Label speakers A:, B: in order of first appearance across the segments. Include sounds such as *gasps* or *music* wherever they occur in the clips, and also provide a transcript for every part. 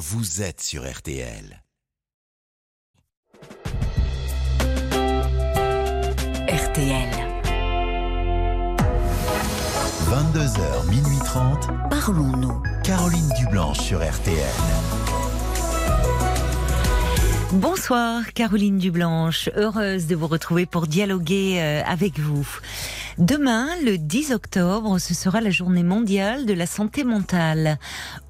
A: vous êtes sur RTL.
B: RTL.
A: 22h, minuit 30.
B: Parlons-nous.
A: Caroline Dublanche sur RTL.
C: Bonsoir Caroline Dublanche, heureuse de vous retrouver pour dialoguer euh, avec vous. Demain, le 10 octobre, ce sera la journée mondiale de la santé mentale.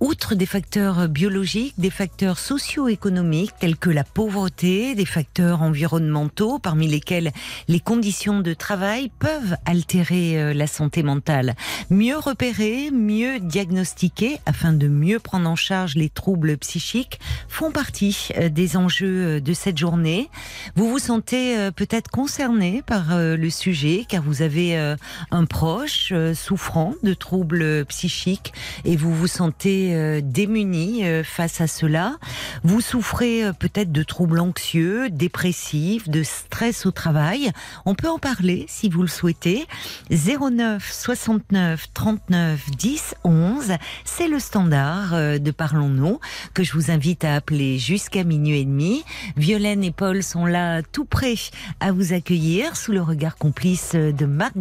C: Outre des facteurs biologiques, des facteurs socio-économiques tels que la pauvreté, des facteurs environnementaux parmi lesquels les conditions de travail peuvent altérer euh, la santé mentale. Mieux repérer, mieux diagnostiquer afin de mieux prendre en charge les troubles psychiques font partie euh, des enjeux euh, de cette journée. Vous vous sentez peut-être concerné par le sujet car vous avez euh, un proche euh, souffrant de troubles psychiques et vous vous sentez euh, démuni face à cela. Vous souffrez peut-être de troubles anxieux, dépressifs, de stress au travail. On peut en parler si vous le souhaitez. 09 69 39 10 11, c'est le standard de Parlons-nous que je vous invite à appeler jusqu'à minuit et demi. Violaine et Paul sont là tout prêts à vous accueillir sous le regard complice de Marc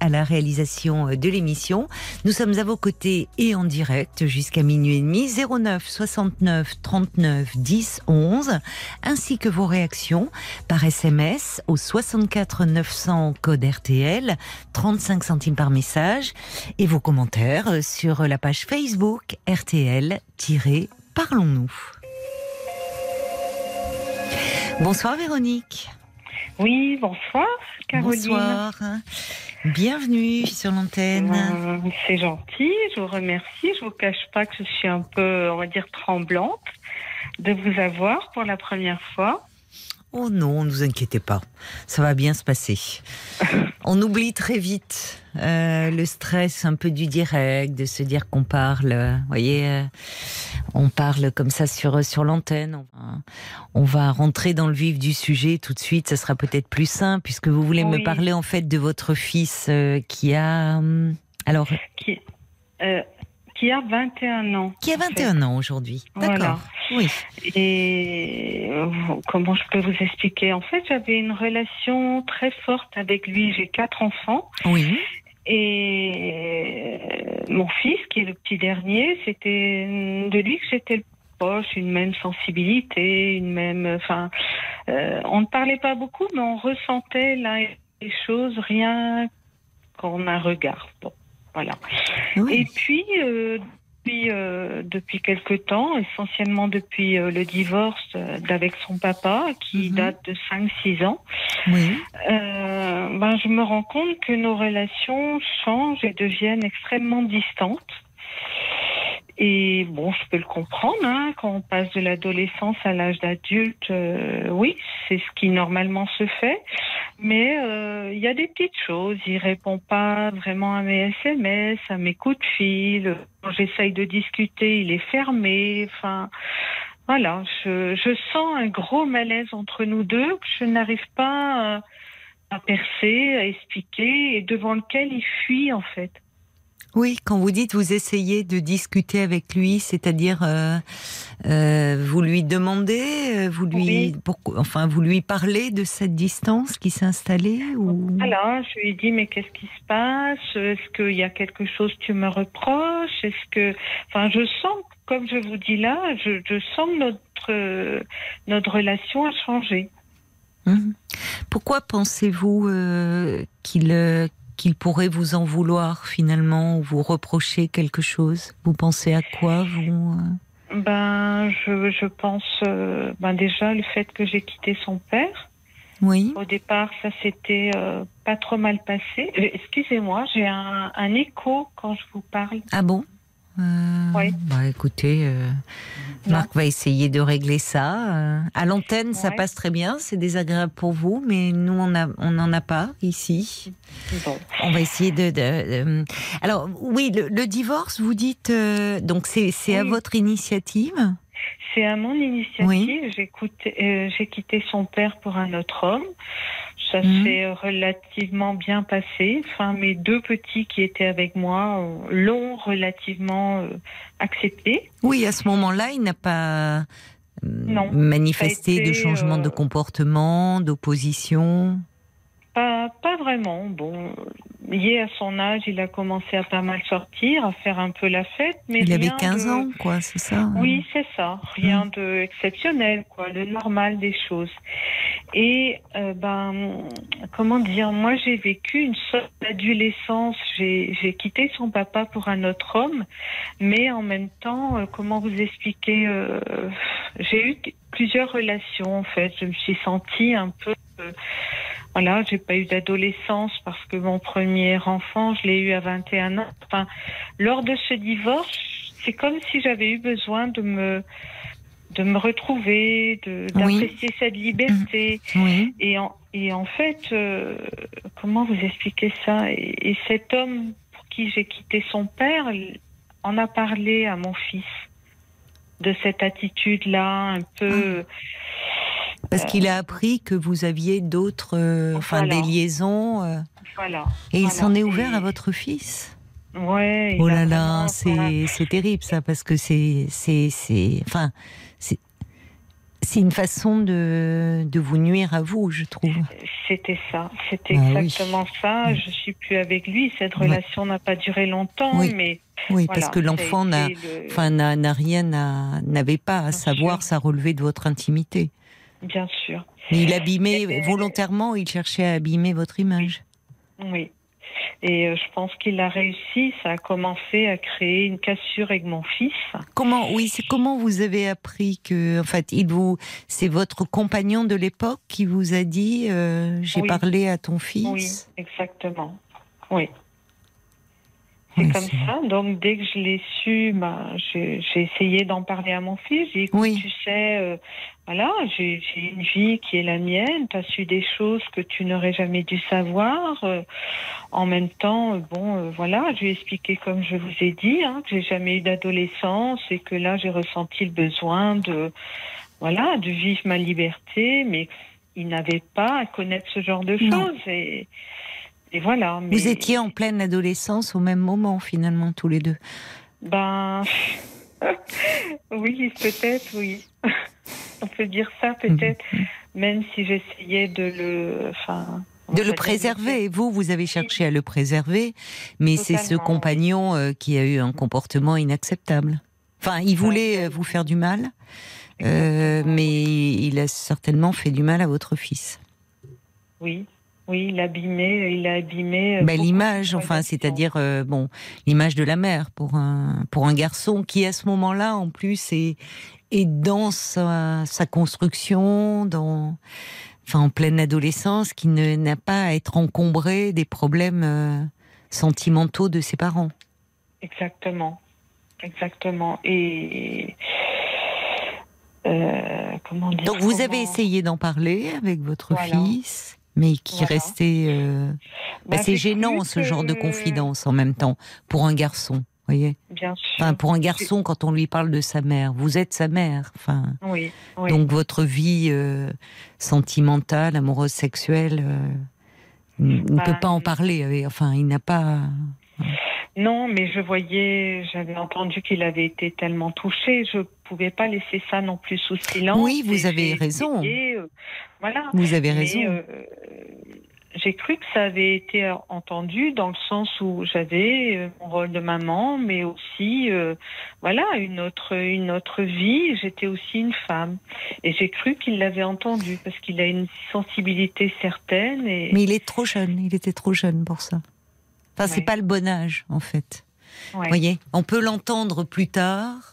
C: à la réalisation de l'émission. Nous sommes à vos côtés et en direct jusqu'à minuit et demi. 09 69 39 10 11 ainsi que vos réactions par SMS au 64 900 code RTL 35 centimes par message et vos commentaires sur la page Facebook RTL-Parlons-nous. Bonsoir Véronique.
D: Oui, bonsoir Caroline.
C: Bonsoir. Bienvenue sur l'antenne.
D: Euh, c'est gentil, je vous remercie. Je vous cache pas que je suis un peu, on va dire, tremblante de vous avoir pour la première fois.
C: Oh non, ne vous inquiétez pas, ça va bien se passer. On oublie très vite euh, le stress un peu du direct, de se dire qu'on parle. Vous voyez, euh, on parle comme ça sur sur l'antenne. On, va rentrer dans le vif du sujet tout de suite. Ça sera peut-être plus simple puisque vous voulez me parler en fait de votre fils euh, qui a hum, alors
D: qui, qui a 21 ans.
C: Qui a 21 ans aujourd'hui. D'accord. Oui.
D: Et euh, comment je peux vous expliquer? En fait, j'avais une relation très forte avec lui. J'ai quatre enfants.
C: Oui.
D: Et euh, mon fils, qui est le petit dernier, c'était de lui que j'étais le proche, une même sensibilité, une même. Enfin, euh, on ne parlait pas beaucoup, mais on ressentait là les choses rien qu'en un regard. Bon. Voilà. Et puis, euh, depuis, euh, depuis quelque temps, essentiellement depuis euh, le divorce d'avec son papa, qui mhm. date de 5-6 ans,
C: oui.
D: ben, je me rends compte que nos relations changent et deviennent extrêmement distantes. Et bon, je peux le comprendre, hein, quand on passe de l'adolescence à l'âge d'adulte, oui, c'est ce qui normalement se fait. Mais euh, il y a des petites choses. Il répond pas vraiment à mes SMS, à mes coups de fil. Quand j'essaye de discuter, il est fermé. Enfin, voilà. Je, je, sens un gros malaise entre nous deux que je n'arrive pas à percer, à expliquer, et devant lequel il fuit en fait.
C: Oui, quand vous dites vous essayez de discuter avec lui, c'est-à-dire euh, euh, vous lui demandez, euh, vous lui, enfin vous lui parlez de cette distance qui s'est installée ou?
D: Voilà, je lui dis mais qu'est-ce qui se passe? Est-ce qu'il y a quelque chose que tu me reproches? Est-ce que, enfin, je sens, comme je vous dis là, je, je sens que notre notre relation a changé.
C: Hum. Pourquoi pensez-vous qu'il qu'il pourrait vous en vouloir finalement ou vous reprocher quelque chose? Vous pensez à quoi vous
D: euh? Ben, je, je pense euh, ben déjà le fait que j'ai quitté son père.
C: Oui.
D: Au départ, ça s'était euh, pas trop mal passé. Excusez-moi, j'ai un, un écho quand je vous parle.
C: Ah bon?
D: Euh, oui.
C: Bah, écoutez, euh, Marc va essayer de régler ça. Euh, à l'antenne, ça passe très bien. C'est désagréable pour vous, mais nous, on n'en on a pas ici. On va essayer de. Alors, oui, le, divorce, vous dites. donc, c'est à votre initiative
D: C'est à mon initiative. J'ai quitté son père pour un autre homme. Ça mhm. s'est relativement bien passé. Enfin, mes deux petits qui étaient avec moi l'ont relativement euh, accepté.
C: Oui, à ce moment-là, il n'a pas
D: Non,
C: manifesté
D: été,
C: de changement de
D: euh,
C: comportement, d'opposition.
D: Pas, pas vraiment. Bon, lié à son âge, il a commencé à pas mal sortir, à faire un peu la fête, mais
C: Il avait
D: rien
C: 15
D: de-
C: ans, quoi, c'est ça hein
D: Oui, c'est ça. Rien de exceptionnel, quoi, le normal des choses. Et euh, ben, comment dire, moi j'ai vécu une sorte d'adolescence. J'ai j'ai quitté son papa pour un autre homme, mais en même temps, euh, comment vous expliquer euh, J'ai eu plusieurs relations en fait. Je me suis sentie un peu voilà, j'ai pas eu d'adolescence parce que mon premier enfant, je l'ai eu à 21 ans. Enfin, lors de ce divorce, c'est comme si j'avais eu besoin de me de me retrouver,
C: Oui.
D: d'apprécier cette liberté.
C: Oui.
D: Et en et en fait, euh, comment vous expliquer ça? Et, et cet homme pour qui j'ai quitté son père en a parlé à mon fils de cette attitude-là, un peu.
C: Parce qu'il a appris que vous aviez d'autres, euh, enfin
D: Voilà.
C: des liaisons, euh,
D: Voilà.
C: et il
D: Voilà.
C: s'en est ouvert à votre fils.
D: Ouais.
C: Oh
D: a
C: là là, c'est c'est terrible ça, parce que c'est c'est c'est, enfin c'est c'est une façon de de vous nuire à vous, je trouve.
D: C'était ça, c'était
C: Ah oui.
D: exactement ça.
C: Mm.
D: Je suis plus avec lui. Cette relation n'a pas duré longtemps,
C: Oui.
D: mais
C: Oui,
D: voilà,
C: parce que l'enfant n'a,
D: été le-
C: enfin n'a n'a rien à n'avait pas à
D: Bien
C: savoir, ça relevait de votre intimité.
D: Bien sûr,
C: Mais il abîmait
D: Et-
C: volontairement, il cherchait à abîmer votre image.
D: oui. Et euh, je pense qu'il a réussi. Ça a commencé à créer une cassure avec mon fils.
C: Comment, oui, c'est comment vous avez appris que, en fait, il vous, c'est votre compagnon de l'époque qui vous a dit, euh, j'ai
D: Oui.
C: parlé à ton
D: Oui,
C: fils.
D: exactement. Oui. C'est comme ça. Donc, dès que je l'ai su, bah, j'ai essayé d'en parler à mon fils. J'ai dit, écoute,
C: Oui.
D: tu sais, euh, voilà, j'ai une vie qui est la mienne. Tu as su des choses que tu n'aurais jamais dû savoir. Euh, en même temps, euh, bon, euh, voilà, je lui ai expliqué, comme je vous ai dit, hein, que j'ai jamais eu d'adolescence et que là, j'ai ressenti le besoin de, voilà, de vivre ma liberté, mais il n'avait pas à connaître ce genre de choses. Et, et voilà. Mais,
C: Vous étiez en pleine adolescence au même moment, finalement, tous les deux.
D: Ben. *laughs* oui, peut-être, oui. *laughs* On peut dire ça, peut-être. Même si j'essayais de le. Enfin.
C: De le préserver. Vous, vous avez cherché à le préserver, mais c'est ce compagnon euh, qui a eu un comportement inacceptable. Enfin, il voulait euh, vous faire du mal, euh, mais il a certainement fait du mal à votre fils.
D: Oui, oui, il a abîmé, il a abîmé.
C: Bah, l'image, enfin, c'est-à-dire euh, bon, l'image de la mère pour un pour un garçon qui à ce moment-là, en plus, est est dans sa, sa construction, dans enfin en pleine adolescence, qui ne n'a pas à être encombré des problèmes euh, sentimentaux de ses parents.
D: Exactement, exactement. Et. euh, comment dire
C: Donc vous avez essayé d'en parler avec votre
D: Voilà.
C: fils, mais qui
D: Voilà.
C: restait. euh, bah,
D: Bah,
C: c'est gênant ce genre de confidence en même temps pour un garçon, voyez.
D: Bien sûr.
C: Enfin, pour un garçon, quand on lui parle de sa mère, vous êtes sa mère. Enfin,
D: Oui, oui.
C: donc votre vie euh, sentimentale, amoureuse, sexuelle, euh, il ne
D: Bah,
C: peut pas en parler. avec- Enfin, il n'a pas.
D: Non, mais je voyais, j'avais entendu qu'il avait été tellement touché, je pouvais pas laisser ça non plus sous silence.
C: Oui, vous avez raison.
D: essayé, euh, voilà.
C: Vous avez raison.
D: euh, j'ai cru que ça avait été entendu dans le sens où j'avais euh, mon rôle de maman, mais aussi, euh, voilà, une autre, une autre vie. J'étais aussi une femme, et j'ai cru qu'il l'avait entendu parce qu'il a une sensibilité certaine. Et
C: Mais il est trop jeune. Il était trop jeune pour ça. Enfin, c'est
D: Ouais.
C: pas le bon âge, en fait.
D: ouais.
C: voyez, on peut l'entendre plus tard.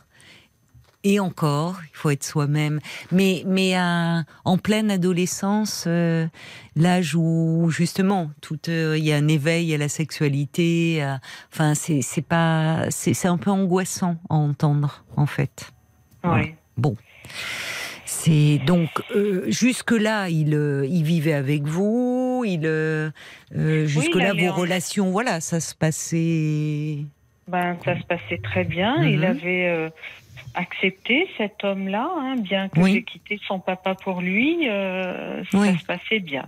C: Et encore, il faut être soi-même. Mais, mais à- en pleine adolescence, euh, l'âge où justement tout, euh, il y a un éveil à la sexualité. à- enfin, c'est pas, c'est un peu angoissant à entendre en fait.
D: ouais.
C: C'est donc jusque là, il, euh, il vivait avec vous. Il jusque là, vos
D: en-
C: relations, voilà, ça se passait.
D: Ben, ça se passait très bien.
C: Mhm.
D: Il avait euh, accepté cet homme-là, hein, bien que
C: Oui.
D: j'ai quitté son papa pour lui, euh,
C: Oui.
D: ça se passait bien.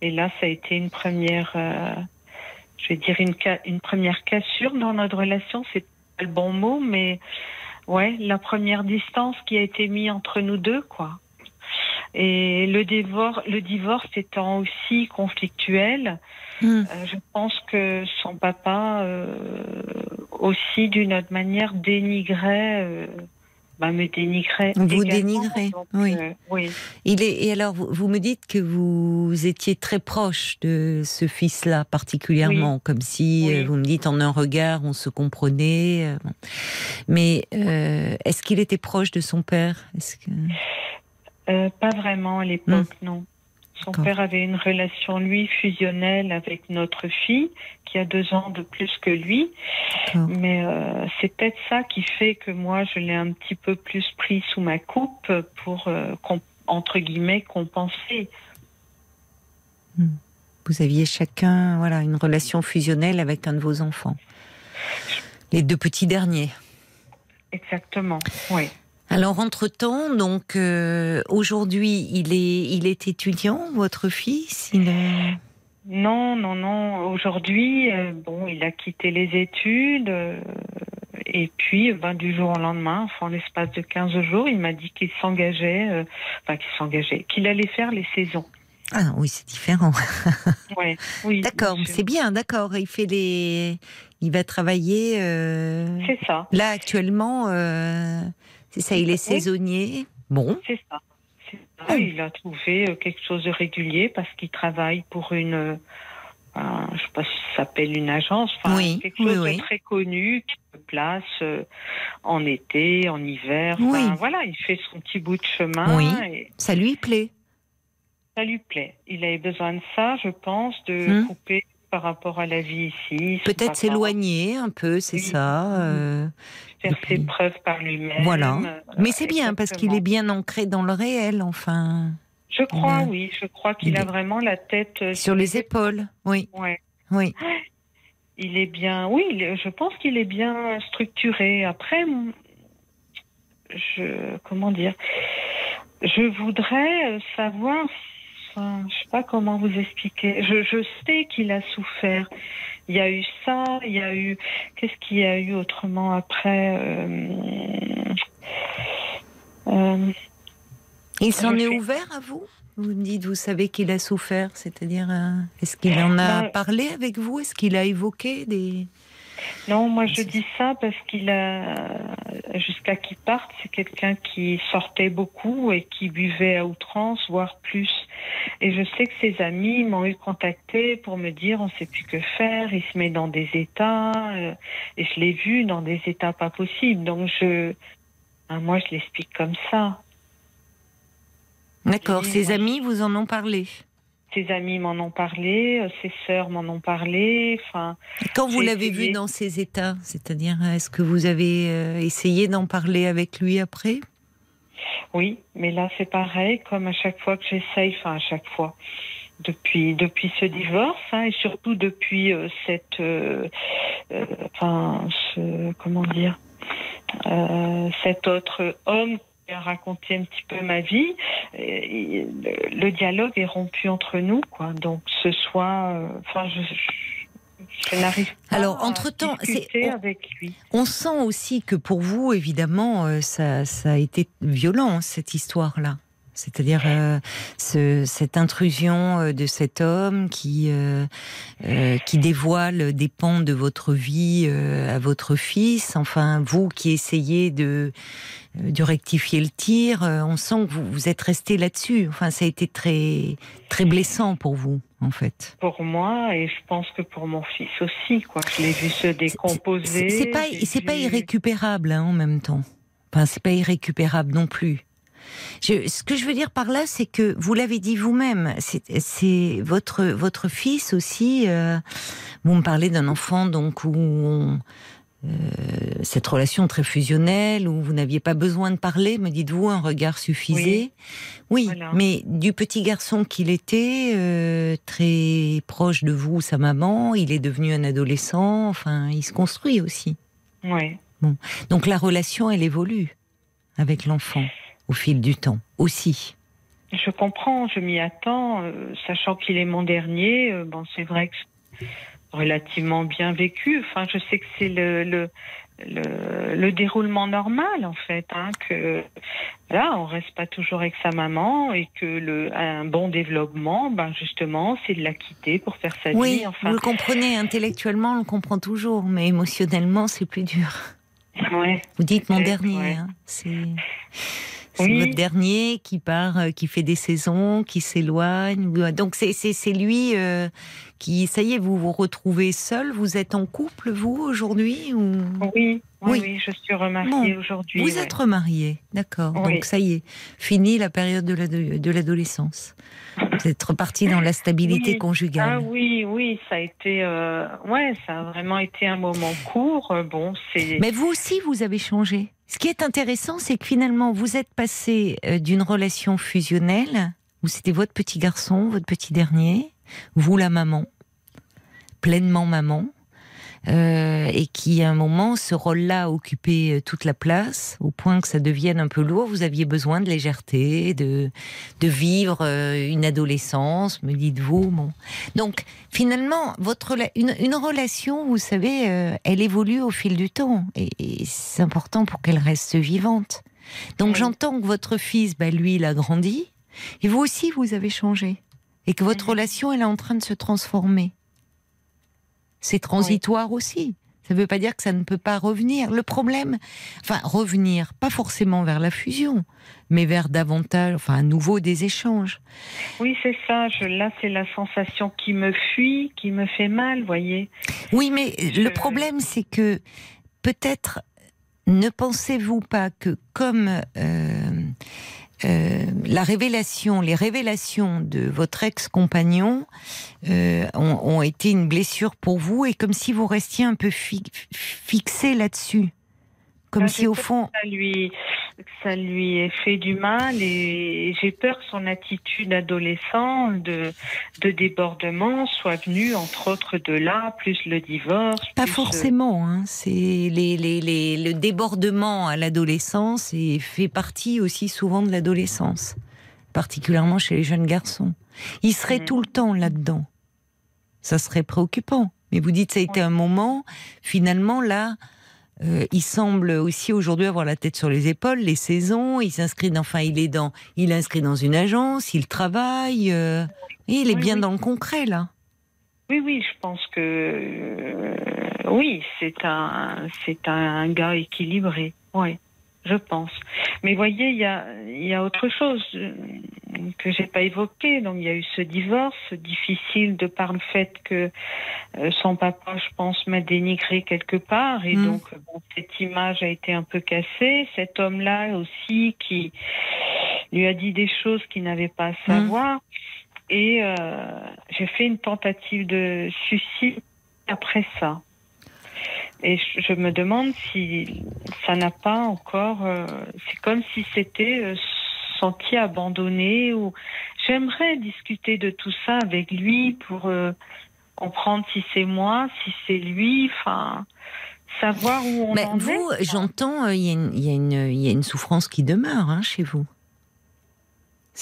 D: Et là, ça a été une première, euh, je vais dire une, une première cassure dans notre relation. C'est pas le bon mot, mais ouais, la première distance qui a été mise entre nous deux, quoi. Et le divorce, le divorce étant aussi conflictuel,
C: Hmm.
D: euh, je pense que son papa euh, aussi, d'une autre manière, dénigrait, euh, bah, me dénigrait.
C: Vous dénigrez, oui.
D: euh, oui.
C: Il est, et alors, vous, vous me dites que vous étiez très proche de ce fils-là, particulièrement, comme si,
D: Oui.
C: vous me dites, en un regard, on se comprenait. Mais euh, est-ce qu'il était proche de son père? Que...
D: Euh, pas vraiment à l'époque, non. Son père avait une relation, lui, fusionnelle avec notre fille, qui a deux ans de plus que lui. Mais euh, c'est peut-être ça qui fait que moi, je l'ai un petit peu plus pris sous ma coupe pour, euh, entre guillemets, compenser.
C: Vous aviez chacun voilà, une relation fusionnelle avec un de vos enfants. Les deux petits derniers.
D: Exactement, oui.
C: Alors, entre-temps, donc, euh, aujourd'hui, il est, il est étudiant, votre fils il est-
D: Non, non, non. Aujourd'hui, euh, bon, il a quitté les études. euh, et puis, ben, du jour au lendemain, enfin, en l'espace de 15 jours, il m'a dit qu'il s'engageait, enfin, qu'il s'engageait, qu'il allait faire les saisons.
C: Ah oui, c'est différent. *laughs*
D: Ouais, oui.
C: D'accord, c'est bien, d'accord. Il fait les, il va travailler. euh,
D: C'est ça,
C: Là actuellement, euh, c'est ça, il est saisonnier. Bon,
D: c'est ça. C'est ça. Il a trouvé euh, quelque chose de régulier parce qu'il travaille pour une, euh, je sais pas si ça s'appelle une agence, enfin,
C: Oui,
D: quelque chose
C: oui.
D: de très connu qui se place euh, en été, en hiver. Enfin. Voilà, il fait son petit bout de chemin
C: Oui.
D: et
C: ça lui plaît.
D: ça lui plaît. Il avait besoin de ça, je pense, de
C: Hmm.
D: couper par rapport à la vie ici.
C: Peut-être s'éloigner un peu, c'est ça. euh,
D: Faire
C: et puis-
D: ses preuves par lui-même.
C: Voilà.
D: euh,
C: Mais c'est bien parce qu'il est bien ancré dans le réel, enfin,
D: Je crois, oui. Je crois qu'il
C: il
D: a
C: est-
D: vraiment la tête euh,
C: sur les épaules. Oui,
D: Ouais.
C: oui. *gasps*
D: Il est bien, oui, je pense qu'il est bien structuré. Après, je, comment dire, je voudrais euh, savoir, enfin, je sais pas comment vous expliquer. Je, je sais qu'il a souffert. Il y a eu ça, il y a eu, qu'est-ce qu'il y a eu autrement après euh, euh,
C: Il s'en est ouvert à vous? Vous me dites, vous savez qu'il a souffert, c'est-à-dire, euh, est-ce qu'il en a
D: Ben-
C: parlé avec vous? Est-ce qu'il a évoqué des...
D: Non, moi je dis ça parce qu'il a, jusqu'à qu'il parte, c'est quelqu'un qui sortait beaucoup et qui buvait à outrance, voire plus. Et je sais que ses amis m'ont eu contacté pour me dire on sait plus que faire, il se met dans des états, euh, et je l'ai vu dans des états pas possibles. Donc je, ben, moi je l'explique comme ça.
C: D'accord, ses
D: moi,
C: amis vous en ont parlé?
D: Ses amis m'en ont parlé, euh, ses sœurs m'en ont parlé, enfin.
C: Quand vous l'avez vu dans ces états, c'est-à-dire, est-ce que vous avez euh, essayé d'en parler avec lui après?
D: Oui, mais là c'est pareil, comme à chaque fois que j'essaye, enfin à chaque fois, depuis depuis ce divorce, hein, et surtout depuis euh, cette, euh, enfin, ce, comment dire, cet autre homme a raconté un petit peu ma vie, et, le, dialogue est rompu entre nous, quoi. Donc ce soir, euh, enfin, je, je, je n'arrive pas
C: Alors,
D: à
C: entre-temps, c'est-
D: discuter
C: on-
D: avec lui.
C: On sent aussi que pour vous, évidemment, euh, ça, ça a été violent, cette histoire-là. C'est-à-dire euh, ce- cette intrusion euh, de cet homme qui, euh, euh, qui dévoile des pans de votre vie euh, à votre fils. Enfin, vous qui essayez de, de rectifier le tir, on sent que vous, vous êtes resté là-dessus. Enfin, ça a été très, très blessant pour vous, en fait.
D: pour moi et je pense que pour mon fils aussi quoi je l'ai vu se décomposer
C: C'est pas, c'est pas irrécupérable hein, en même temps. Enfin, c'est pas irrécupérable non plus. Je, ce que je veux dire par là, c'est que vous l'avez dit vous-même, c'est votre votre fils aussi. euh, vous me parlez d'un enfant donc où on, euh, cette relation très fusionnelle où vous n'aviez pas besoin de parler, me dites-vous, un regard suffisait. Oui,
D: Voilà.
C: mais du petit garçon qu'il était, euh, très proche de vous, sa maman, il est devenu un adolescent. Enfin, il se construit aussi.
D: ouais
C: Donc la relation, elle évolue avec l'enfant au fil du temps aussi.
D: je comprends je m'y attends euh, sachant qu'il est mon dernier euh, bon c'est vrai que relativement bien vécu enfin je sais que c'est le, le le, le déroulement normal en fait, hein, que là on reste pas toujours avec sa maman et que le un bon développement, ben justement, c'est de la quitter pour faire sa
C: Oui,
D: vie. Enfin,
C: vous le comprenez intellectuellement, on le comprend toujours, mais émotionnellement, c'est plus dur.
D: ouais.
C: Vous dites mon dernier,
D: ouais.
C: hein, c'est c'est
D: Oui.
C: votre dernier qui part, euh, qui fait des saisons, qui s'éloigne. ou- Donc c'est c'est c'est lui euh, qui, ça y est, vous vous retrouvez seul. Vous êtes en couple vous aujourd'hui ou?
D: Oui, oui, je suis remariée
C: Bon,
D: aujourd'hui.
C: vous
D: ouais.
C: êtes remarié, d'accord.
D: Oui.
C: Donc ça y est, fini la période de l'ado- de l'adolescence. Vous êtes reparti dans la stabilité
D: Oui.
C: conjugale.
D: Ah oui, oui, ça a été, euh, ouais, ça a vraiment été un moment court. Euh, Bon, c'est.
C: Mais vous aussi, vous avez changé. Ce qui est intéressant, c'est que finalement, vous êtes passé euh, d'une relation fusionnelle, où c'était votre petit garçon, votre petit dernier, vous la maman, pleinement maman, euh, et qui à un moment, ce rôle-là a occupé euh, toute la place, au point que ça devienne un peu lourd. Vous aviez besoin de légèreté, de, de vivre euh, une adolescence, me dites-vous. Bon. Donc, finalement, votre une, une relation, vous savez, euh, elle évolue au fil du temps, et, et c'est important pour qu'elle reste vivante. Donc,
D: Oui.
C: j'entends que votre fils, bah, lui, il a grandi, et vous aussi, vous avez changé, et que votre
D: Mhm.
C: relation, elle est en train de se transformer. C'est transitoire aussi. Ça ne veut pas dire que ça ne peut pas revenir. Le problème, enfin revenir, pas forcément vers la fusion, mais vers davantage, enfin à nouveau des échanges.
D: Oui, c'est ça. Je, là, c'est la sensation qui me fuit, qui me fait mal, voyez.
C: Oui, mais le problème, c'est que peut-être ne pensez-vous pas que comme euh, euh, la révélation, les révélations de votre ex-compagnon euh, ont, ont été une blessure pour vous et comme si vous restiez un peu fi- fixé là-dessus, comme si au fond,
D: ça lui, ça lui fait du mal et j'ai peur que son attitude adolescent de, de débordement soit venue, entre autres, de là, plus le divorce.
C: Pas
D: plus, euh,
C: forcément. Hein. C'est les, les, les, le débordement à l'adolescence et fait partie aussi souvent de l'adolescence, particulièrement chez les jeunes garçons. Ils seraient
D: Mhm.
C: tout le temps là-dedans. Ça serait préoccupant. Mais vous dites, ça a été un moment, finalement, là, euh, il semble aussi aujourd'hui avoir la tête sur les épaules, les saisons, il s'inscrit, dans- enfin, il est dans, il est inscrit dans une agence, il travaille, euh, et il est
D: Oui,
C: bien
D: oui.
C: dans le concret, là.
D: Oui, oui, je pense que euh, oui, c'est un, c'est un gars équilibré. Oui, je pense. Mais voyez, il y a, il y a autre chose euh, que j'ai pas évoqué. Donc, il y a eu ce divorce difficile de par le fait que euh, son papa, je pense, m'a dénigré quelque part, et
C: Mm.
D: donc bon, cette image a été un peu cassée. Cet homme-là aussi qui lui a dit des choses qu'il n'avait pas à savoir. Et euh, j'ai fait une tentative de suicide après ça. Et je, me demande si ça n'a pas encore. euh, c'est comme si c'était euh, senti abandonné. Ou j'aimerais discuter de tout ça avec lui pour euh, comprendre si c'est moi, si c'est lui. Enfin, savoir où on
C: Mais
D: en
C: vous,
D: est.
C: j'entends, il y, a une- il y, a une- il y a une souffrance qui demeure hein, chez vous.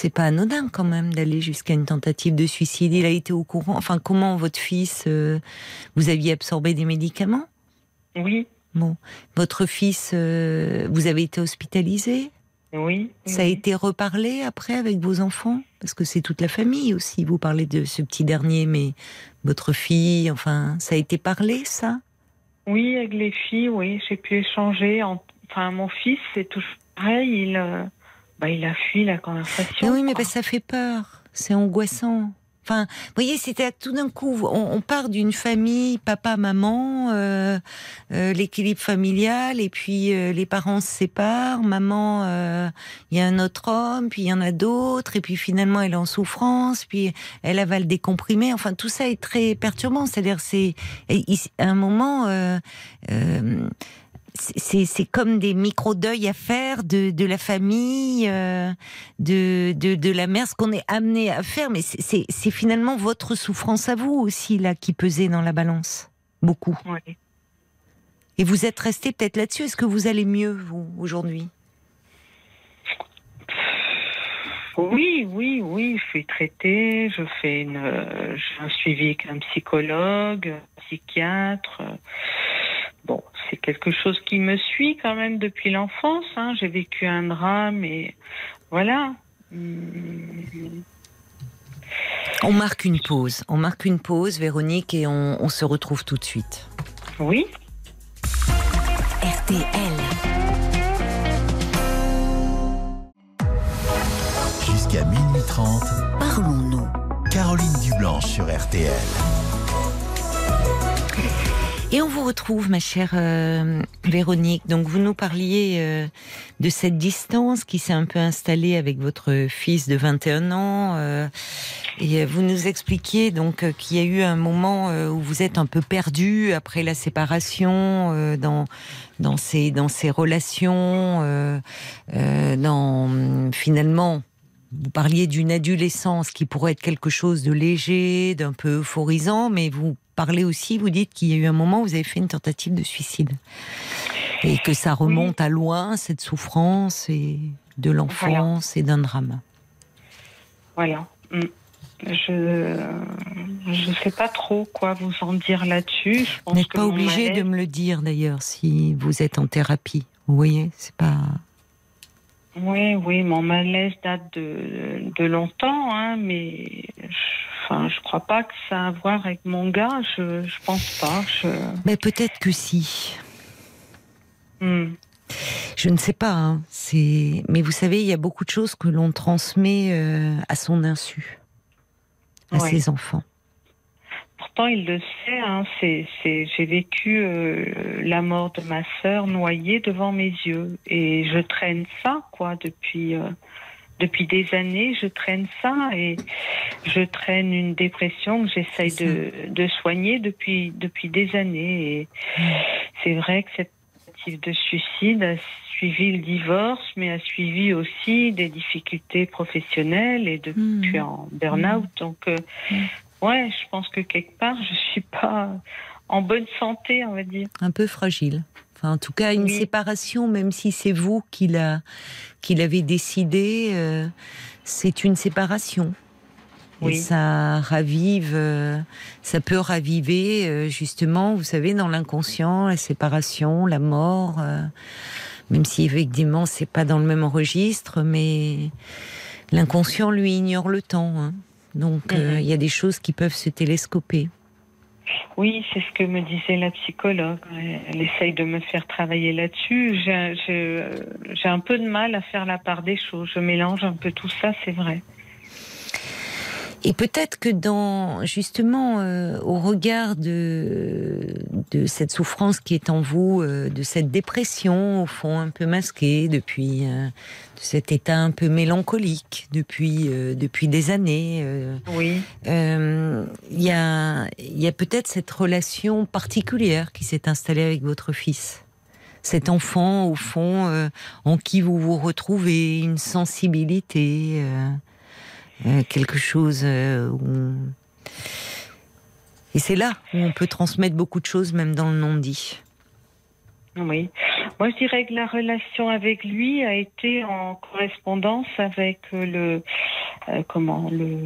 C: C'est pas anodin quand même d'aller jusqu'à une tentative de suicide. Il a été au courant. Enfin, comment votre fils, euh, vous aviez absorbé des médicaments?
D: Oui,
C: Bon, votre fils, euh, vous avez été hospitalisé?
D: oui.
C: Ça a
D: oui.
C: été reparlé après avec vos enfants? Parce que c'est toute la famille aussi. Vous parlez de ce petit dernier, mais votre fille, enfin, ça a été parlé, ça?
D: Oui, avec les filles, oui, j'ai pu échanger. En... Enfin, mon fils, c'est toujours pareil. Il, euh, bah, il a fui la conversation.
C: Mais oui, mais que ça fait peur. C'est angoissant. Enfin, vous voyez, c'était tout d'un coup, on, on part d'une famille, papa, maman, euh, euh, l'équilibre familial, et puis euh, les parents se séparent, maman, euh, il y a un autre homme, puis il y en a d'autres, et puis finalement elle est en souffrance, puis elle avale des comprimés. Enfin, tout ça est très perturbant. C'est-à-dire, c'est à un moment. C'est c'est comme des micro-deuils à faire de, de la famille, euh, de, de, de la mère, ce qu'on est amené à faire, mais c'est- finalement votre souffrance à vous aussi, là, qui pesait dans la balance. Beaucoup.
D: Oui.
C: Et vous êtes resté peut-être là-dessus. Est-ce que vous allez mieux, vous, aujourd'hui?
D: Oui, oui, oui, je suis traitée, je fais une, euh, j'ai un suivi avec un psychologue, un psychiatre. Bon, c'est quelque chose qui me suit quand même depuis l'enfance. Hein. J'ai vécu un drame et voilà. Hum,
C: On marque une pause. On marque une pause, Véronique, et on, on se retrouve tout de suite.
D: Oui.
B: RTL.
A: Jusqu'à minuit 30,
B: Parlons-nous.
A: Caroline Dublanche sur RTL.
C: Et on vous retrouve, ma chère euh, Véronique. Donc, vous nous parliez euh, de cette distance qui s'est un peu installée avec votre fils de 21 ans. euh, et vous nous expliquiez donc euh, qu'il y a eu un moment euh, où vous êtes un peu perdu après la séparation euh, dans dans ces dans ces relations, euh, euh, dans finalement. Vous parliez d'une adolescence qui pourrait être quelque chose de léger, d'un peu euphorisant, mais vous parlez aussi, vous dites qu'il y a eu un moment où vous avez fait une tentative de suicide. Et que ça remonte à loin, cette souffrance et de l'enfance et d'un drame.
D: Voilà. Mm. Je je sais pas trop quoi vous en dire là-dessus.
C: Vous n'êtes pas obligé de me le dire d'ailleurs si vous êtes en thérapie. Vous voyez, c'est pas.
D: Oui, oui, mon malaise date de, de longtemps, hein, mais je, enfin, je crois pas que ça a à voir avec mon gars. Je, je pense pas. Je,
C: Mais peut-être que si.
D: Hmm.
C: Je ne sais pas. hein, C'est. Mais vous savez, il y a beaucoup de choses que l'on transmet euh, à son insu à
D: Ouais.
C: ses enfants.
D: Pourtant, il le sait. Hein, c'est, c'est, j'ai vécu euh, la mort de ma sœur noyée devant mes yeux, et je traîne ça, quoi, depuis. euh, depuis des années, je traîne ça et je traîne une dépression que j'essaye de, de soigner depuis, depuis des années. Et c'est vrai que cette tentative de suicide a suivi le divorce, mais a suivi aussi des difficultés professionnelles et depuis je suis en burn-out. Donc, euh, ouais, je pense que quelque part, je suis pas en bonne santé, on va dire.
C: un peu fragile. Enfin, en tout cas, une
D: Oui.
C: séparation, même si c'est vous qui l'a, qui l'avez décidé, euh, c'est une séparation. Et ça ravive, euh, ça peut raviver euh, justement, vous savez, dans l'inconscient, la séparation, la mort. même si effectivement c'est pas dans le même registre, mais l'inconscient lui ignore le temps. hein. Donc
D: Mhm.
C: il y a des choses qui peuvent se télescoper.
D: Oui, c'est ce que me disait la psychologue. Elle essaye de me faire travailler là-dessus. J'ai un peu de mal à faire la part des choses. Je mélange un peu tout ça, c'est vrai.
C: Et peut-être que dans justement euh, au regard de de cette souffrance qui est en vous, euh, de cette dépression au fond un peu masquée depuis, euh, de cet état un peu mélancolique depuis euh, depuis des années, euh,
D: Oui,
C: euh, il y a il y a peut-être cette relation particulière qui s'est installée avec votre fils. Cet enfant au fond euh, en qui vous vous retrouvez, une sensibilité. euh, euh, quelque chose euh, où... Et c'est là où on peut transmettre beaucoup de choses, même dans le non-dit.
D: oui. Moi, je dirais que la relation avec lui a été en correspondance avec euh, le euh, comment le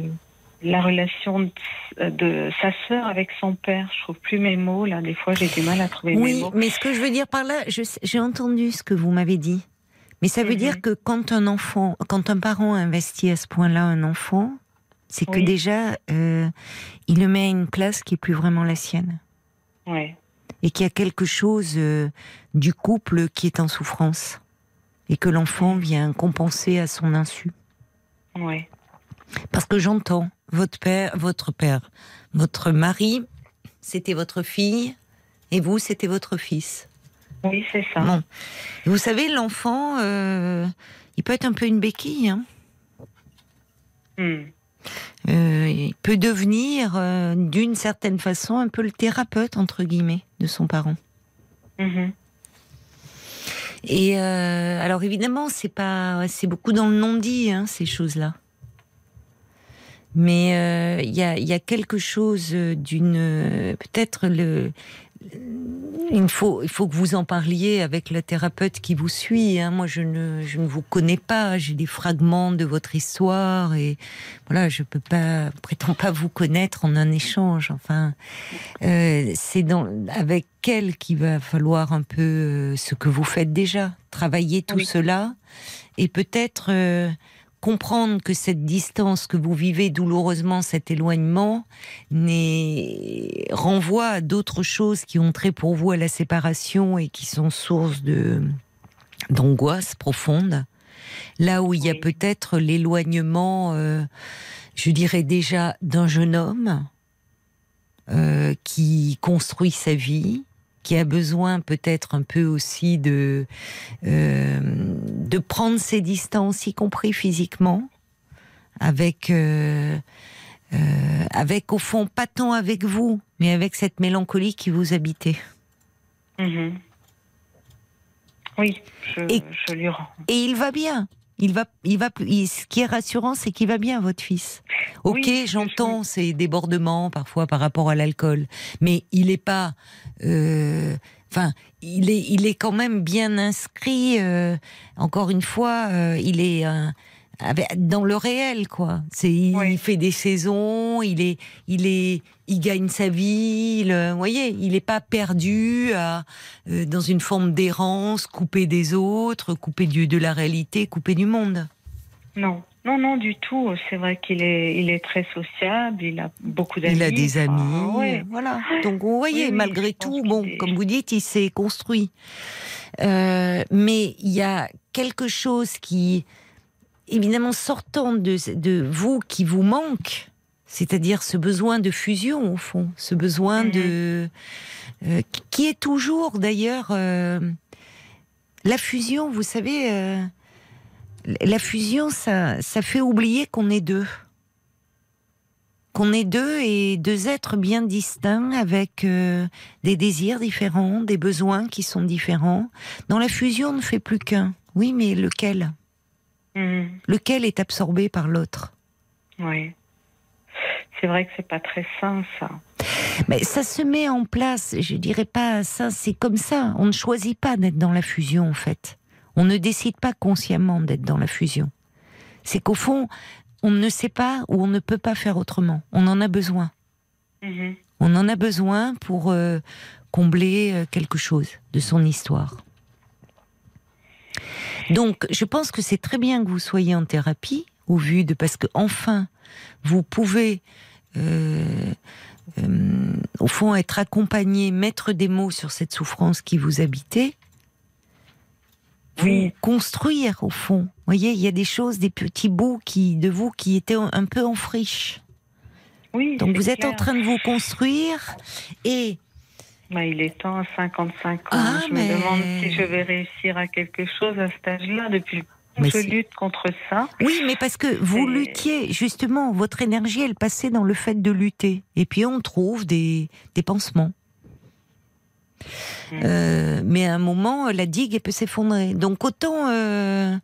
D: la relation de, de sa sœur avec son père. Je trouve plus mes mots là. Des fois, j'ai du mal à trouver mes
C: Oui,
D: mots.
C: mais ce que je veux dire par là, j'ai entendu ce que vous m'avez dit. Mais ça veut
D: Mhm.
C: dire que quand un enfant, quand un parent investit à ce point-là un enfant, c'est que déjà, euh, il le met à une place qui est plus vraiment la sienne.
D: Ouais.
C: Et qu'il y a quelque chose euh, du couple qui est en souffrance. Et que l'enfant vient compenser à son insu.
D: Ouais.
C: Parce que j'entends votre père, votre père, votre mari, c'était votre fille, et vous, c'était votre fils.
D: Oui, c'est ça.
C: Bon. Vous savez, l'enfant, euh, il peut être un peu une béquille. hein.
D: Hmm.
C: Euh, il peut devenir, euh, d'une certaine façon, un peu le thérapeute, entre guillemets, de son parent.
D: Mhm.
C: Et alors évidemment, c'est pas, c'est beaucoup dans le non-dit hein, ces choses-là. Mais euh, il y, a, il y a quelque chose d'une, peut-être le, il faut, il faut que vous en parliez avec la thérapeute qui vous suit. Hein. Moi, je ne, je ne vous connais pas. J'ai des fragments de votre histoire et voilà, je peux pas, prétends pas vous connaître en un échange. Enfin, euh, c'est dans, avec elle qu'il va falloir un peu euh, ce que vous faites déjà, travailler tout cela et peut-être. Euh, comprendre que cette distance que vous vivez douloureusement, cet éloignement, renvoie à d'autres choses qui ont trait pour vous à la séparation et qui sont source de d'angoisse profonde. Là où il y a peut-être l'éloignement, euh, je dirais déjà d'un jeune homme euh, qui construit sa vie, qui a besoin peut-être un peu aussi de euh, de prendre ses distances, y compris physiquement, avec euh, euh, avec au fond pas tant avec vous, mais avec cette mélancolie qui vous habitait.
D: Mhm. Oui, je, je lui rends.
C: Et il va bien. Il va, il va. ce qui est rassurant, c'est qu'il va bien, votre fils. Ok, j'entends ces débordements parfois par rapport à l'alcool, mais il n'est pas. Euh, enfin, il est, il est quand même bien inscrit. Euh, encore une fois, euh, il est dans le réel, quoi. C'est, il, fait des saisons, il est, il est, il gagne sa vie. vous voyez, il n'est pas perdu à, euh, dans une forme d'errance, coupé des autres, coupé du, de la réalité, coupé du monde.
D: Non. Non, non, du tout. C'est vrai qu'il est, il est très sociable, il a beaucoup d'amis.
C: Il a des amis, voilà. Donc, vous voyez, malgré tout, bon, comme vous dites, il s'est construit. Euh, mais il y a quelque chose qui, évidemment sortant de, de vous qui vous manque, c'est-à-dire ce besoin de fusion au fond, ce besoin de mhm. euh, qui est toujours d'ailleurs euh, la fusion. Vous savez, euh, la fusion, ça, ça fait oublier qu'on est deux, qu'on est deux et deux êtres bien distincts avec des désirs différents, des besoins qui sont différents. Dans la fusion, on ne fait plus qu'un. Oui, mais lequel? Mhm. Lequel est absorbé par l'autre?
D: Oui. C'est vrai que c'est pas très sain, ça.
C: Mais ça se met en place, je dirais pas ça, c'est comme ça. On ne choisit pas d'être dans la fusion, en fait. On ne décide pas consciemment d'être dans la fusion. C'est qu'au fond, on ne sait pas ou on ne peut pas faire autrement. On en a besoin. Mhm. On en a besoin pour euh, combler euh, quelque chose de son histoire. Donc, je pense que c'est très bien que vous soyez en thérapie, au vu de parce que enfin, vous pouvez, euh, euh, au fond, être accompagné, mettre des mots sur cette souffrance qui vous habitait, vous construire au fond. Vous voyez, il y a des choses, des petits bouts qui, de vous qui étaient un peu en friche.
D: Oui,
C: Donc vous êtes en train de vous construire et
D: bah, il est temps à 55 ans. Ah, je me demande si je vais réussir à quelque chose à cet âge-là. Depuis mais je lutte contre ça.
C: Oui, mais parce que vous luttiez, justement, votre énergie, elle passait dans le fait de lutter. Et puis on trouve des, des pansements. Hmm. Euh, mais à un moment, la digue, elle peut s'effondrer. Donc autant euh,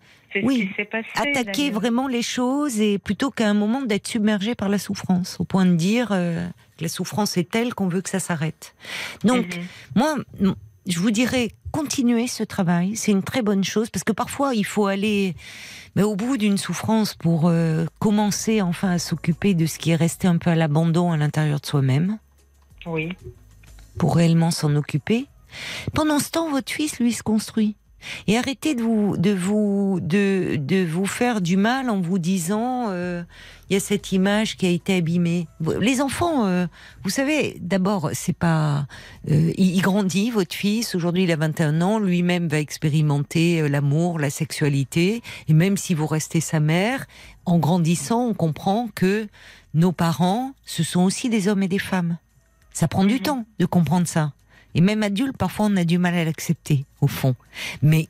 C: oui, attaquer vraiment les choses et plutôt qu'à un moment d'être submergé par la souffrance, au point de dire euh, la souffrance est telle qu'on veut que ça s'arrête. Donc, mhm. moi, je vous dirais, continuez ce travail. C'est une très bonne chose parce que parfois, il faut aller mais au bout d'une souffrance pour euh, commencer enfin à s'occuper de ce qui est resté un peu à l'abandon à l'intérieur de soi-même.
D: Oui.
C: Pour réellement s'en occuper. Pendant ce temps, votre fils, lui, se construit. Et arrêtez de vous, de vous, de, de vous faire du mal en vous disant, euh, il y a cette image qui a été abîmée. Les enfants, euh, vous savez, d'abord, c'est pas, euh, il, grandit, votre fils. Aujourd'hui, il a 21 ans. Lui-même va expérimenter l'amour, la sexualité. Et même si vous restez sa mère, en grandissant, on comprend que nos parents, ce sont aussi des hommes et des femmes. Ça prend du mhm. temps de comprendre ça. Et même adulte, parfois, on a du mal à l'accepter, au fond. Mais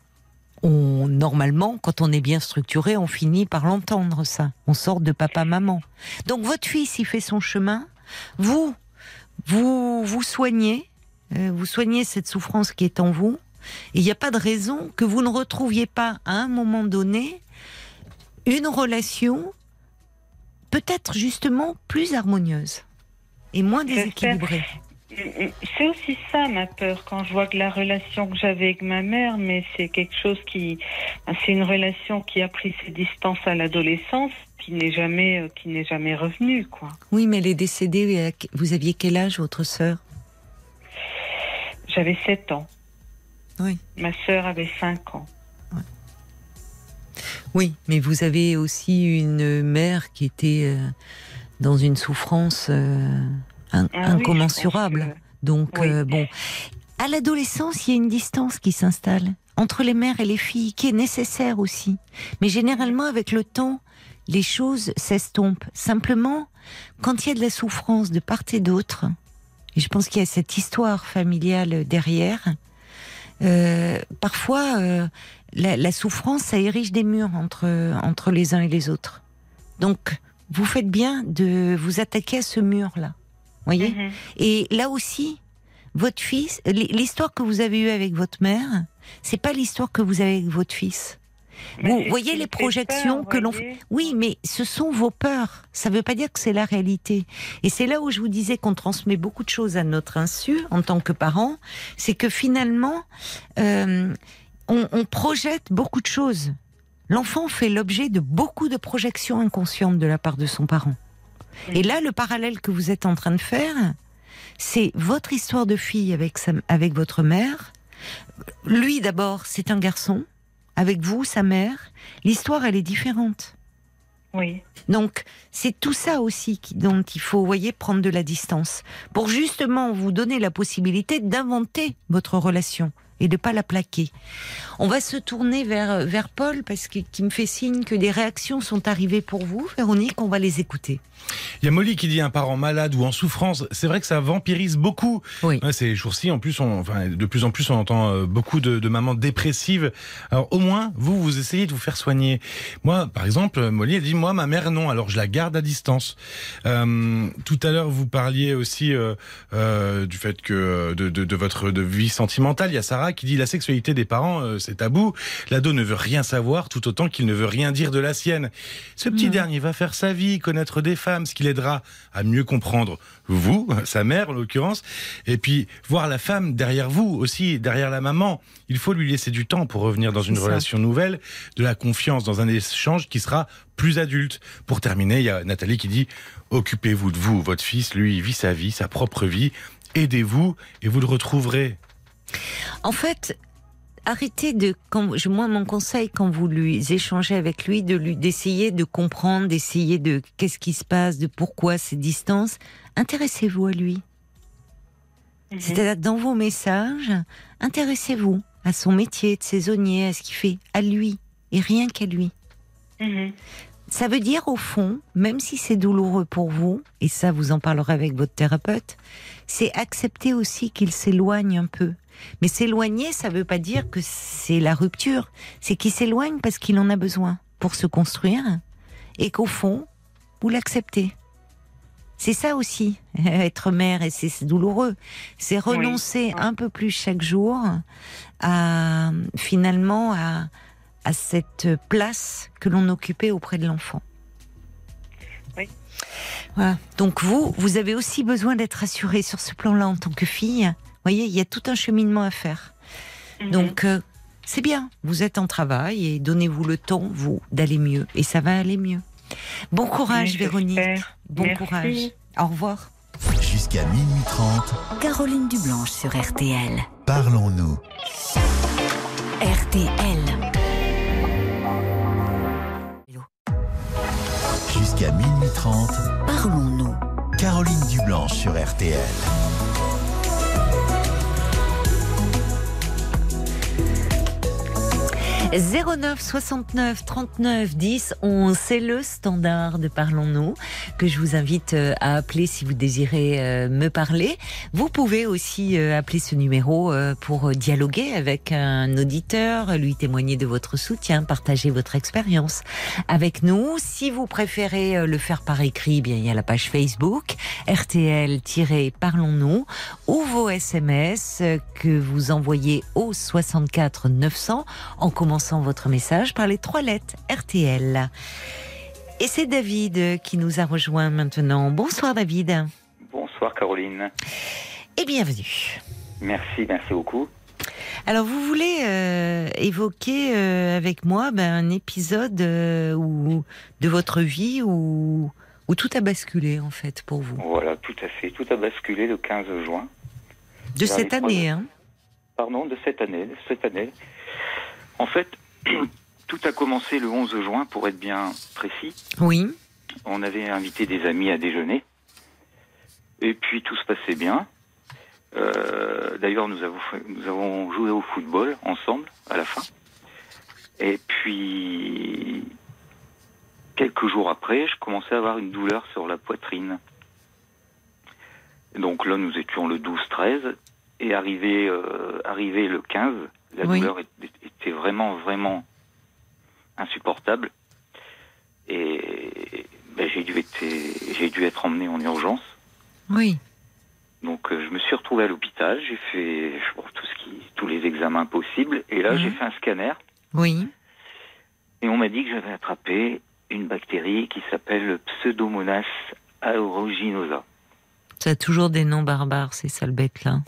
C: on, normalement, quand on est bien structuré, on finit par l'entendre, ça. On sort de papa-maman. Donc, votre fils, il fait son chemin. Vous, vous, vous soignez. Euh, vous soignez cette souffrance qui est en vous. Et il n'y a pas de raison que vous ne retrouviez pas, à un moment donné, une relation peut-être justement plus harmonieuse et moins déséquilibrée.
D: C'est aussi ça ma peur quand je vois que la relation que j'avais avec ma mère, mais c'est quelque chose qui, c'est une relation qui a pris ses distances à l'adolescence, qui n'est jamais, euh, qui n'est jamais revenue, quoi.
C: Oui, mais elle est décédée. Vous aviez quel âge, votre sœur?
D: J'avais 7 ans.
C: Oui.
D: Ma sœur avait 5 ans.
C: Oui, mais vous avez aussi une mère qui était euh, dans une souffrance euh,
D: Ah
C: incommensurable. Donc, euh, bon. À l'adolescence, il y a une distance qui s'installe entre les mères et les filles, qui est nécessaire aussi. Mais généralement, avec le temps, les choses s'estompent. Simplement, quand il y a de la souffrance de part et d'autre, et je pense qu'il y a cette histoire familiale derrière, euh, parfois, euh, la, la, souffrance, ça érige des murs entre, entre les uns et les autres. Donc, vous faites bien de vous attaquer à ce mur-là. Voyez
D: Mhm.
C: Et là aussi, votre fils, l'histoire que vous avez eue avec votre mère, c'est pas l'histoire que vous avez avec votre fils.
D: Mais
C: Vous voyez les
D: fait
C: projections
D: peur,
C: que l'on
D: voyez.
C: Oui, mais ce sont vos peurs. Ça ne veut pas dire que c'est la réalité. Et c'est là où je vous disais qu'on transmet beaucoup de choses à notre insu en tant que parents. C'est que finalement, euh, on, on projette beaucoup de choses. L'enfant fait l'objet de beaucoup de projections inconscientes de la part de son parent. Et là, le parallèle que vous êtes en train de faire, c'est votre histoire de fille avec, sa- avec votre mère. Lui, d'abord, c'est un garçon. Avec vous, sa mère. L'histoire, elle est différente.
D: Oui.
C: Donc, c'est tout ça aussi qui, dont il faut, voyez, prendre de la distance. Pour justement vous donner la possibilité d'inventer votre relation et de pas la plaquer. On va se tourner vers, vers Paul parce que, qui me fait signe que des réactions sont arrivées pour vous. Véronique, on va les écouter.
E: Il y a Molly qui dit un parent malade ou en souffrance. C'est vrai que ça vampirise beaucoup.
C: Oui.
E: Ouais, ces jours-ci, en plus, on, enfin, de plus en plus, on entend euh, beaucoup de, de mamans dépressives. Alors, au moins, vous, vous essayez de vous faire soigner. Moi, par exemple, Molly, elle dit, moi, ma mère, non. Alors, je la garde à distance. Euh, tout à l'heure, vous parliez aussi euh, euh, du fait que de, de, de votre de vie sentimentale. Il y a Sarah qui dit, la sexualité des parents, euh, c'est tabou. L'ado ne veut rien savoir, tout autant qu'il ne veut rien dire de la sienne. Ce petit
C: Mhm.
E: dernier va faire sa vie, connaître des femmes, ce qui l'aidera à mieux comprendre vous, sa mère en l'occurrence, et puis voir la femme derrière vous aussi, derrière la maman. Il faut lui laisser du temps pour revenir dans une
C: ça.
E: relation nouvelle, de la confiance dans un échange qui sera plus adulte. Pour terminer, il y a Nathalie qui dit occupez-vous de vous, votre fils, lui, il vit sa vie, sa propre vie. Aidez-vous et vous le retrouverez.
C: En fait, arrêtez de, quand, moi, mon conseil, quand vous lui échangez avec lui, de lui, d'essayer de comprendre, d'essayer de qu'est-ce qui se passe, de pourquoi ces distances. Intéressez-vous à lui.
D: Mhm.
C: C'est-à-dire dans vos messages, intéressez-vous à son métier de saisonnier, à ce qu'il fait, à lui, et rien qu'à lui.
D: Mhm.
C: Ça veut dire, au fond, même si c'est douloureux pour vous, et ça vous en parlerez avec votre thérapeute, c'est accepter aussi qu'il s'éloigne un peu. Mais s'éloigner, ça veut pas dire que c'est la rupture. C'est qu'il s'éloigne parce qu'il en a besoin pour se construire, et qu'au fond, vous l'acceptez. C'est ça aussi, *laughs* être mère, et c'est douloureux. C'est renoncer un peu plus chaque jour à, finalement, à, à cette place que l'on occupait auprès de l'enfant.
D: Oui.
C: Voilà. Donc vous, vous avez aussi besoin d'être rassurée sur ce plan-là en tant que fille. Vous voyez, il y a tout un cheminement à faire.
D: Mhm.
C: Donc euh, c'est bien, vous êtes en travail et donnez-vous le temps, vous, d'aller mieux. Et ça va aller mieux. Bon courage,
D: Oui,
C: Véronique. Bon
D: Merci.
C: courage. Au revoir.
A: Jusqu'à minuit 30,
B: Caroline Dublanche sur RTL.
A: parlons-nous.
B: RTL.
A: Jusqu'à minuit 30,
B: Parlons-nous.
A: Caroline Dublanche sur RTL.
C: « 09 69 39 10 11, c'est le standard de Parlons-nous que je vous invite euh, à appeler si vous désirez euh, me parler. Vous pouvez aussi euh, appeler ce numéro pour dialoguer avec un auditeur, lui témoigner de votre soutien, partager votre expérience avec nous. Si vous préférez le faire par écrit, eh bien il y a la page Facebook RTL-Parlons-nous ou vos SMS que vous envoyez au 64 900 en commençant votre message par les trois lettres RTL. Et c'est David qui nous a rejoint maintenant. Bonsoir David.
F: Bonsoir Caroline.
C: et bienvenue.
F: Merci, merci beaucoup.
C: Alors, vous voulez euh, évoquer euh, avec moi ben, un épisode euh, où, de votre vie où, où tout a basculé, en fait, pour vous?
F: Voilà, tout à fait. Tout a basculé le 15 juin.
C: De cette année, hein?
F: Pardon, de cette année. de cette année. En fait, *clears throat* tout a commencé le 11 juin, pour être bien précis.
C: Oui.
F: On avait invité des amis à déjeuner. Et puis tout se passait bien. Euh, D'ailleurs, nous avons, fait- nous avons joué au football ensemble à la fin. Et puis, quelques jours après, je commençais à avoir une douleur sur la poitrine. Donc là, nous étions le 12-13. Et arrivé, euh, arrivé le 15, la
C: Oui.
F: douleur était- vraiment, vraiment insupportable. Et ben, j'ai dû, être- j'ai dû être emmené en urgence.
C: Oui.
F: Donc euh, je me suis retrouvé à l'hôpital, j'ai fait bon, tout ce qui, tous les examens possibles, et là
C: Mhm.
F: j'ai fait un scanner,
C: Oui.
F: et on m'a dit que j'avais attrapé une bactérie qui s'appelle le Pseudomonas aeruginosa.
C: Ça a toujours des noms barbares, ces sales bêtes-là.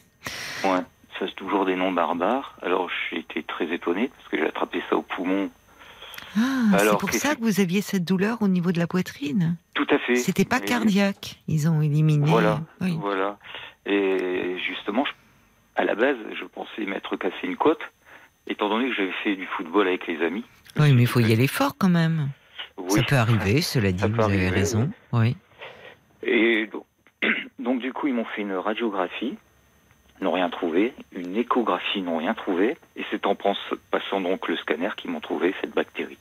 F: Ouais, c'est toujours des noms barbares. Alors j'ai été très étonné parce que j'ai attrapé ça au poumon.
C: Ah, c'est pour ça
F: que-
C: vous aviez cette douleur au niveau de la poitrine.
F: Tout à fait.
C: C'était pas
F: Et-
C: cardiaque. Ils ont éliminé.
F: Voilà,
C: Oui.
F: voilà. Et justement, je- à la base, je pensais m'être cassé une côte, étant donné que j'avais fait du football avec les amis.
C: Oui, mais il faut y aller fort quand même.
F: Oui.
C: Ça peut arriver, cela dit, vous
F: peut
C: avez
F: arriver,
C: raison. Oui.
F: Et donc, *clears throat* donc, du coup, ils m'ont fait une radiographie, n'ont rien trouvé, une échographie, n'ont rien trouvé, et c'est en passant donc le scanner qu'ils m'ont trouvé cette bactérie.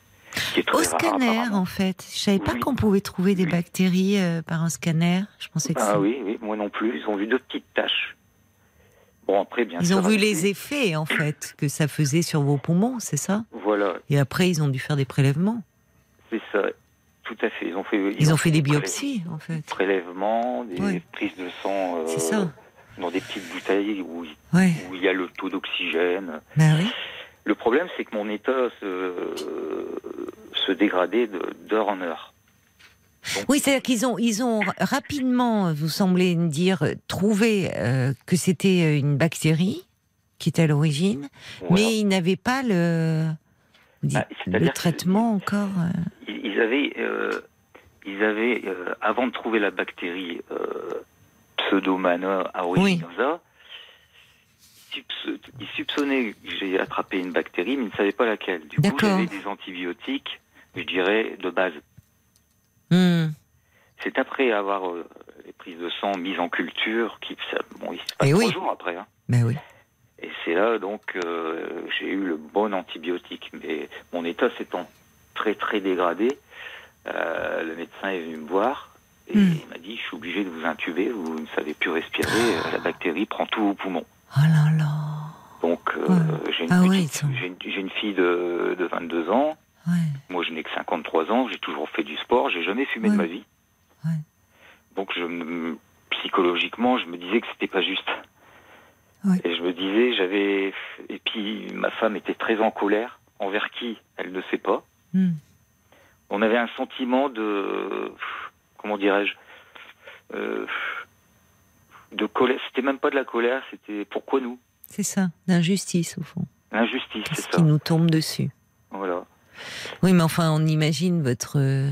F: Qui est très
C: Au
F: rare,
C: scanner, en fait. Je savais pas qu'on pouvait trouver des bactéries euh, par un scanner. Je pensais que
F: Ah oui, oui, moi non plus. Ils ont vu deux petites taches. Bon, après, bien
C: Ils
F: sûr.
C: ont vu les effets, en fait, que ça faisait sur vos poumons, c'est ça?
F: Voilà,
C: Et après, ils ont dû faire des prélèvements.
F: c'est ça. Tout à fait. Ils ont fait,
C: Ils ont fait des biopsies, en fait.
F: Prélèvements, des
C: Ouais.
F: prises de sang euh,
C: C'est ça.
F: Dans des petites bouteilles où,
C: Ouais.
F: où il y a le taux d'oxygène.
C: Ben oui.
F: Le problème, c'est que mon état se, se dégradait d'heure en heure.
C: Oui, c'est-à-dire qu'ils ont, ils ont rapidement, vous semblez me dire, trouvé euh, que c'était euh, une bactérie qui était à l'origine,
F: Voilà.
C: mais ils n'avaient pas le,
F: Ah, que-
C: traitement encore. euh,
F: Ils avaient, euh, ils avaient euh, avant de trouver la bactérie Pseudomana aeruginosa, ils soupço- ils soupçonnaient que j'ai attrapé une bactérie, mais ils ne savaient pas laquelle. Du coup, j'avais des antibiotiques, je dirais, de base.
C: hmm,
F: C'est après avoir euh, les prises de sang mises en culture, qui, ça, bon, il se passe
C: Eh
F: trois
C: oui.
F: jours après. Hein.
C: Ben oui.
F: Et c'est là donc euh, j'ai eu le bon antibiotique. Mais mon état s'étant très très dégradé, euh, le médecin est venu me voir et
C: Hmm.
F: il m'a dit je suis obligé de vous intuber, vous ne savez plus respirer, euh, la bactérie prend tout au poumon.
C: Oh là là.
F: Donc euh,
C: Ouais.
F: j'ai une,
C: Ah sont-
F: une, fille de, de 22 ans,
C: Ouais.
F: moi je n'ai que 53 ans, j'ai toujours fait du sport, j'ai jamais fumé de ma vie. Donc je psychologiquement je me disais que c'était pas juste. Et je me disais, j'avais. Et puis, ma femme était très en colère. Envers qui? Elle ne sait pas.
C: Hmm.
F: On avait un sentiment de. Comment dirais-je euh, De colère. C'était même pas de la colère, c'était pourquoi nous?
C: C'est ça, d'injustice au fond.
F: L'injustice, c'est
C: qui
F: ça.
C: nous tombe dessus
F: Voilà.
C: Oui, mais enfin, on imagine votre, euh,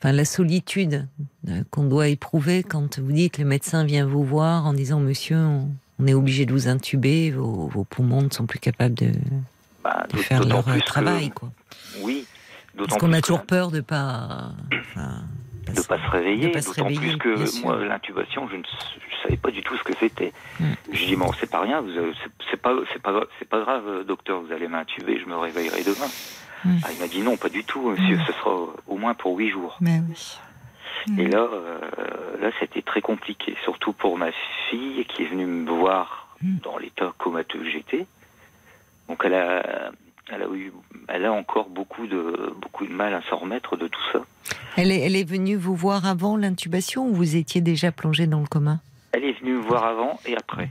C: enfin, la solitude euh, qu'on doit éprouver quand vous dites le médecin vient vous voir en disant Monsieur, on, on est obligé de vous intuber, vos, vos poumons ne sont plus capables de,
F: Bah,
C: de faire leur
F: que-
C: travail, quoi.
F: Oui. D'autant
C: Parce qu'on a
F: que
C: toujours peur de pas, enfin,
F: de pas se réveiller, d'autant plus que moi l'intubation, je ne je savais pas du tout ce que c'était.
C: Mm.
F: Je dis bon, c'est pas rien, avez- c'est pas pas c'est pas grave, euh, docteur, vous allez m'intuber, je me réveillerai demain.
C: Mm.
F: Ah, il m'a dit non, pas du tout, monsieur,
C: Mm.
F: ce sera au moins pour huit jours.
C: Mais oui.
F: Et là, euh, là, c'était très compliqué, surtout pour ma fille qui est venue me voir
C: Mm.
F: dans l'état comateux que j'étais. Donc elle a, elle a eu, elle a encore beaucoup de beaucoup de mal à s'en remettre de tout ça.
C: Elle est, elle est venue vous voir avant l'intubation ou vous étiez déjà plongé dans le coma?
F: Elle est venue me voir avant et après.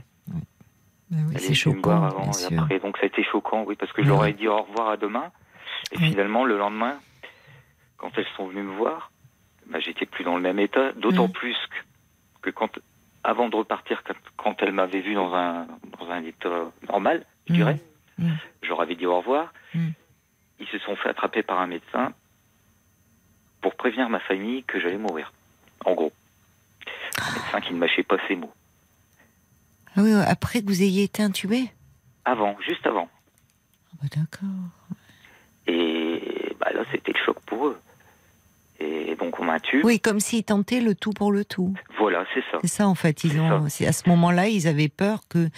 C: Ben oui,
F: Elle
C: C'est
F: est venue me voir
C: choquant,
F: avant et après. Donc ça a été choquant, oui, parce que je leur ai dit au revoir à demain. Et finalement, le lendemain, quand elles sont venues me voir, bah, j'étais plus dans le même état. D'autant plus que, que quand avant de repartir, quand, quand elle m'avait vu dans un, dans un état normal, je
C: Mm.
F: dirais,
C: Mm.
F: je leur avais dit au revoir.
C: Mm.
F: Ils se sont fait attraper par un médecin pour prévenir ma famille que j'allais mourir. En gros. Un médecin qui ne mâchait pas ses mots.
C: Ah oui, après que vous ayez été intubé
F: Avant, juste avant.
C: Ah bah D'accord.
F: Et bah là, c'était le choc pour eux. Et donc, on m'intube.
C: Oui, comme s'ils tentaient le tout pour le tout.
F: Voilà, c'est ça.
C: C'est ça en fait. Ils ont, à ce moment-là, ils avaient peur que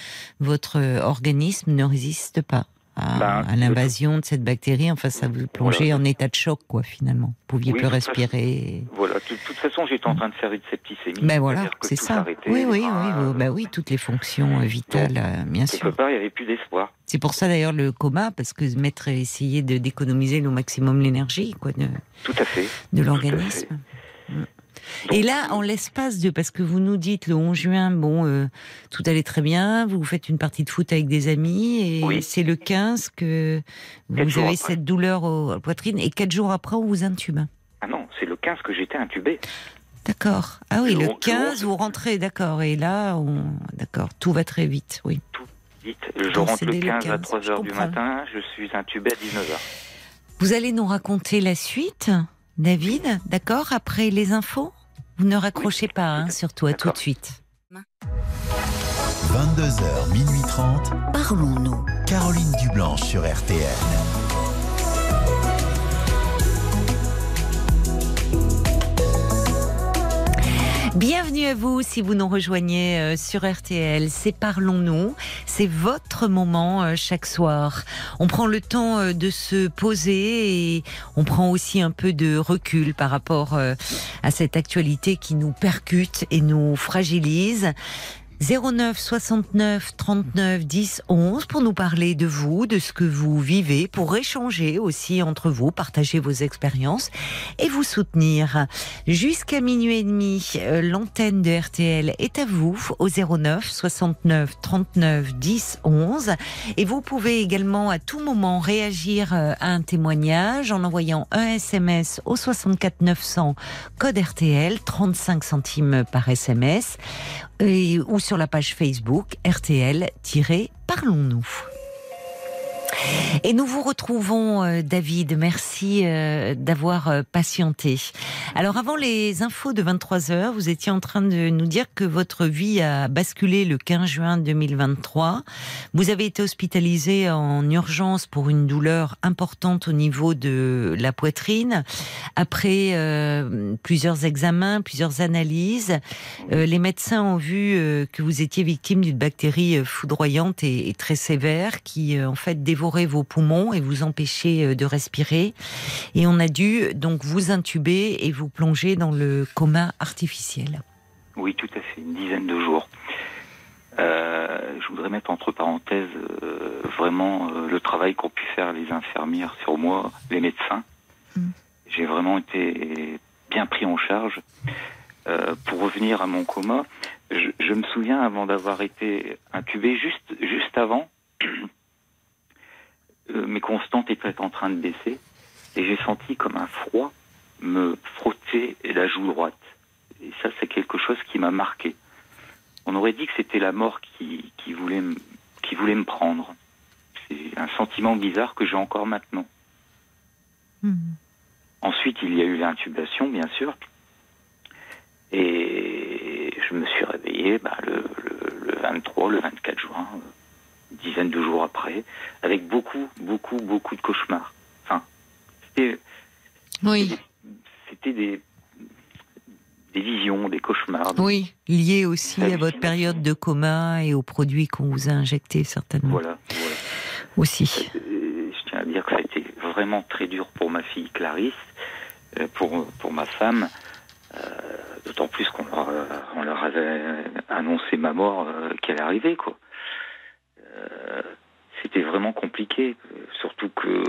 C: votre organisme ne résiste pas à,
F: Ben,
C: à l'invasion de cette bactérie. Enfin, ça vous plongeait
F: Voilà.
C: en état de choc, quoi, finalement. Vous pouviez
F: Oui,
C: plus respirer.
F: Voilà, de toute, façon, j'étais en train de faire une septicémie.
C: Ben voilà, c'est ça. Oui, oui, oui,
F: Enfin,
C: oui, bah oui, toutes les fonctions euh, vitales, euh, bien
F: Quelque
C: sûr.
F: part, il n'y avait plus d'espoir.
C: C'est pour ça d'ailleurs le coma, parce que mettre essayer d'économiser au maximum l'énergie, quoi, de,
F: Tout à fait.
C: de
F: à
C: l'organisme.
F: Donc,
C: Et là, en l'espace de, parce que vous nous dites le 11 juin, bon, euh, tout allait très bien, vous faites une partie de foot avec des amis, et
F: Oui.
C: c'est le 15 que vous avez cette douleur au- à la poitrine, et quatre jours après, on vous intube.
F: Ah non, c'est le 15 que j'étais intubé.
C: D'accord. Ah oui,
F: Le
C: le
F: on- le
C: 15,
F: 11.
C: vous rentrez, d'accord. Et là, on... d'accord, tout va très vite, oui.
F: Vite, je rentre le
C: dès le
F: 15 à
C: 15,
F: 3
C: je
F: heures du
C: comprends.
F: matin, je suis intubé à 19h.
C: Vous allez nous raconter la suite, David, d'accord, après les infos Vous ne raccrochez pas, hein, surtout, à tout de suite.
A: 22h, minuit 30.
B: Parlons-nous.
A: Caroline Dublanche sur RTL.
C: Bienvenue à vous si vous nous rejoignez euh, sur RTL. C'est Parlons-nous. C'est votre moment euh, chaque soir. On prend le temps euh, de se poser et on prend aussi un peu de recul par rapport à cette actualité qui nous percute et nous fragilise. 09 69 39 10 11 pour nous parler de vous, de ce que vous vivez, pour échanger aussi entre vous, partager vos expériences et vous soutenir. Jusqu'à minuit et demi, euh, l'antenne de RTL est à vous au 09 69 39 10 11 et vous pouvez également à tout moment réagir euh, à un témoignage en envoyant un SMS au 64 900 code RTL 35 centimes par SMS ou sur la page Facebook RTL-Parlons-nous. Et nous vous retrouvons, euh, David. Merci euh, d'avoir euh, patienté. Alors, avant les infos de 23 heures, vous étiez en train de nous dire que votre vie a basculé le 15 juin 2023. Vous avez été hospitalisé en urgence pour une douleur importante au niveau de la poitrine. Après plusieurs examens, plusieurs analyses, les médecins ont vu que vous étiez victime d'une bactérie foudroyante et, très sévère qui, en fait, vos poumons et vous empêchait euh, de respirer. Et on a dû donc vous intuber et vous plonger dans le coma artificiel.
F: Oui, tout à fait, une dizaine de jours. Euh, je voudrais mettre entre parenthèses euh, vraiment euh, le travail qu'ont pu faire les infirmières sur moi, les médecins.
C: Mm.
F: J'ai vraiment été bien pris en charge. Pour revenir à mon coma, je, je me souviens avant d'avoir été intubé, juste, juste avant, euh, mes constantes étaient en train de baisser et j'ai senti comme un froid me frotter la joue droite. Et ça, c'est quelque chose qui m'a marqué. On aurait dit que c'était la mort qui, qui, voulait, me- qui voulait me prendre. C'est un sentiment bizarre que j'ai encore maintenant. Ensuite, il y a eu l'intubation, bien sûr. Et je me suis réveillé bah, le, le- le 23, le 24 juin, euh, dizaine de jours après, avec beaucoup, beaucoup, beaucoup de cauchemars. Enfin, c'était
C: Oui,
F: c'était des, des visions, des cauchemars.
C: oui, lié aussi à votre période de coma et aux produits qu'on vous a injectés certainement
F: Voilà, voilà.
C: aussi.
F: Euh, je tiens à dire que ça a été vraiment très dur pour ma fille Clarisse, euh, pour, pour ma femme, euh, d'autant plus qu'on leur, euh, on leur avait annoncé ma mort euh, qu'elle arrivait, quoi. Euh, C'était vraiment compliqué, euh, surtout que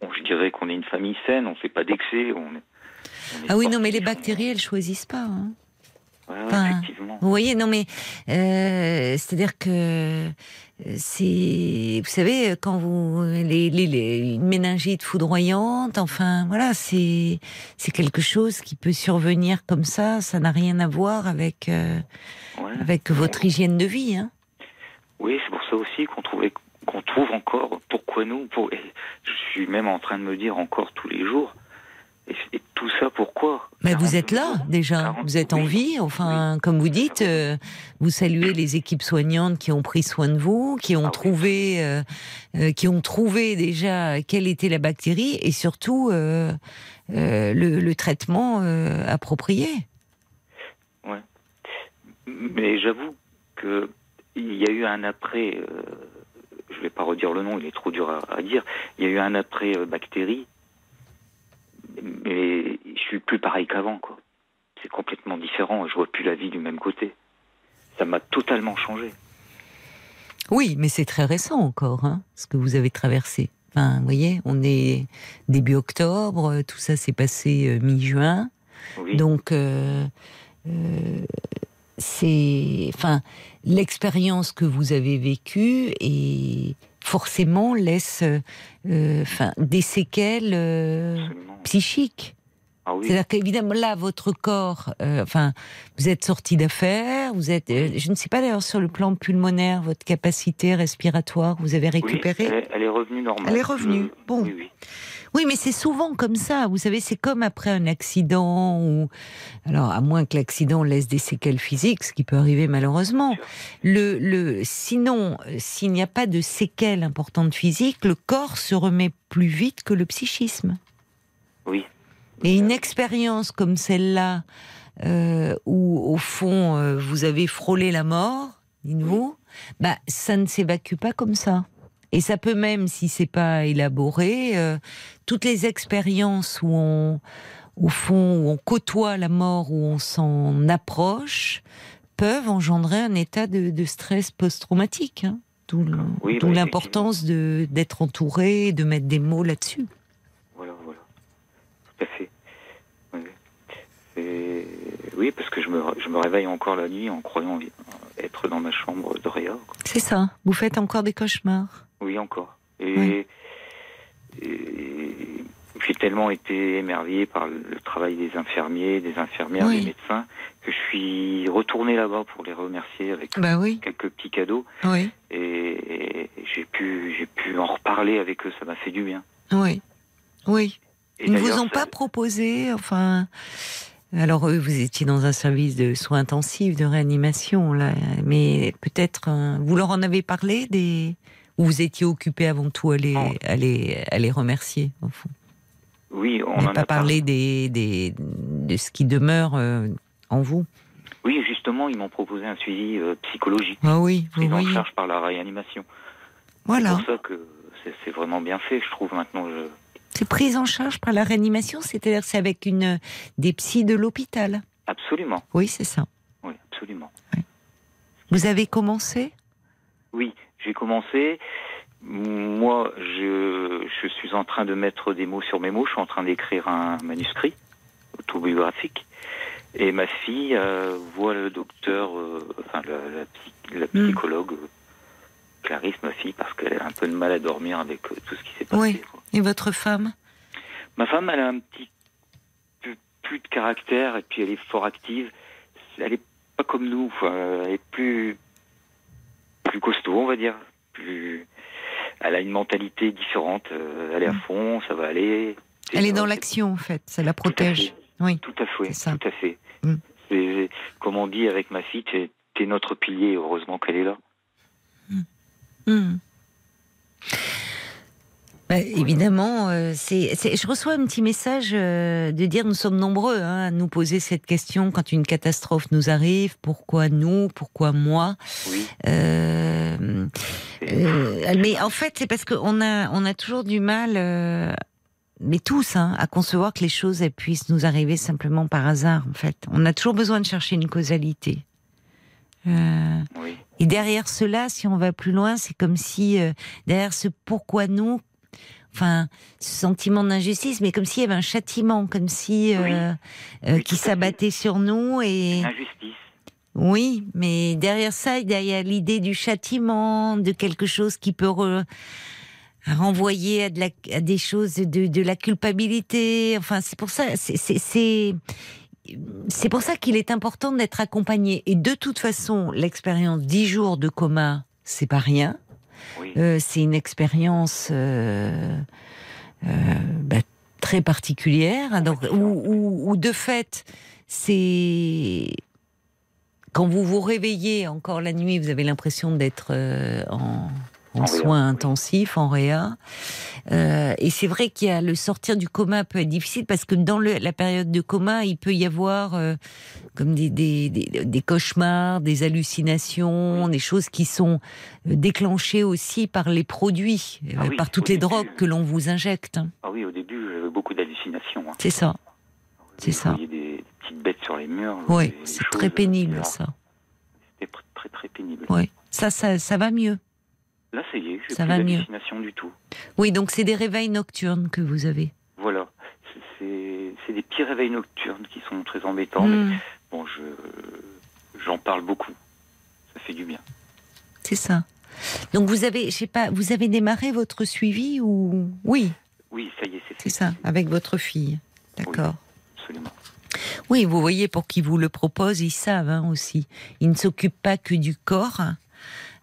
F: bon, je dirais qu'on est une famille saine, on fait pas d'excès. On on
C: Ah oui, non, mais les
F: sportifs, on-
C: bactéries, elles choisissent pas. hein.
F: Ouais,
C: Enfin,
F: effectivement.
C: Vous voyez, non mais euh, c'est-à-dire que c'est, vous savez, quand vous les, les, les une méningite foudroyante, enfin voilà, c'est c'est quelque chose qui peut survenir comme ça. Ça n'a rien à voir avec euh,
F: Ouais.
C: avec votre hygiène de vie. Hein.
F: Oui, c'est pour ça aussi qu'on trouvait qu'on trouve encore pourquoi nous. Pour, je suis même en train de me dire encore tous les jours. Et, tout ça pourquoi?
C: Mais vous
F: 42
C: êtes là déjà,
F: 40
C: vous êtes en
F: oui.
C: vie. Enfin, comme vous dites, euh, vous saluez les équipes soignantes qui ont pris soin de vous, qui ont
F: Ah oui.
C: trouvé, euh, euh, qui ont trouvé déjà quelle était la bactérie et surtout euh, euh, le, le traitement euh, approprié.
F: Mais j'avoue que il y a eu un après. euh, je vais pas redire le nom, il est trop dur à, à dire. Il y a eu un après euh, bactérie, mais je suis plus pareil qu'avant, quoi. C'est complètement différent. Je vois plus la vie du même côté. Ça m'a totalement changé.
C: Oui, mais c'est très récent encore, hein, ce que vous avez traversé. Enfin, vous voyez, on est début octobre, tout ça s'est passé euh, mi-juin.
F: Oui.
C: Donc, euh, euh, c'est, enfin, l'expérience que vous avez vécue et forcément laisse, euh, enfin, des séquelles euh, psychiques.
F: Ah oui.
C: C'est-à-dire qu'évidemment là, votre corps, euh, enfin, vous êtes sorti d'affaires, vous êtes, euh, je ne sais pas d'ailleurs sur le plan pulmonaire, votre capacité respiratoire, vous avez
F: Oui,
C: récupéré.
F: elle, est- elle est revenue normale.
C: Elle est revenue.
F: Je-
C: Bon.
F: Oui, oui.
C: Mais c'est souvent comme ça. Vous savez, c'est comme après un accident ou alors à moins que l'accident laisse des séquelles physiques, ce qui peut arriver malheureusement. Le, le, sinon, s'il n'y a pas de séquelles importantes physiques, le corps se remet plus vite que le psychisme.
F: Oui.
C: Et une expérience comme celle-là, euh, où au fond euh, vous avez frôlé la mort, dites-vous, bah ça ne s'évacue pas comme ça. Et ça peut même, si c'est pas élaboré, euh, toutes les expériences où on, au fond, où on côtoie la mort, où on s'en approche, peuvent engendrer un état de, de stress post-traumatique. Hein. D'où
F: Oui, bah,
C: l'importance de d'être entouré, de mettre des mots là-dessus.
F: Voilà, voilà. Tout à fait. Oui, Et- oui parce que je me, je me réveille encore la nuit en croyant être dans ma chambre de Réa.
C: C'est ça. Vous faites encore des cauchemars.
F: Oui, encore. Et,
C: Oui.
F: et j'ai tellement été émerveillé par le travail des infirmiers, des infirmières,
C: Oui.
F: des médecins, que je suis retourné là-bas pour les remercier avec
C: Bah oui,
F: quelques petits cadeaux.
C: oui,
F: Et, et j'ai pu, j'ai pu en reparler avec eux. Ça m'a fait du bien.
C: oui, oui.
F: Et
C: Ils ne vous ont
F: ça-
C: pas proposé, enfin. Alors, eux, vous étiez dans un service de soins intensifs, de réanimation, là. Mais peut-être, euh, vous leur en avez parlé des. Ou vous étiez occupé avant tout à les, à les, à les remercier, au fond?
F: Oui, on
C: n'a
F: a
C: pas
F: parlé.
C: parlé des, des, de ce qui demeure euh, en vous?
F: Oui, justement, ils m'ont proposé un suivi euh, psychologique,
C: Ah oui, vous
F: pris en charge par la réanimation.
C: Voilà.
F: C'est pour ça que c'est- vraiment bien fait, je trouve maintenant. Je...
C: C'est prise en charge par la réanimation, c'est-à-dire c'est avec une, des psys de l'hôpital.
F: Absolument,
C: Oui, c'est ça.
F: oui, absolument.
C: Vous avez commencé?
F: Oui, j'ai commencé. Moi, je, je suis en train de mettre des mots sur mes mots. Je suis en train d'écrire un manuscrit autobiographique. Et ma fille euh, voit le docteur, euh, enfin la, la psy- la
C: Hmm.
F: psychologue, euh, Clarisse, ma fille, parce qu'elle a un peu de mal à dormir avec euh, tout ce qui s'est passé.
C: Oui.
F: quoi.
C: Et votre femme?
F: Ma femme, elle a un petit peu plus de caractère et puis elle est fort active. Elle est pas comme nous, enfin, elle est plus plus costaud, on va dire. Plus, elle a une mentalité différente. euh, Elle est à fond, ça va aller.
C: Elle est dans l'action, en fait. Ça la protège. Oui.
F: Tout à fait,
C: ça.
F: tout à fait.
C: Mm.
F: Comme on dit avec ma fille, t'es t'es notre pilier. Heureusement qu'elle est là.
C: Hmm. Bah, évidemment, euh, c'est, c'est- je reçois un petit message euh, de dire nous sommes nombreux hein, à nous poser cette question quand une catastrophe nous arrive. Pourquoi nous? Pourquoi moi? Euh, euh, Mais en fait, c'est parce qu'on a, on a toujours du mal, euh, mais tous, hein, à concevoir que les choses elles puissent nous arriver simplement par hasard. En fait, on a toujours besoin de chercher une causalité. Euh,
F: Oui.
C: et derrière cela, si on va plus loin, c'est comme si euh, derrière ce pourquoi nous, enfin, ce sentiment d'injustice, mais comme s'il y avait un châtiment, comme si
F: Oui.
C: euh, euh, qui s'abattait sur nous et
F: Injustice.
C: oui, mais derrière ça, il y a- l'idée du châtiment, de quelque chose qui peut re- renvoyer à, de la, à des choses de, de la culpabilité. Enfin, c'est pour ça, c'est- c'est pour ça qu'il est important d'être accompagné. Et de toute façon, l'expérience 10 jours de coma, c'est pas rien.
F: Oui.
C: Euh, c'est une expérience euh, euh, bah, très particulière, donc, où, où- où, de fait, c'est quand vous vous réveillez encore la nuit, vous avez l'impression d'être euh, en, en
F: En réa,
C: soins
F: oui.
C: intensifs, en réa. Euh, et c'est vrai qu'il y a le sortir du coma peut être difficile parce que dans le- la période de coma, il peut y avoir euh, comme des, des, des- des cauchemars, des hallucinations, des choses qui sont euh, déclenchées aussi par les produits,
F: Ah oui,
C: par toutes les
F: début.
C: drogues que l'on vous injecte. hein.
F: Ah oui, au début, j'avais beaucoup d'hallucinations. hein.
C: C'est ça. C'est ça.
F: voyez des, des petites bêtes sur les murs.
C: Oui, c'est très pénible ça.
F: C'était très très pénible.
C: Oui, ça, ça, ça va mieux.
F: Là, ça y est, j'ai plus d'hallucinations du tout.
C: Oui, donc c'est des réveils nocturnes que vous avez.
F: Voilà. C'est- des petits réveils nocturnes qui sont très embêtants. Mais
C: Hmm,
F: bon, je j'en parle beaucoup. Ça fait du bien.
C: c'est ça. Donc vous avez, je sais pas, vous avez démarré votre suivi ou? Oui,
F: Oui, ça y est, c'est
C: ça, avec votre fille. D'accord.
F: Absolument.
C: Oui, vous voyez, pour qui vous le propose, ils savent hein, aussi. Ils ne s'occupent pas que du corps,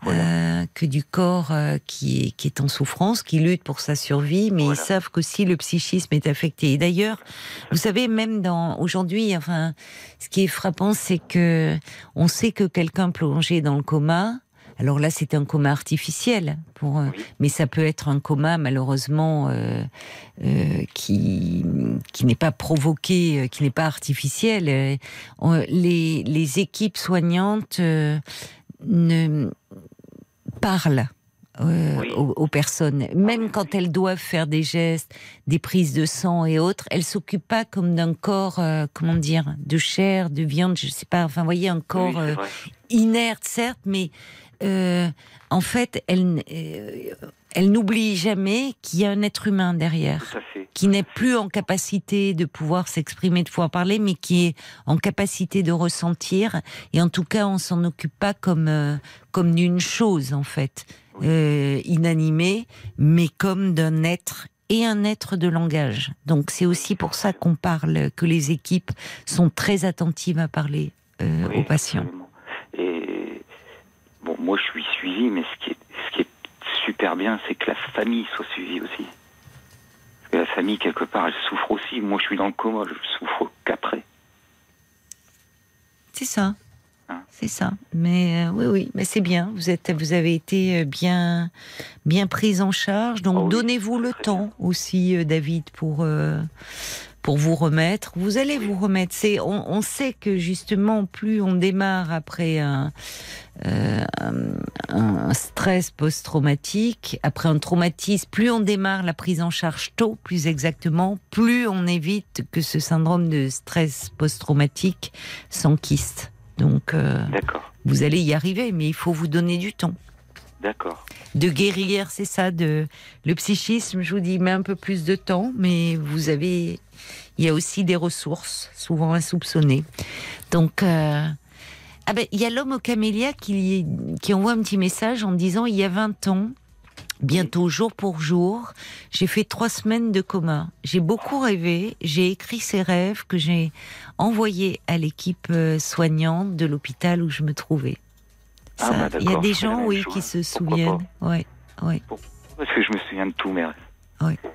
C: euh, que du corps euh, qui, est, qui est en souffrance, qui lutte pour sa survie, mais
F: Voilà.
C: ils savent qu'aussi le psychisme est affecté. Et d'ailleurs, vous savez, même dans aujourd'hui, enfin, ce qui est frappant, c'est que on sait que quelqu'un plongé dans le coma. Alors là, c'est un coma artificiel, pour, euh,
F: Oui.
C: mais ça peut être un coma malheureusement euh, euh, qui qui n'est pas provoqué, qui n'est pas artificiel. Les, les équipes soignantes euh, ne parlent euh,
F: Oui.
C: aux, aux personnes, même quand elles doivent faire des gestes, des prises de sang et autres, elles s'occupent pas comme d'un corps, euh, comment dire, de chair, de viande, je sais pas. Enfin, vous voyez, un corps
F: Oui,
C: euh, inerte, certes, mais en fait, elle, euh, elle n'oublie jamais qu'il y a un être humain derrière qui n'est plus en capacité de pouvoir s'exprimer, de pouvoir parler, mais qui est en capacité de ressentir. Et en tout cas, on s'en occupe pas comme euh, comme d'une chose en fait euh, inanimée, mais comme d'un être et un être de langage. Donc c'est aussi pour ça qu'on parle, que les équipes sont très attentives à parler euh,
F: Oui,
C: aux patients.
F: absolument. Et bon, moi je suis suivi, mais ce qui est, ce qui est super bien, c'est que la famille soit suivie aussi. Parce que la famille, quelque part, elle souffre aussi. Moi je suis dans le coma, je souffre qu'après.
C: C'est ça.
F: Hein.
C: C'est ça. Mais euh, oui, oui, mais c'est bien. Vous êtes, vous avez été euh, bien, bien prise en charge. Donc
F: Oh oui,
C: donnez-vous le temps aussi, euh, David, pour euh, pour vous remettre. Vous allez vous remettre. C'est, on, on sait que justement, plus on démarre après un, euh, un, un stress post-traumatique, après un traumatisme, plus on démarre la prise en charge tôt, plus exactement, plus on évite que ce syndrome de stress post-traumatique s'enquiste. Donc, euh, vous allez y arriver, mais il faut vous donner du temps.
F: D'accord.
C: De guérir, c'est ça. De le psychisme, je vous dis, met un peu plus de temps, mais vous avez, il y a aussi des ressources souvent insoupçonnées. Donc, euh, ah ben, il y a l'homme au camélia qui qui envoie un petit message en disant, il y a 20 ans. Bientôt jour pour jour, j'ai fait trois semaines de coma. J'ai beaucoup rêvé, j'ai écrit ces rêves que j'ai envoyés à l'équipe euh, soignante de l'hôpital où je me trouvais.
F: Ah, bah,
C: il y a des gens, oui,
F: chose.
C: qui se
F: Pourquoi
C: souviennent. Ouais, ouais.
F: Parce que je me souviens de mes rêves.
C: Oui.
F: Ah,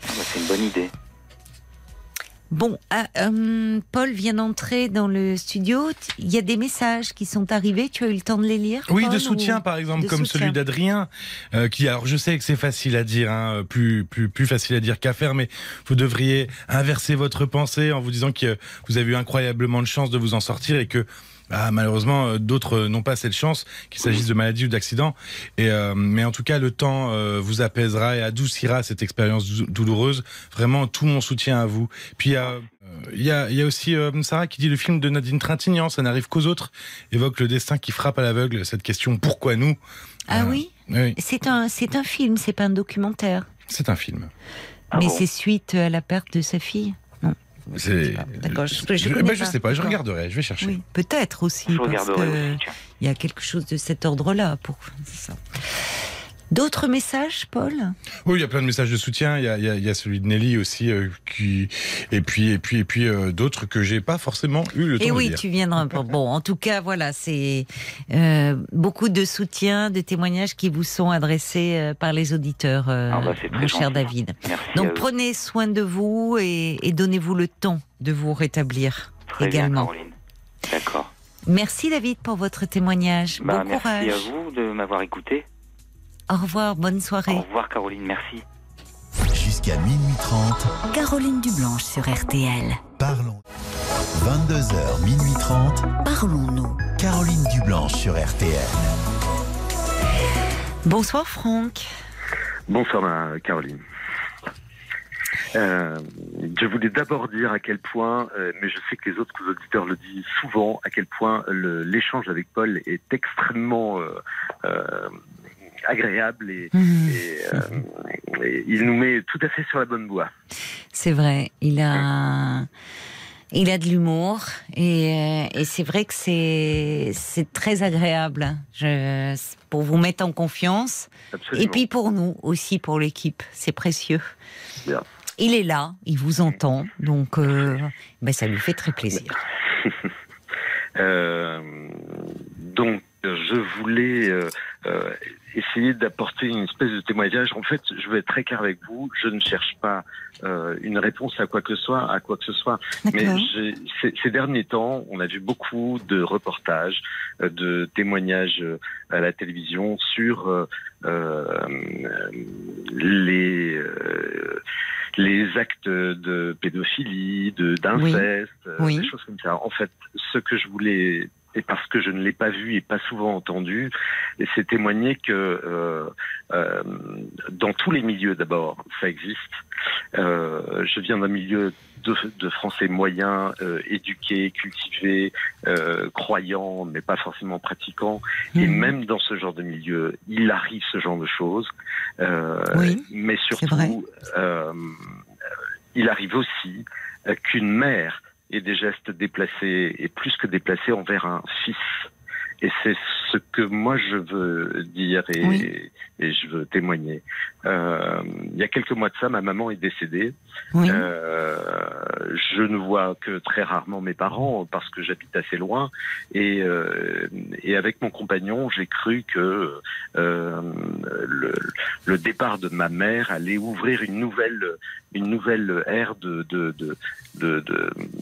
F: bah, c'est une bonne idée.
C: Bon, ah, euh, Paul vient d'entrer dans le studio. Il y a des messages qui sont arrivés. Tu as eu le temps de les lire
E: Oui,
C: Paul,
E: de
C: ou-
E: soutien, par exemple,
C: de
E: comme
C: soutien.
E: celui d'Adrien, euh, qui, alors je sais que c'est facile à dire, hein, plus, plus, plus facile à dire qu'à faire, mais vous devriez inverser votre pensée en vous disant que vous avez eu incroyablement de chance de vous en sortir et que ah, malheureusement, euh, d'autres n'ont pas cette chance, qu'il s'agisse de maladies ou d'accidents. Et euh, mais en tout cas, le temps euh, vous apaisera et adoucira cette expérience dou- douloureuse. Vraiment, tout mon soutien à vous. Puis il y a, euh, il y a, il y a aussi euh, Sarah qui dit le film de Nadine Trintignant, ça n'arrive qu'aux autres, évoque le destin qui frappe à l'aveugle. Cette question pourquoi nous?
C: Ah
E: Euh,
C: oui?
E: oui.
C: C'est un, c'est un film, c'est pas un documentaire.
E: C'est un film.
F: Ah
C: Mais
F: bon?
C: c'est suite à la perte de sa fille. D'accord, je- je
E: je,
C: connais
E: bah, je
C: pas.
E: sais pas, je regarderai, je vais chercher.
C: Oui, peut-être aussi,
F: Je
C: parce
F: regarderai
C: que
F: aussi, tiens.
C: il y a quelque chose de cet ordre-là. Pour... c'est ça. D'autres messages, Paul?
E: Oui, il y a plein de messages de soutien. Il y a, il y a- il y a celui de Nelly aussi, euh, qui et puis et puis et puis euh, d'autres que j'ai pas forcément eu le temps
C: Et
E: de
C: oui,
E: lire.
C: tu viendras. Bon, bon, en tout cas, voilà, c'est euh, beaucoup de soutien, de témoignages qui vous sont adressés euh, par les auditeurs, euh,
F: Ah bah,
C: mon cher
F: gentil.
C: David.
F: Merci.
C: Donc prenez soin de vous et, et donnez-vous le temps de vous rétablir
F: Très
C: également.
F: Caroline. D'accord.
C: Merci David pour votre témoignage.
F: Bah,
C: bon
F: merci
C: courage.
F: à vous de m'avoir écouté.
C: Au revoir, bonne soirée.
F: Au revoir, Caroline. Merci.
A: Jusqu'à minuit 30,
B: Caroline Dublanche sur RTL.
A: parlons. 22h, minuit 30,
B: Parlons-nous.
A: Caroline Dublanche sur RTL.
C: Bonsoir Franck.
G: Bonsoir ma Caroline. Euh, je voulais d'abord dire à quel point, euh, mais je sais que les autres auditeurs le disent souvent, à quel point l'échange avec Paul est extrêmement euh, euh, agréable et,
C: Mmh.
G: et, euh, et il nous met tout à fait sur la bonne voie.
C: C'est vrai, il a, il a de l'humour et, euh, et c'est vrai que c'est, c'est très agréable je, pour vous mettre en confiance
G: Absolument.
C: et puis pour nous aussi, pour l'équipe, c'est précieux.
G: Bien.
C: Il est là, il vous entend, donc euh, ben ça lui fait très plaisir. *laughs*
G: Euh, donc, je voulais euh, essayer d'apporter une espèce de témoignage. En fait, je vais être très clair avec vous. Je ne cherche pas euh, une réponse à quoi que ce soit, à quoi que ce soit. Mais ces, ces derniers temps, on a vu beaucoup de reportages, euh, de témoignages euh, à la télévision sur les les actes de pédophilie, de d'inceste,
C: Oui.
G: des choses comme ça. En fait, ce que je voulais et parce que je ne l'ai pas vu et pas souvent entendu, c'est témoigner que euh, euh, dans tous les milieux d'abord, ça existe. Euh, je viens d'un milieu de, de Français moyens, euh, éduqués, cultivés, euh, croyants, mais pas forcément pratiquants. Et
C: Mhm.
G: même dans ce genre de milieu, il arrive ce genre de choses. Euh,
C: Oui,
G: mais surtout, euh, il arrive aussi qu'une mère ait des gestes déplacés et plus que déplacés envers un fils. Et c'est ce que moi je veux dire et. Et je veux témoigner. Euh, il y a quelques mois de ça, ma maman est décédée.
C: Oui,
G: Euh, je ne vois que très rarement mes parents parce que j'habite assez loin et, euh, et avec mon compagnon j'ai cru que euh, le, le départ de ma mère allait ouvrir une nouvelle une nouvelle ère de de de de,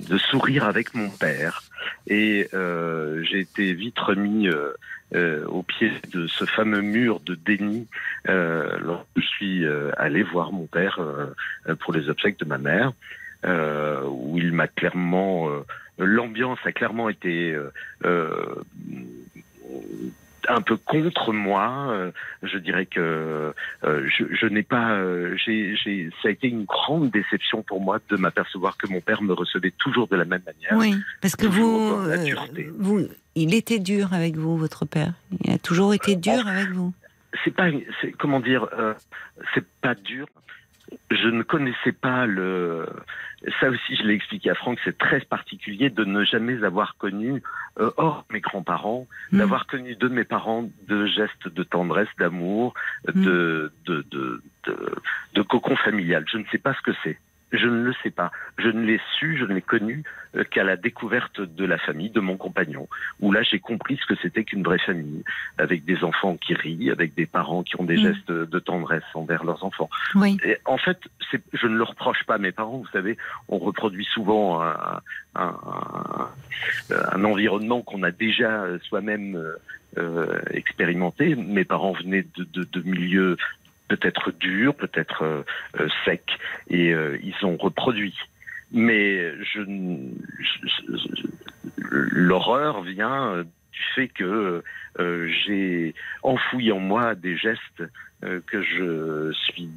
G: de, sourire avec mon père et euh, j'ai été vite remis euh, au pied de ce fameux mur de déni euh, lorsque je suis euh, allé voir mon père euh, pour les obsèques de ma mère, euh, où il m'a clairement, l'ambiance a clairement été un peu contre moi. Euh, je dirais que euh, je, je n'ai pas, euh, j'ai, j'ai, ça a été une grande déception pour moi de m'apercevoir que mon père me recevait toujours de la même manière.
C: oui, parce que vous, vous, il était dur avec vous, votre père. Il a toujours été dur avec vous.
G: c'est pas, c'est comment dire, c'est pas dur. Je ne connaissais pas le. Ça aussi, je l'ai expliqué à Franck, c'est très particulier de ne jamais avoir connu, euh, hors mes grands-parents,
C: Mm.
G: d'avoir connu de mes parents de gestes de tendresse, d'amour, de, de, de, de, de cocon familial. Je ne sais pas ce que c'est. Je ne le sais pas. Je ne l'ai su, je ne l'ai connu euh, qu'à la découverte de la famille, de mon compagnon, où là j'ai compris ce que c'était qu'une vraie famille, avec des enfants qui rient, avec des parents qui ont des
C: Mm.
G: gestes de tendresse envers leurs enfants.
C: Oui,
G: Et en fait, je ne le reproche pas à mes parents. Vous savez, on reproduit souvent un, un, un- un environnement qu'on a déjà soi-même euh, euh, expérimenté. Mes parents venaient de, de, de milieux peut-être durs, peut-être euh, euh, secs, et euh, ils ont reproduit. Mais je, l'horreur vient du fait que euh, j'ai enfoui en moi des gestes euh, que je suis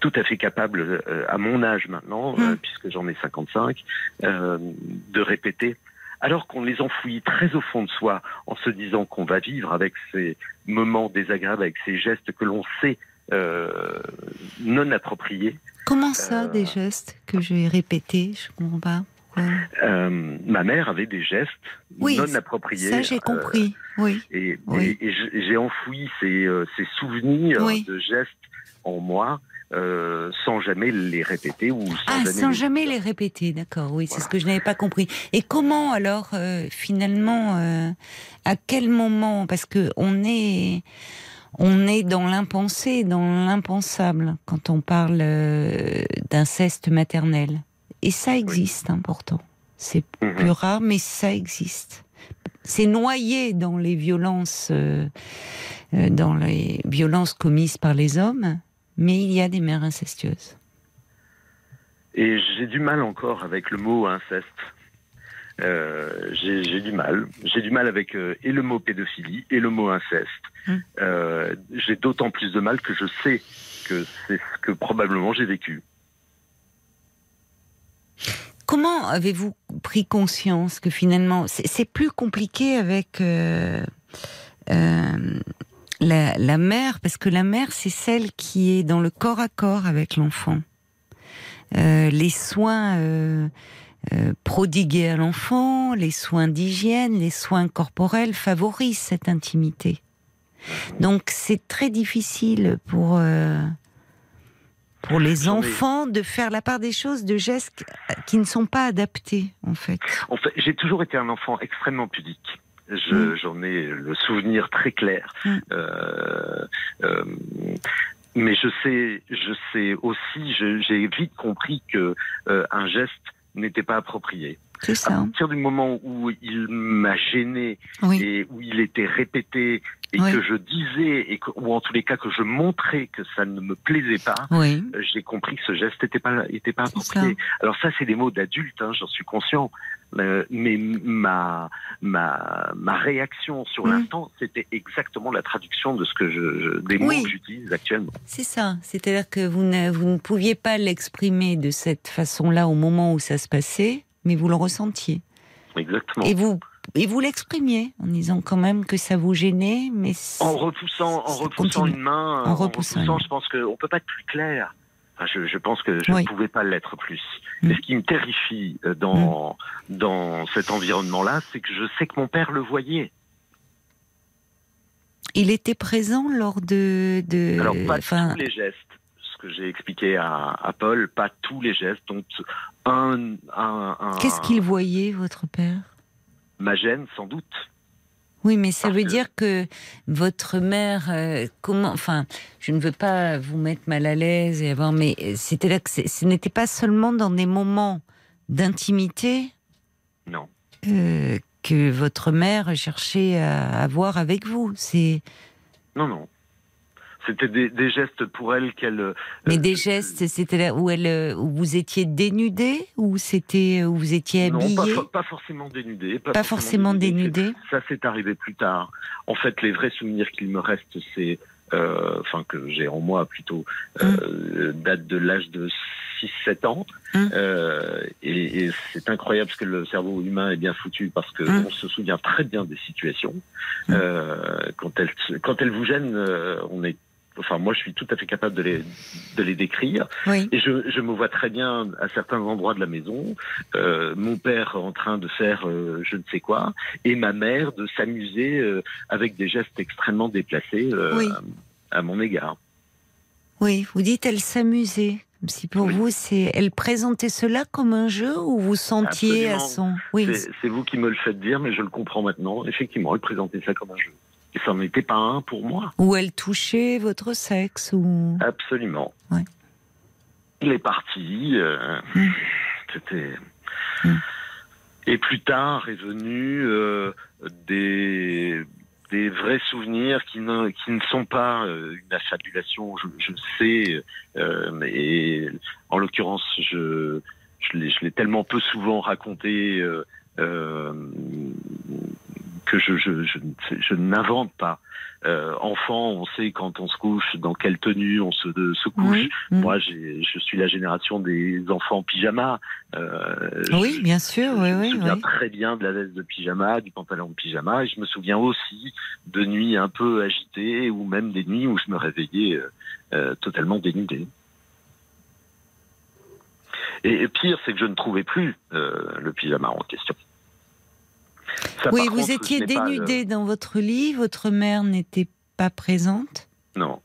G: tout à fait capable, euh, à mon âge maintenant, euh,
C: Mm.
G: puisque j'en ai 55, euh, de répéter, alors qu'on les enfouit très au fond de soi, en se disant qu'on va vivre avec ces moments désagréables, avec ces gestes que l'on sait euh, non appropriés.
C: Comment ça,
G: Euh.
C: des gestes que j'ai répétés? Je comprends pas.
G: Euh, ma mère avait des gestes
C: Oui,
G: non appropriés.
C: Ça, j'ai
G: euh,
C: compris. oui.
G: et
C: Oui.
G: et- et je- j'ai enfoui ces, ces souvenirs
C: Oui.
G: de gestes en moi euh, sans jamais les répéter ou sans
C: Ah,
G: jamais
C: sans
G: les
C: jamais les répéter, d'accord. Oui, c'est
G: Voilà.
C: ce que je n'avais pas compris. Et comment alors, finalement, à quel moment? Parce que on est, on est dans l'impensé, dans l'impensable quand on parle euh, d'inceste maternel. Et ça existe, hein, pourtant. C'est
G: Mhm.
C: plus rare, mais ça existe. C'est noyé dans les violences, euh, euh, dans les violences commises par les hommes, mais il y a des mères incestueuses.
G: Et j'ai du mal encore avec le mot inceste. Euh, j'ai du mal. J'ai du mal avec euh, et le mot pédophilie et le mot inceste.
C: Mm.
G: Euh, j'ai d'autant plus de mal que je sais que c'est ce que probablement j'ai vécu.
C: Comment avez-vous pris conscience que finalement, c'est plus compliqué avec la, la mère, parce que la mère, c'est celle qui est dans le corps à corps avec l'enfant. Les soins euh, prodigués à l'enfant, les soins d'hygiène, les soins corporels favorisent cette intimité. Donc c'est très difficile pour euh, pour les enfants de faire la part des choses, de gestes qui ne sont pas adaptés en fait.
G: En fait, j'ai toujours été un enfant extrêmement pudique. Je-
C: Mm.
G: J'en ai le souvenir très clair.
C: Mm.
G: Euh, euh, mais je sais, je sais aussi, je- j'ai vite compris que euh, un geste n'était pas approprié.
C: C'est
G: À
C: ça.
G: partir du moment où il m'a gêné
C: Oui.
G: et où il était répété et
C: Oui.
G: que je disais et que, ou en tous les cas que je montrais que ça ne me plaisait pas,
C: Oui.
G: euh, j'ai compris que ce geste n'était pas était pas approprié. Alors ça, c'est des mots d'adultes, hein, j'en suis conscient. Euh, mais ma ma ma réaction sur
C: Mm.
G: l'instant, c'était exactement la traduction de ce que je, je- des mots
C: Oui.
G: que j'utilise actuellement.
C: C'est ça. C'est-à-dire que vous ne, vous ne pouviez pas l'exprimer de cette façon-là au moment où ça se passait, mais vous le ressentiez.
G: Exactement.
C: Et vous, et vous l'exprimiez en disant quand même que ça vous gênait, mais
G: En repoussant, en repoussant
C: continue.
G: une main,
C: En
G: en,
C: repoussant
G: repoussant, je pense qu'on peut pas être plus clair. Enfin, je, je pense que je
C: Oui.
G: ne pouvais pas l'être plus.
C: Mm.
G: Mais ce qui me terrifie euh, dans dans cet environnement-là, c'est que je sais que mon père le voyait.
C: il était présent lors de, de
G: Alors pas
C: enfin,
G: tous les gestes, ce que j'ai expliqué à, à Paul, pas tous les gestes. Donc un, un, un-
C: qu'est-ce qu'il voyait, votre père?
G: Ma gêne sans doute.
C: Oui, mais ça
G: Parce
C: veut
G: que-
C: dire que votre mère, euh, comment, enfin, je ne veux pas vous mettre mal à l'aise et avoir, mais c'était là que ce n'était pas seulement dans des moments d'intimité
G: Non.
C: euh, que votre mère cherchait à avoir avec vous. C'est
G: Non, non. C'était des, des gestes pour elle qu'elle. euh,
C: mais
G: euh,
C: des gestes, c'était là où elle, euh, où vous étiez dénudé ou c'était où vous étiez
G: Non,
C: habillé,
G: pas, fo- pas forcément dénudé.
C: pas forcément dénudé.
G: Ça, c'est arrivé plus tard. En fait, les vrais souvenirs qu'il me reste, c'est, euh, enfin que j'ai en moi plutôt, euh, date de l'âge de 6-7 ans.
C: Hum.
G: Euh, et et c'est incroyable parce que le cerveau humain est bien foutu parce que
C: Hum.
G: on se souvient très bien des situations.
C: Hum.
G: Euh, quand elles quand elles vous gênent, euh, on est Enfin, moi, je suis tout à fait capable de les, de les décrire.
C: Oui.
G: Et je, je me vois très bien à certains endroits de la maison, euh, mon père en train de faire euh, je ne sais quoi, et ma mère de s'amuser euh, avec des gestes extrêmement déplacés
C: Oui.
G: à, à mon égard.
C: Oui, vous dites elle s'amusait. Si pour
G: Oui.
C: vous, c'est elle présentait cela comme un jeu ou vous sentiez à son. Oui,
G: c'est vous qui me le faites dire, mais je le comprends maintenant. Effectivement, elle présentait ça comme un jeu. N'en était pas un pour moi.
C: ou elle touchait votre sexe ou?
G: Absolument.
C: Ouais.
G: Il est parti. euh,
C: Mm.
G: C'était.
C: Mm.
G: Et plus tard est venu euh, des des vrais souvenirs qui ne qui ne sont pas euh, une affabulation. Je, je sais. et en l'occurrence, je je l'ai je l'ai tellement peu souvent raconté. Que je, je, je, je n'invente pas. Euh, enfant, on sait quand on se couche, dans quelle tenue on se, de- se couche.
C: Mm.
G: Moi, je suis la génération des enfants en pyjama. Euh,
C: Oui, bien sûr,
G: je
C: oui,
G: me souviens
C: oui.
G: très bien de la veste de pyjama, du pantalon de pyjama, et je me souviens aussi de nuits un peu agitées, ou même des nuits où je me réveillais euh, totalement dénudé. Et, et pire, c'est que je ne trouvais plus le pyjama en question. Ça,
C: Oui, vous
G: contre,
C: étiez
G: le-
C: dénudé dans votre lit, votre mère n'était pas présente,
G: Non.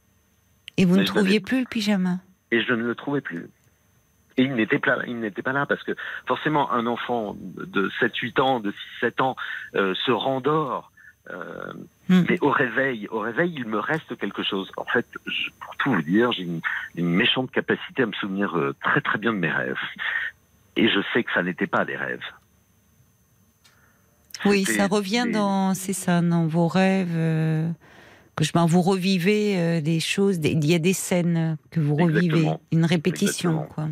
C: et vous
G: Mais
C: ne trouviez plus le pyjama.
G: et je ne le trouvais plus. Et il n'était pas, il n'était pas là parce que forcément un enfant de 7-8 ans, de 6-7 ans euh, se rendort. Euh,
C: Hmm.
G: Mais au réveil, au réveil, il me reste quelque chose. En fait, je- pour tout vous dire, j'ai une, une méchante capacité à me souvenir euh, très très bien de mes rêves. Et je sais que ça n'était pas des rêves.
C: Oui, ça revient dans, c'est ça, dans vos rêves. euh, que je, ben, vous revivez euh, des choses, il y a des scènes que vous revivez,
G: Exactement.
C: une répétition, quoi.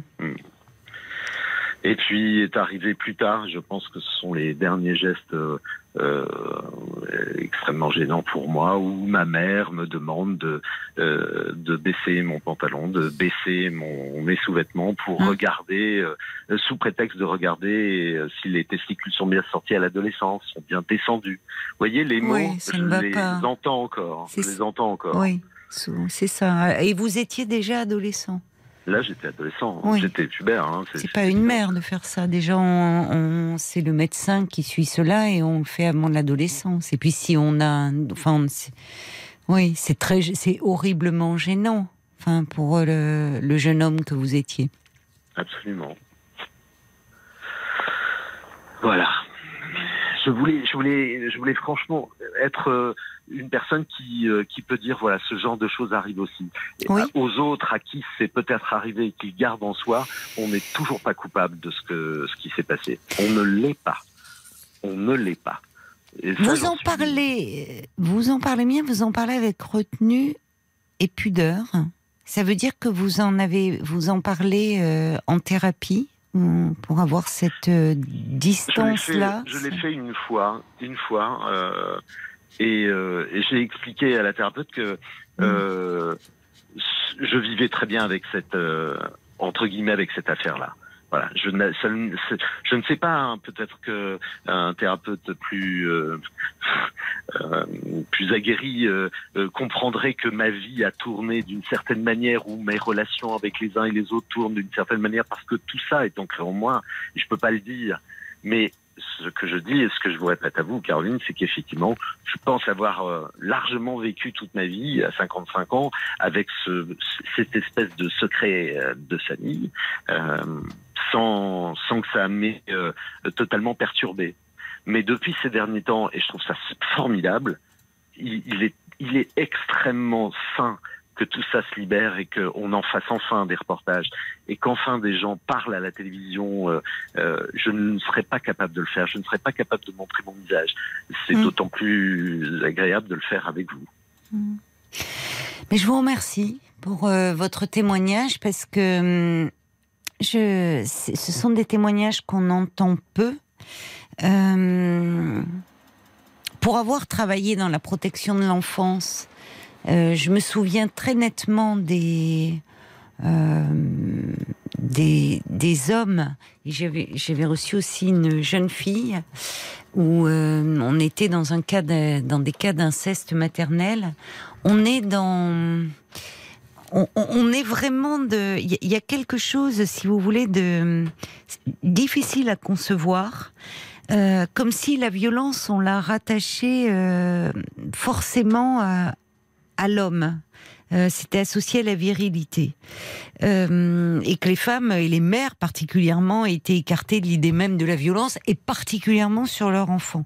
G: Et puis est arrivé plus tard, je pense que ce sont les derniers gestes euh, euh, extrêmement gênants pour moi, où ma mère me demande de, euh, de baisser mon pantalon, de baisser mon, mes sous-vêtements pour
C: Hum.
G: regarder, euh, sous prétexte de regarder euh, si les testicules sont bien sortis à l'adolescence, sont bien descendus. Vous voyez, les mots,
C: Oui,
G: je les
C: pas.
G: entends encore. Je les entends encore.
C: Oui, c'est ça. Et vous étiez déjà adolescent?
G: Là, j'étais adolescent,
C: Oui.
G: j'étais pubère. Hein,
C: C'est pas une mère de faire ça. Déjà, c'est le médecin qui suit cela et on le fait avant l'adolescence. Et puis si on a, enfin, c'est- oui, c'est très, c'est horriblement gênant. Enfin, pour le, le jeune homme que vous étiez.
G: Absolument. Voilà. Je voulais, je voulais, je voulais franchement être euh, une personne qui, euh, qui peut dire voilà, ce genre de choses arrive aussi.
C: Oui.
G: à- Aux autres à qui c'est peut-être arrivé et qui gardent en soi, on n'est toujours pas coupable de ce que ce qui s'est passé. On ne l'est pas. On ne l'est pas. Ça,
C: Vous en
G: suis-
C: parlez, vous en parlez bien, vous en parlez avec retenue et pudeur. Ça veut dire que vous en avez, vous en parlez euh, en thérapie? Pour avoir cette euh,
G: Je l'ai fait,
C: distance-là.
G: je l'ai fait une fois, une fois, euh, et, euh, et j'ai expliqué à la thérapeute que euh, je vivais très bien avec cette euh, entre guillemets avec cette affaire-là. Voilà, je, ne- je ne sais pas, hein, peut-être que un thérapeute plus euh, euh, plus aguerri euh, euh, comprendrait que ma vie a tourné d'une certaine manière ou mes relations avec les uns et les autres tournent d'une certaine manière parce que tout ça est ancré en moi. Je peux pas le dire, mais ce que je dis et ce que je vous répète à vous, Caroline, c'est qu'effectivement, je pense avoir euh, largement vécu toute ma vie à 55 ans avec ce, cette espèce de secret euh, de famille, euh, sans, sans que ça m'ait euh, totalement perturbé. Mais depuis ces derniers temps, et je trouve ça formidable, il, il est, il est extrêmement sain que tout ça se libère et qu'on en fasse enfin des reportages et qu'enfin des gens parlent à la télévision. euh, euh, je ne serais pas capable de le faire. Je ne serais pas capable de montrer mon visage. C'est
C: Mm.
G: d'autant plus agréable de le faire avec vous.
C: Mais je vous remercie pour euh, votre témoignage parce que hum, je, ce sont des témoignages qu'on entend peu. Pour avoir travaillé dans la protection de l'enfance, euh, je me souviens très nettement des euh, des, hommes. J'avais reçu aussi une jeune fille où euh, on était dans un cas dans des cas d'inceste maternel. On est dans on, est vraiment de. Il y, a- quelque chose, si vous voulez, de difficile à concevoir. comme si la violence, on l'a rattachée forcément à, à l'homme. Euh, C'était associé à la virilité. Euh, et que les femmes et les mères particulièrement étaient écartées de l'idée même de la violence, et particulièrement sur leurs enfants.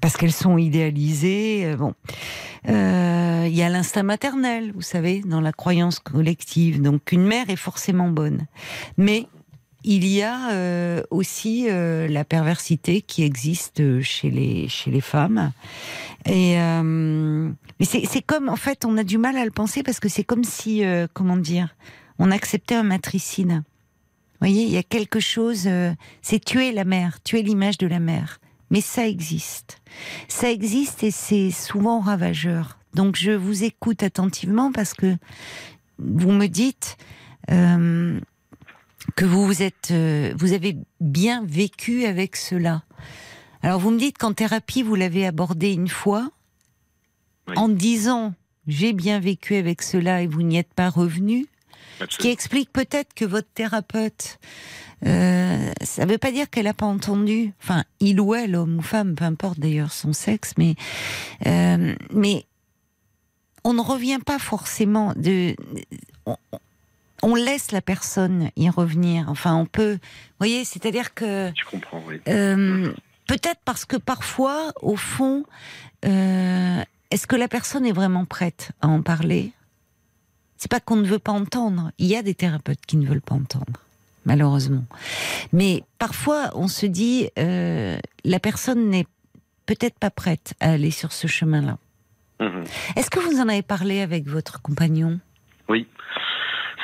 C: Parce qu'elles sont idéalisées. euh, bon. Euh, Il y a l'instinct maternel, vous savez, dans la croyance collective. Donc une mère est forcément bonne. Mais il y a euh, aussi euh, la perversité qui existe chez les, chez les femmes. Et euh, mais c'est comme, en fait, on a du mal à le penser parce que c'est comme si, euh, comment dire, on acceptait un matricide. Vous voyez, il y a quelque chose, c'est tuer la mère, tuer l'image de la mère. mais ça existe. Ça existe et c'est souvent ravageur. Donc je vous écoute attentivement parce que vous me dites que vous vous êtes, euh, vous avez bien vécu avec cela. Alors vous me dites qu'en thérapie vous l'avez abordé une fois,
G: Oui.
C: en disant j'ai bien vécu avec cela et vous n'y êtes pas revenu. Ce qui explique peut-être que votre thérapeute, euh, ça ne veut pas dire qu'elle n'a pas entendu, enfin, il ou elle, homme ou femme, peu importe d'ailleurs son sexe, mais, euh, mais on ne revient pas forcément de. On, on laisse la personne y revenir. Enfin, on peut. Vous voyez, c'est-à-dire que.
G: Je comprends, oui.
C: Euh, Peut-être parce que parfois, au fond, euh, est-ce que la personne est vraiment prête à en parler? C'est pas qu'on ne veut pas entendre. Il y a des thérapeutes qui ne veulent pas entendre, malheureusement. Mais parfois, on se dit, euh, la personne n'est peut-être pas prête à aller sur ce chemin-là.
G: Mhm.
C: Est-ce que vous en avez parlé avec votre compagnon?
G: Oui.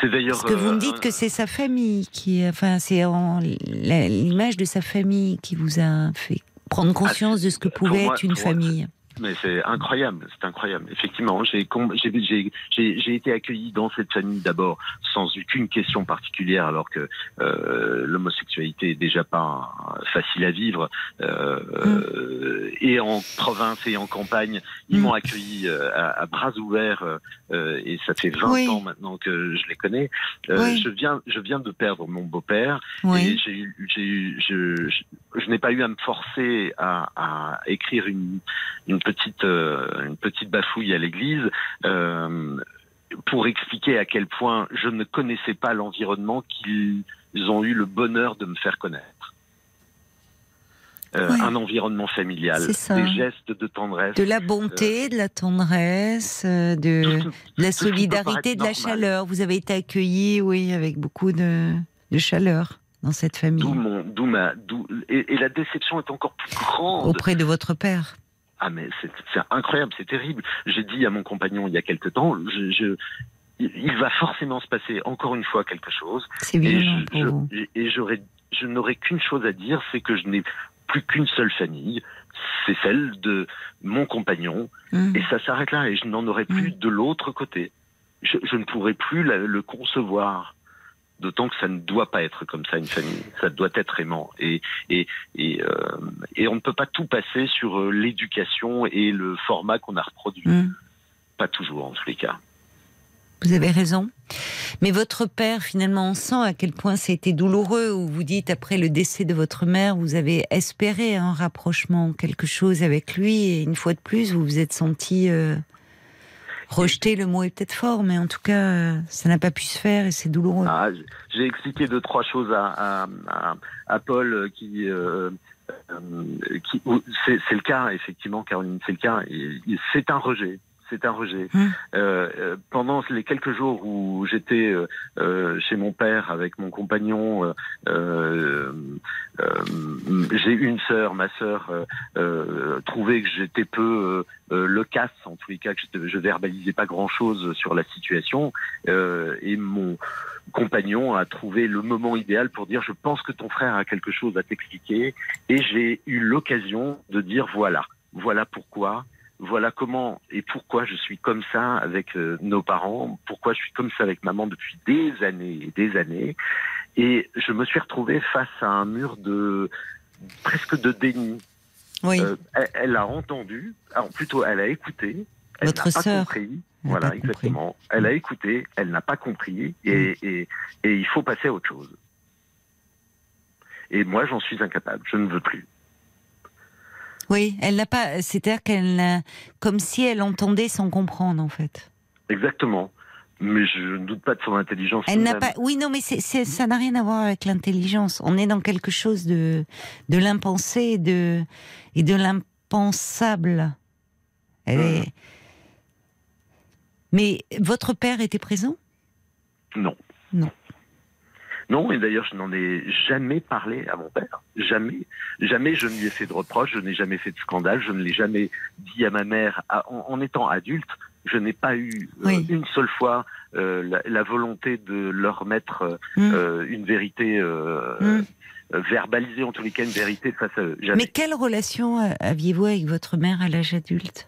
G: C'est d'ailleurs.
C: Parce que vous
G: euh,
C: me dites que c'est sa famille qui, enfin, c'est l'image de sa famille qui vous a fait prendre conscience de ce que
G: pour
C: pouvait être une
G: moi,
C: famille.
G: Mais c'est incroyable, c'est incroyable. Effectivement, j'ai été accueilli dans cette famille d'abord sans aucune question particulière, alors que euh, l'homosexualité est déjà pas facile à vivre. Euh, et en province et en campagne, ils
C: Mm.
G: m'ont accueilli euh, à, à bras ouverts euh, et ça fait 20
C: Oui.
G: ans maintenant que je les connais. Euh,
C: Oui.
G: Je viens, je viens de perdre mon beau-père et
C: Oui.
G: j'ai eu, j'ai eu, je, je, je n'ai pas eu à me forcer à, à écrire une, une petite, euh, une petite bafouille à l'église euh, pour expliquer à quel point je ne connaissais pas l'environnement qu'ils ont eu le bonheur de me faire connaître. Euh,
C: Ouais.
G: Un environnement familial, des gestes de tendresse,
C: De la bonté, de la tendresse, de,
G: tout-
C: de la solidarité, de la
G: normal.
C: chaleur. Vous avez été accueilli, oui, avec beaucoup de, de chaleur dans cette famille,
G: D'où mon, d'où ma, d'où et, et la déception est encore plus grande.
C: auprès de votre père.
G: Ah mais c'est incroyable, c'est terrible. J'ai dit à mon compagnon il y a quelque temps, je, je- il va forcément se passer encore une fois quelque chose.
C: C'est
G: Et je, et je n'aurais qu'une chose à dire, c'est que je n'ai plus qu'une seule famille, c'est celle de mon compagnon,
C: Hum.
G: et ça s'arrête là. Et je n'en aurai plus de l'autre côté. Je, je ne pourrai plus la- le concevoir. D'autant que ça ne doit pas être comme ça une famille. Ça doit être aimant. Et et et, euh, et on ne peut pas tout passer sur euh, l'éducation et le format qu'on a reproduit.
C: Hum.
G: Pas toujours en tous les cas.
C: Vous avez raison. Mais votre père, finalement, on sent à quel point c'était douloureux, où vous dites, après le décès de votre mère, vous avez espéré un rapprochement, quelque chose avec lui, et une fois de plus, vous vous êtes senti euh, rejeté, le mot est peut-être fort, mais en tout cas, euh, ça n'a pas pu se faire, et c'est douloureux.
G: Ah, J'ai expliqué deux trois choses à, Paul c'est le cas effectivement Caroline, c'est le cas. C'est un rejet. C'est un rejet.
C: Hum.
G: Euh, euh, pendant les quelques jours où j'étais euh, chez mon père avec mon compagnon, euh, j'ai une sœur, ma sœur trouvait que j'étais peu loquace, en tous les cas que je verbalisais pas grand chose sur la situation, et mon compagnon a trouvé le moment idéal pour dire je pense que ton frère a quelque chose à t'expliquer et j'ai eu l'occasion de dire voilà voilà pourquoi voilà comment et pourquoi je suis comme ça avec euh, nos parents pourquoi je suis comme ça avec maman depuis des années et des années et je me suis retrouvé face à un mur de presque de déni
C: Oui,
G: euh, elle, elle a entendu, alors plutôt elle a écouté, elle n'a pas
C: sœur
G: compris. Voilà,
C: pas compris.
G: exactement. Elle a écouté, elle n'a pas compris, et, et, et il faut passer à autre chose. Et moi, j'en suis incapable. Je ne veux plus.
C: Oui, elle n'a pas, c'est-à-dire qu'elle comme si elle entendait sans comprendre, en fait.
G: Exactement. Mais je ne doute pas de son intelligence.
C: Elle n'a pas. Oui, non, mais ça n'a rien à voir avec l'intelligence. On est dans quelque chose de de l'impensé et de et de l'impensable. Elle est- Mais votre père était présent?
G: Non.
C: Non.
G: Non, et d'ailleurs, je n'en ai jamais parlé à mon père. Jamais. Jamais je ne lui ai fait de reproches, je n'ai jamais fait de scandale, je ne l'ai jamais dit à ma mère. À- en, en étant adulte, je n'ai pas eu euh,
C: Oui.
G: une seule fois euh, la, la volonté de leur mettre euh,
C: Mm.
G: euh, une vérité euh,
C: Mm.
G: verbaliser en tous les cas une vérité face à eux. Jamais.
C: Mais quelle relation aviez-vous avec votre mère à l'âge adulte?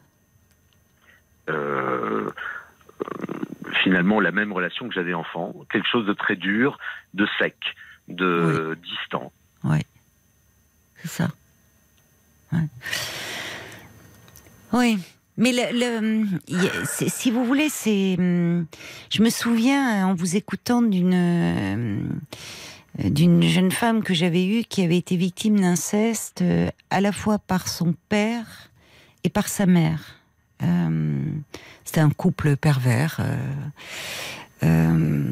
G: Finalement, la même relation que j'avais enfant, quelque chose de très dur, de sec, de distant.
C: C'est ça. Ouais. Oui. Mais le, le- c'est- si vous voulez, c'est. hum, Je me souviens en vous écoutant d'une euh, d'une jeune femme que j'avais eue qui avait été victime d'inceste euh, à la fois par son père et par sa mère. Euh, C'était un couple pervers. euh, euh,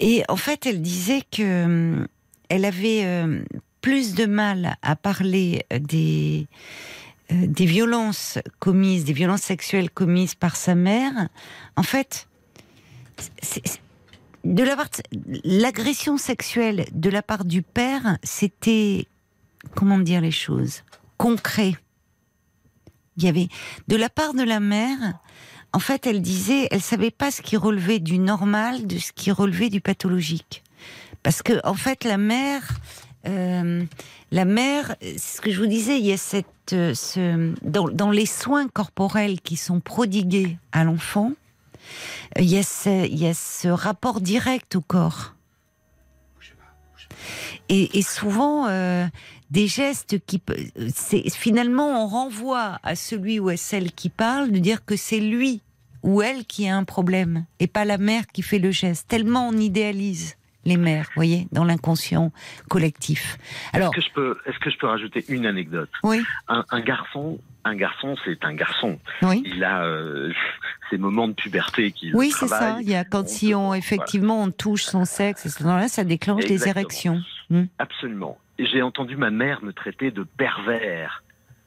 C: et en fait, elle disait que elle avait plus de mal à parler des des violences commises, des violences sexuelles commises par sa mère, en fait, c'est- c'est- de l'agression sexuelle de la part du père, c'était comment dire les choses concret. Il y avait de la part de la mère, en fait, elle disait, elle savait pas ce qui relevait du normal, de ce qui relevait du pathologique, parce que en fait, la mère euh, la mère, ce que je vous disais, il y a cette, euh, ce, dans, les soins corporels qui sont prodigués à l'enfant, euh, il y, a ce, il y a ce rapport direct au corps. Et, et souvent, euh, des gestes qui, finalement, on renvoie à celui ou à celle qui parle de dire que c'est lui ou elle qui a un problème et pas la mère qui fait le geste. Tellement on idéalise les mères, vous voyez, dans l'inconscient collectif. Alors,
G: Est-ce que je peux, est-ce que je peux rajouter une anecdote?
C: Oui,
G: un, un garçon, un garçon, c'est un garçon.
C: oui.
G: Il a euh, *laughs* ses moments de puberté qui
C: Oui, c'est ça. Il y a quand
G: On
C: si on
G: voilà.
C: effectivement on touche son sexe, et ce moment-là, ça déclenche des érections.
G: Absolument. J'ai entendu ma mère me traiter de pervers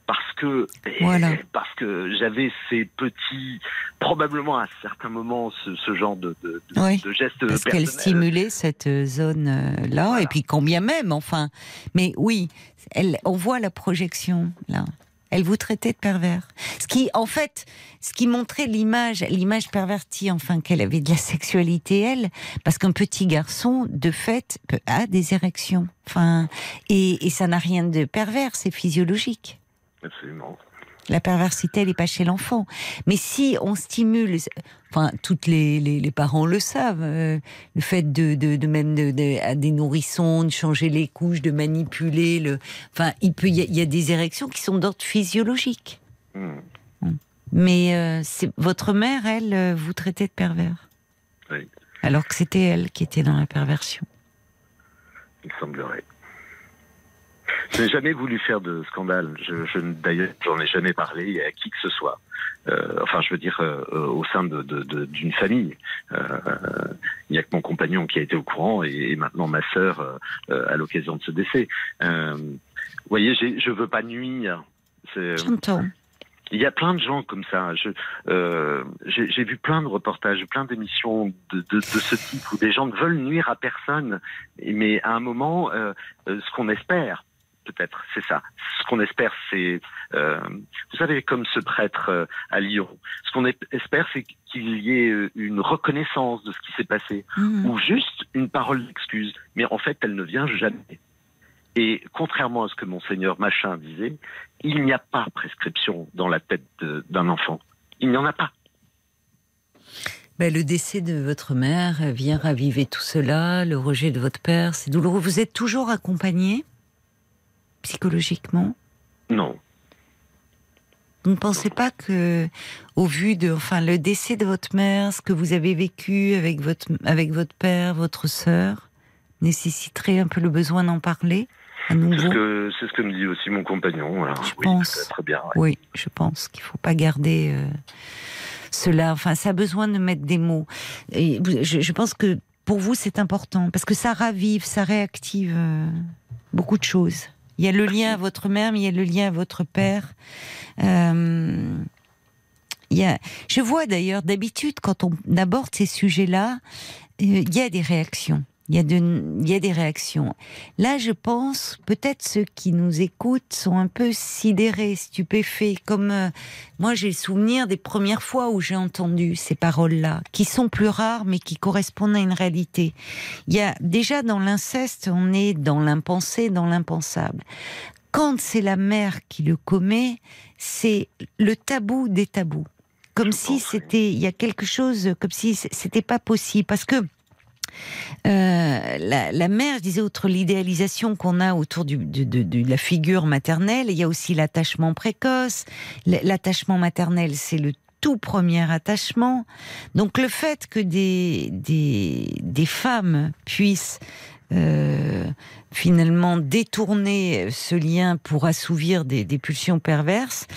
G: parce que
C: Voilà.
G: parce que j'avais ces petits probablement à certains moments ce, ce genre de, de, de-
C: Oui,
G: de gestes
C: Parce qu'elle stimulait cette zone-là, et puis combien même, enfin. Mais oui, elle, on voit la projection là. Elle vous traitait de pervers. Ce qui, en fait, ce qui montrait l'image, l'image pervertie, enfin, qu'elle avait de la sexualité, elle, parce qu'un petit garçon, de fait, a des érections. Enfin, et, et ça n'a rien de pervers, c'est physiologique.
G: Absolument.
C: La perversité, elle n'est pas chez l'enfant. Mais si on stimule, enfin, toutes les, les, les parents le savent, euh, le fait de, de, de même de, de- à des nourrissons, de changer les couches, de manipuler, le, enfin, il peut, y, a- y a des érections qui sont d'ordre physiologique.
G: Hmm.
C: Mais euh, c'est votre mère, elle, euh, vous traitait de pervers.
G: Oui.
C: Alors que c'était elle qui était dans la perversion.
G: Il semblerait. Je n'ai jamais voulu faire de scandale. Je, je D'ailleurs, j'en ai jamais parlé à qui que ce soit. Euh, enfin, je veux dire, euh, euh, au sein de- de- de- d'une famille. Euh, Il n'y a que mon compagnon qui a été au courant et, et maintenant ma sœur euh, euh, à l'occasion de ce décès. Euh, vous voyez, je veux pas nuire.
C: J'entends.
G: il y a plein de gens comme ça. Euh, j'ai, j'ai vu plein de reportages, plein d'émissions de, de, de ce type où des gens ne veulent nuire à personne, mais à un moment, euh, euh, ce qu'on espère, peut-être, c'est ça. Ce qu'on espère, c'est, euh, vous savez, comme ce prêtre euh, à Lyon. Ce qu'on espère, c'est qu'il y ait euh, une reconnaissance de ce qui s'est passé,
C: Mhm.
G: ou juste une parole d'excuse. Mais en fait, elle ne vient jamais. Et contrairement à ce que monseigneur Machin disait, il n'y a pas prescription dans la tête d'un enfant. Il n'y en a pas.
C: Ben, le décès de votre mère vient raviver tout cela, le rejet de votre père, c'est douloureux. Vous êtes toujours accompagné? Psychologiquement
G: Non.
C: Vous ne pensez pas que, au vu de, enfin, le décès de votre mère, ce que vous avez vécu avec votre, avec votre père, votre sœur, nécessiterait un peu le besoin d'en parler à
G: C'est ce,
C: nouveau
G: que, c'est ce que me dit aussi mon compagnon. Alors,
C: Je
G: oui,
C: pense.
G: Très bien. ouais.
C: Oui, je pense qu'il faut pas garder euh, cela. Enfin, ça a besoin de mettre des mots. Et je pense que pour vous, c'est important parce que ça ravive, ça réactive euh, beaucoup de choses. Il y a le lien à votre mère, mais il y a le lien à votre père. Euh, je vois d'ailleurs d'habitude quand on aborde ces sujets-là, euh, il y a des réactions Il y, a de, il y a des réactions. Là, je pense, peut-être ceux qui nous écoutent sont un peu sidérés, stupéfaits, comme euh, moi j'ai le souvenir des premières fois où j'ai entendu ces paroles-là, qui sont plus rares mais qui correspondent à une réalité. Il y a déjà dans l'inceste, on est dans l'impensé, dans l'impensable. Quand c'est la mère qui le commet, c'est le tabou des tabous. Comme si c'était, il y a quelque chose, comme si c'était pas possible. Parce que euh, la, mère, je disais, outre l'idéalisation qu'on a autour de, la figure maternelle, il y a aussi l'attachement précoce. L'attachement maternel, c'est le tout premier attachement. Donc le fait que des, des femmes puissent euh, finalement détourner ce lien pour assouvir des, des pulsions perverses,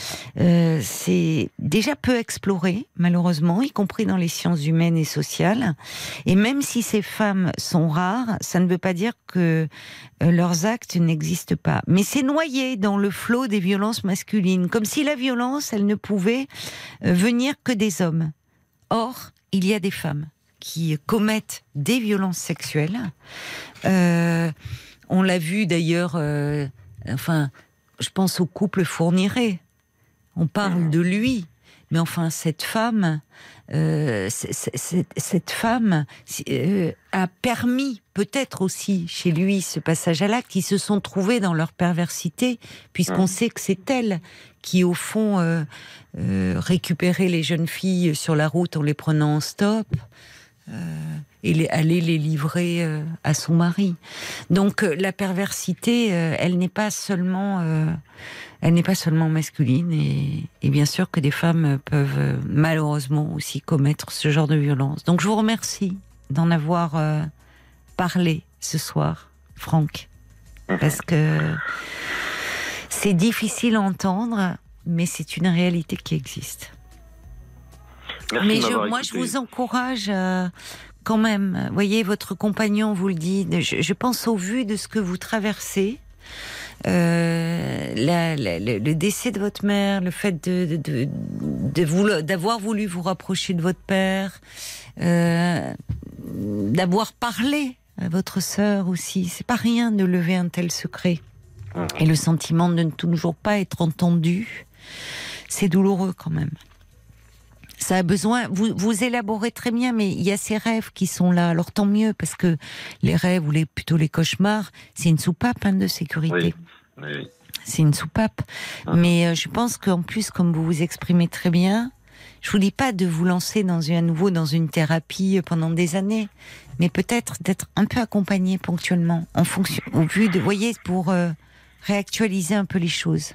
C: euh, c'est déjà peu exploré, malheureusement, y compris dans les sciences humaines et sociales. Et même si ces femmes sont rares, ça ne veut pas dire que euh, leurs actes n'existent pas. Mais c'est noyé dans le flot des violences masculines, comme si la violence, elle ne pouvait euh, venir que des hommes. Or, il y a des femmes qui commettent des violences sexuelles. Euh, on l'a vu d'ailleurs, euh, enfin, je pense au couple Fourniret. On parle de lui, mais enfin, cette femme, euh, cette femme euh, a permis peut-être aussi chez lui ce passage à l'acte. Ils se sont trouvés dans leur perversité, puisqu'on sait que c'est elle qui, au fond, euh, récupérait les jeunes filles sur la route en les prenant en stop. Euh, et aller les livrer euh, à son mari. Donc euh, la perversité, elle n'est pas seulement, elle n'est pas seulement masculine et, et, bien sûr que des femmes peuvent malheureusement aussi commettre ce genre de violence. Donc je vous remercie d'en avoir parlé ce soir, Franck, parce que c'est difficile à entendre, mais c'est une réalité qui existe.
G: Merci
C: Mais
G: de
C: je,
G: m'avoir
C: moi, je vous encourage euh, quand même. Voyez, votre compagnon vous le dit. Je, je pense au vu de ce que vous traversez. Euh, la- la- le, le décès de votre mère, le fait de, de, de, de voulo- d'avoir voulu vous rapprocher de votre père, euh, d'avoir parlé à votre sœur aussi. C'est pas rien de lever un tel secret. Et le sentiment de ne toujours pas être entendu, c'est douloureux quand même. Ça a besoin, vous, vous élaborez très bien, mais il y a ces rêves qui sont là. Alors tant mieux, parce que les rêves ou les, plutôt les cauchemars, c'est une soupape hein, de sécurité.
G: Oui. Oui.
C: C'est une soupape. Mais euh, je pense qu'en plus, comme vous vous exprimez très bien, je vous dis pas de vous lancer dans une, à nouveau dans une thérapie pendant des années, mais peut-être d'être un peu accompagné ponctuellement, en fonction, au vu de, voyez, pour euh, réactualiser un peu les choses.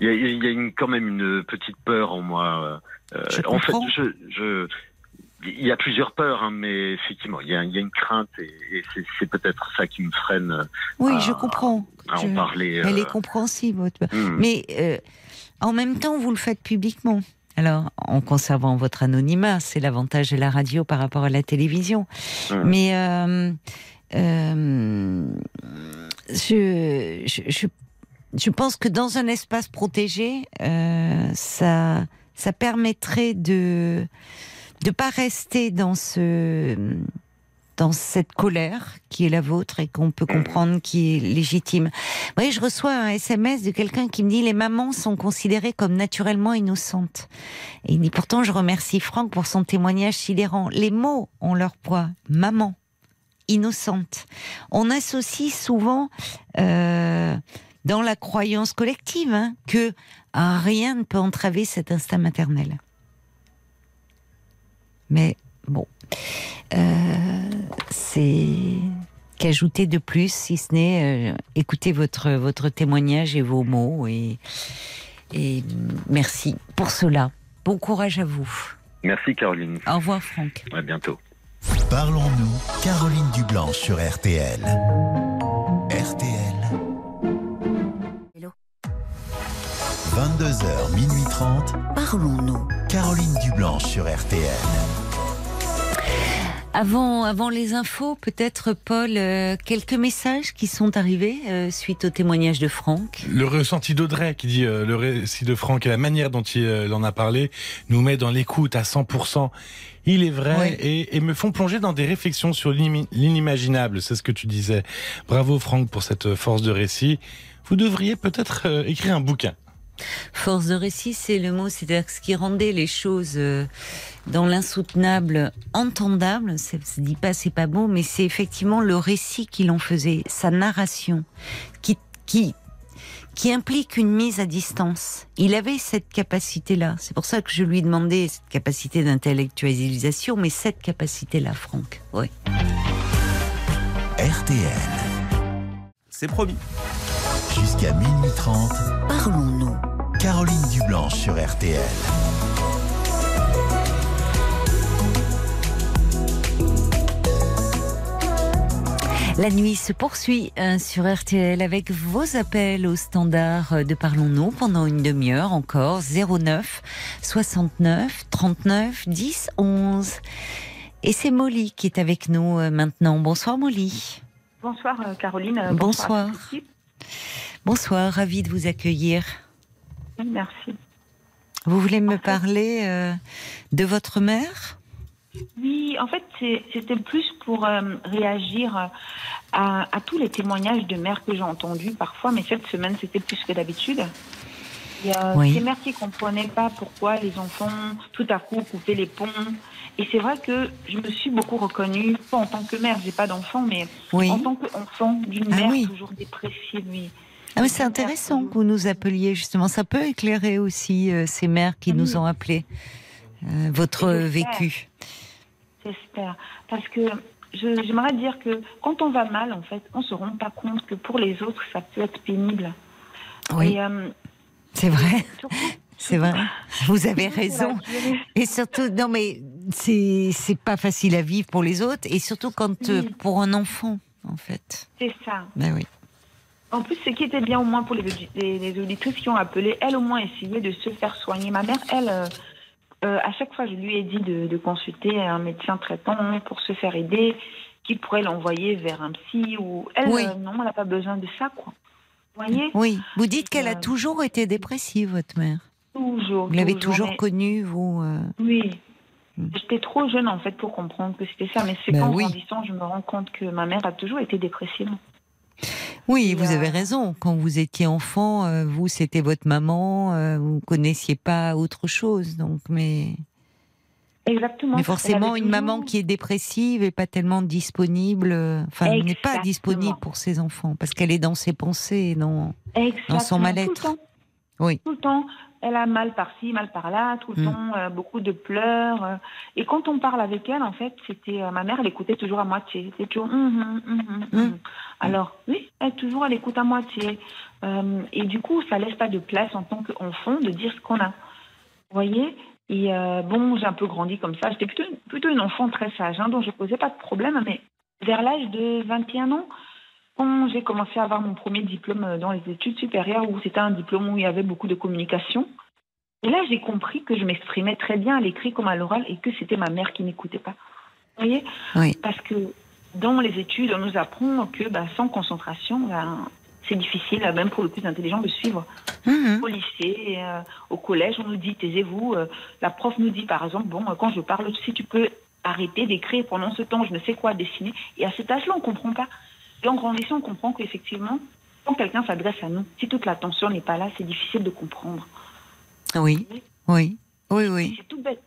G: Il y a, il y a une- quand même une petite peur en moi. euh,
C: Je
G: en fait, je, je, il y a plusieurs peurs, hein, mais effectivement, il y a, il y a une crainte et, et c'est, peut-être ça qui me freine
C: Oui,
G: Ah,
C: je comprends.
G: à
C: Je-
G: en parler.
C: Elle
G: euh,
C: est compréhensible. votre-
G: hmm.
C: Mais euh, en même temps, vous le faites publiquement. Alors, en conservant votre anonymat, c'est l'avantage de la radio par rapport à la télévision.
G: Hmm.
C: Mais euh, euh, je, je, je, je pense que dans un espace protégé, euh, ça, ça permettrait de de pas rester dans ce dans cette colère qui est la vôtre et qu'on peut comprendre qui est légitime. Vous voyez, je reçois un SMS de quelqu'un qui me dit les mamans sont considérées comme naturellement innocentes. Et il dit pourtant je remercie Franck pour son témoignage sidérant. Les mots ont leur poids. Maman, innocente. On associe souvent euh, dans la croyance collective hein, que ah, rien ne peut entraver cet instinct maternel. Mais bon, euh, c'est qu'ajouter de plus, si ce n'est euh, écouter votre, votre témoignage et vos mots. Et, et merci pour cela. Bon courage à vous.
G: Merci Caroline.
C: Au revoir Franck.
G: À bientôt.
A: Parlons-nous, Caroline Dublanche sur RTL. RTL. 22h, minuit 30,
B: Parlons-nous.
A: Caroline Dublanche sur RTL.
C: Avant, avant les infos, peut-être Paul, euh, quelques messages qui sont arrivés euh, suite au témoignage de Franck.
E: Le ressenti d'Audrey qui dit euh, le récit de Franck et la manière dont il euh, en a parlé nous met dans l'écoute à 100%. Il est vrai
C: Oui.
E: et, et me font plonger dans des réflexions sur l'ini- l'inimaginable. C'est ce que tu disais. Bravo Franck pour cette force de récit. Vous devriez peut-être euh, écrire un bouquin.
C: Force de récit, c'est le mot, c'est-à-dire que ce qui rendait les choses euh, dans l'insoutenable entendable. Ça se dit pas, c'est pas beau, mais c'est effectivement le récit qu'il en faisait, sa narration, qui, qui, qui implique une mise à distance. Il avait cette capacité-là. C'est pour ça que je lui demandais cette capacité d'intellectualisation, mais cette capacité-là, Franck. Oui.
A: RTL.
H: C'est promis.
A: Jusqu'à minuit 30,
B: Parlons-nous.
A: Caroline Dublanche sur RTL.
C: La nuit se poursuit euh, sur RTL avec vos appels au standard de Parlons-nous pendant une demi-heure encore 09 69 39 10 11. Et c'est Molly qui est avec nous euh, maintenant. Bonsoir Molly.
I: Bonsoir euh, Caroline. Euh,
C: Bonsoir. Bonsoir, ravi de vous accueillir.
I: Oui, Merci.
C: Vous voulez me parler euh, de votre mère?
I: Oui, en fait, c'était plus pour euh, réagir à, à tous les témoignages de mères que j'ai entendus parfois, mais cette semaine, c'était plus que d'habitude. A
C: Oui.
I: ces mères qui ne comprenaient pas pourquoi les enfants, tout à coup, coupaient les ponts. Et c'est vrai que je me suis beaucoup reconnue, pas en tant que mère, j'ai pas d'enfant, mais
C: Oui.
I: en tant qu'enfant d'une
C: Ah
I: mère
C: oui.
I: toujours dépressive, oui.
C: Ah, mais c'est intéressant que vous nous appeliez justement. Ça peut éclairer aussi euh, ces mères qui nous
I: Oui.
C: ont appelés. euh, votre vécu.
I: J'espère. Parce que j'aimerais dire que quand on va mal, en fait, on se rend pas compte que pour les autres, ça peut être pénible.
C: Oui,
I: euh,
C: c'est vrai. *laughs* *laughs* C'est vrai. Vous avez raison. *laughs* Et surtout, non mais c'est pas facile à vivre pour les autres et surtout quand
I: Oui.
C: pour un enfant en fait.
I: C'est ça.
C: Ben oui.
I: En plus, ce qui était bien au moins pour les, les, les auditrices qui ont appelé, elles au moins essayaient de se faire soigner. Ma mère, elle, euh, euh, à chaque fois, je lui ai dit de, de consulter un médecin traitant pour se faire aider, qui pourrait l'envoyer vers un psy ou elle,
C: Oui.
I: euh, non, elle n'a pas besoin de ça, quoi. Vous voyez?
C: Oui. Vous dites qu'elle a toujours été dépressive, votre mère.
I: Toujours.
C: Vous l'avez toujours
I: mais-
C: connue, vous.
I: Oui.
C: Mm.
I: J'étais trop jeune en fait pour comprendre que c'était ça, mais c'est
C: Ben
I: qu'en
C: oui.
I: grandissant, je me rends compte que ma mère a toujours été dépressive.
C: Oui,
I: Et,
C: vous
I: euh,
C: avez raison. Quand vous étiez enfant, euh, vous c'était votre maman, euh, vous connaissiez pas autre chose, donc mais.
I: Exactement.
C: Mais forcément, une maman qui est dépressive et pas tellement disponible, euh, enfin, n'est pas disponible pour ses enfants parce qu'elle est dans ses pensées, et dans. Son mal-être. Oui.
I: Tout le temps. Elle a mal par-ci, mal par-là, tout le
C: Mm.
I: temps, euh, beaucoup de pleurs. euh. et quand on parle avec elle, en fait, c'était euh, ma mère, elle écoutait toujours à moitié. C'était toujours. hum, hum, hum, hum. Alors, oui, elle toujours, elle écoute à moitié. Et du coup, ça laisse pas de place en tant qu'enfant de dire ce qu'on a. Vous voyez? Et bon, j'ai un peu grandi comme ça. J'étais plutôt, plutôt une enfant très sage, hein, donc je posais pas de problème. Mais vers l'âge de 21 ans, quand j'ai commencé à avoir mon premier diplôme euh, dans les études supérieures, où c'était un diplôme où il y avait beaucoup de communication, et là j'ai compris que je m'exprimais très bien à l'écrit comme à l'oral et que c'était ma mère qui n'écoutait pas. Vous voyez?
C: Oui.
I: Parce que dans les études, on nous apprend que bah, sans concentration, ben, c'est difficile, même pour le plus intelligent, de suivre.
C: Mhm.
I: Au lycée, euh, au collège, on nous dit taisez-vous. Euh, la prof nous dit par exemple bon, euh, quand je parle, si tu peux arrêter d'écrire pendant ce temps, je ne sais quoi dessiner. Et à cet âge-là, on ne comprend pas. Et en grandissant, on comprend qu'effectivement, quand quelqu'un s'adresse à nous, si toute l'attention n'est pas là, c'est difficile de comprendre.
C: Oui, oui, oui, oui.
I: C'est tout bête.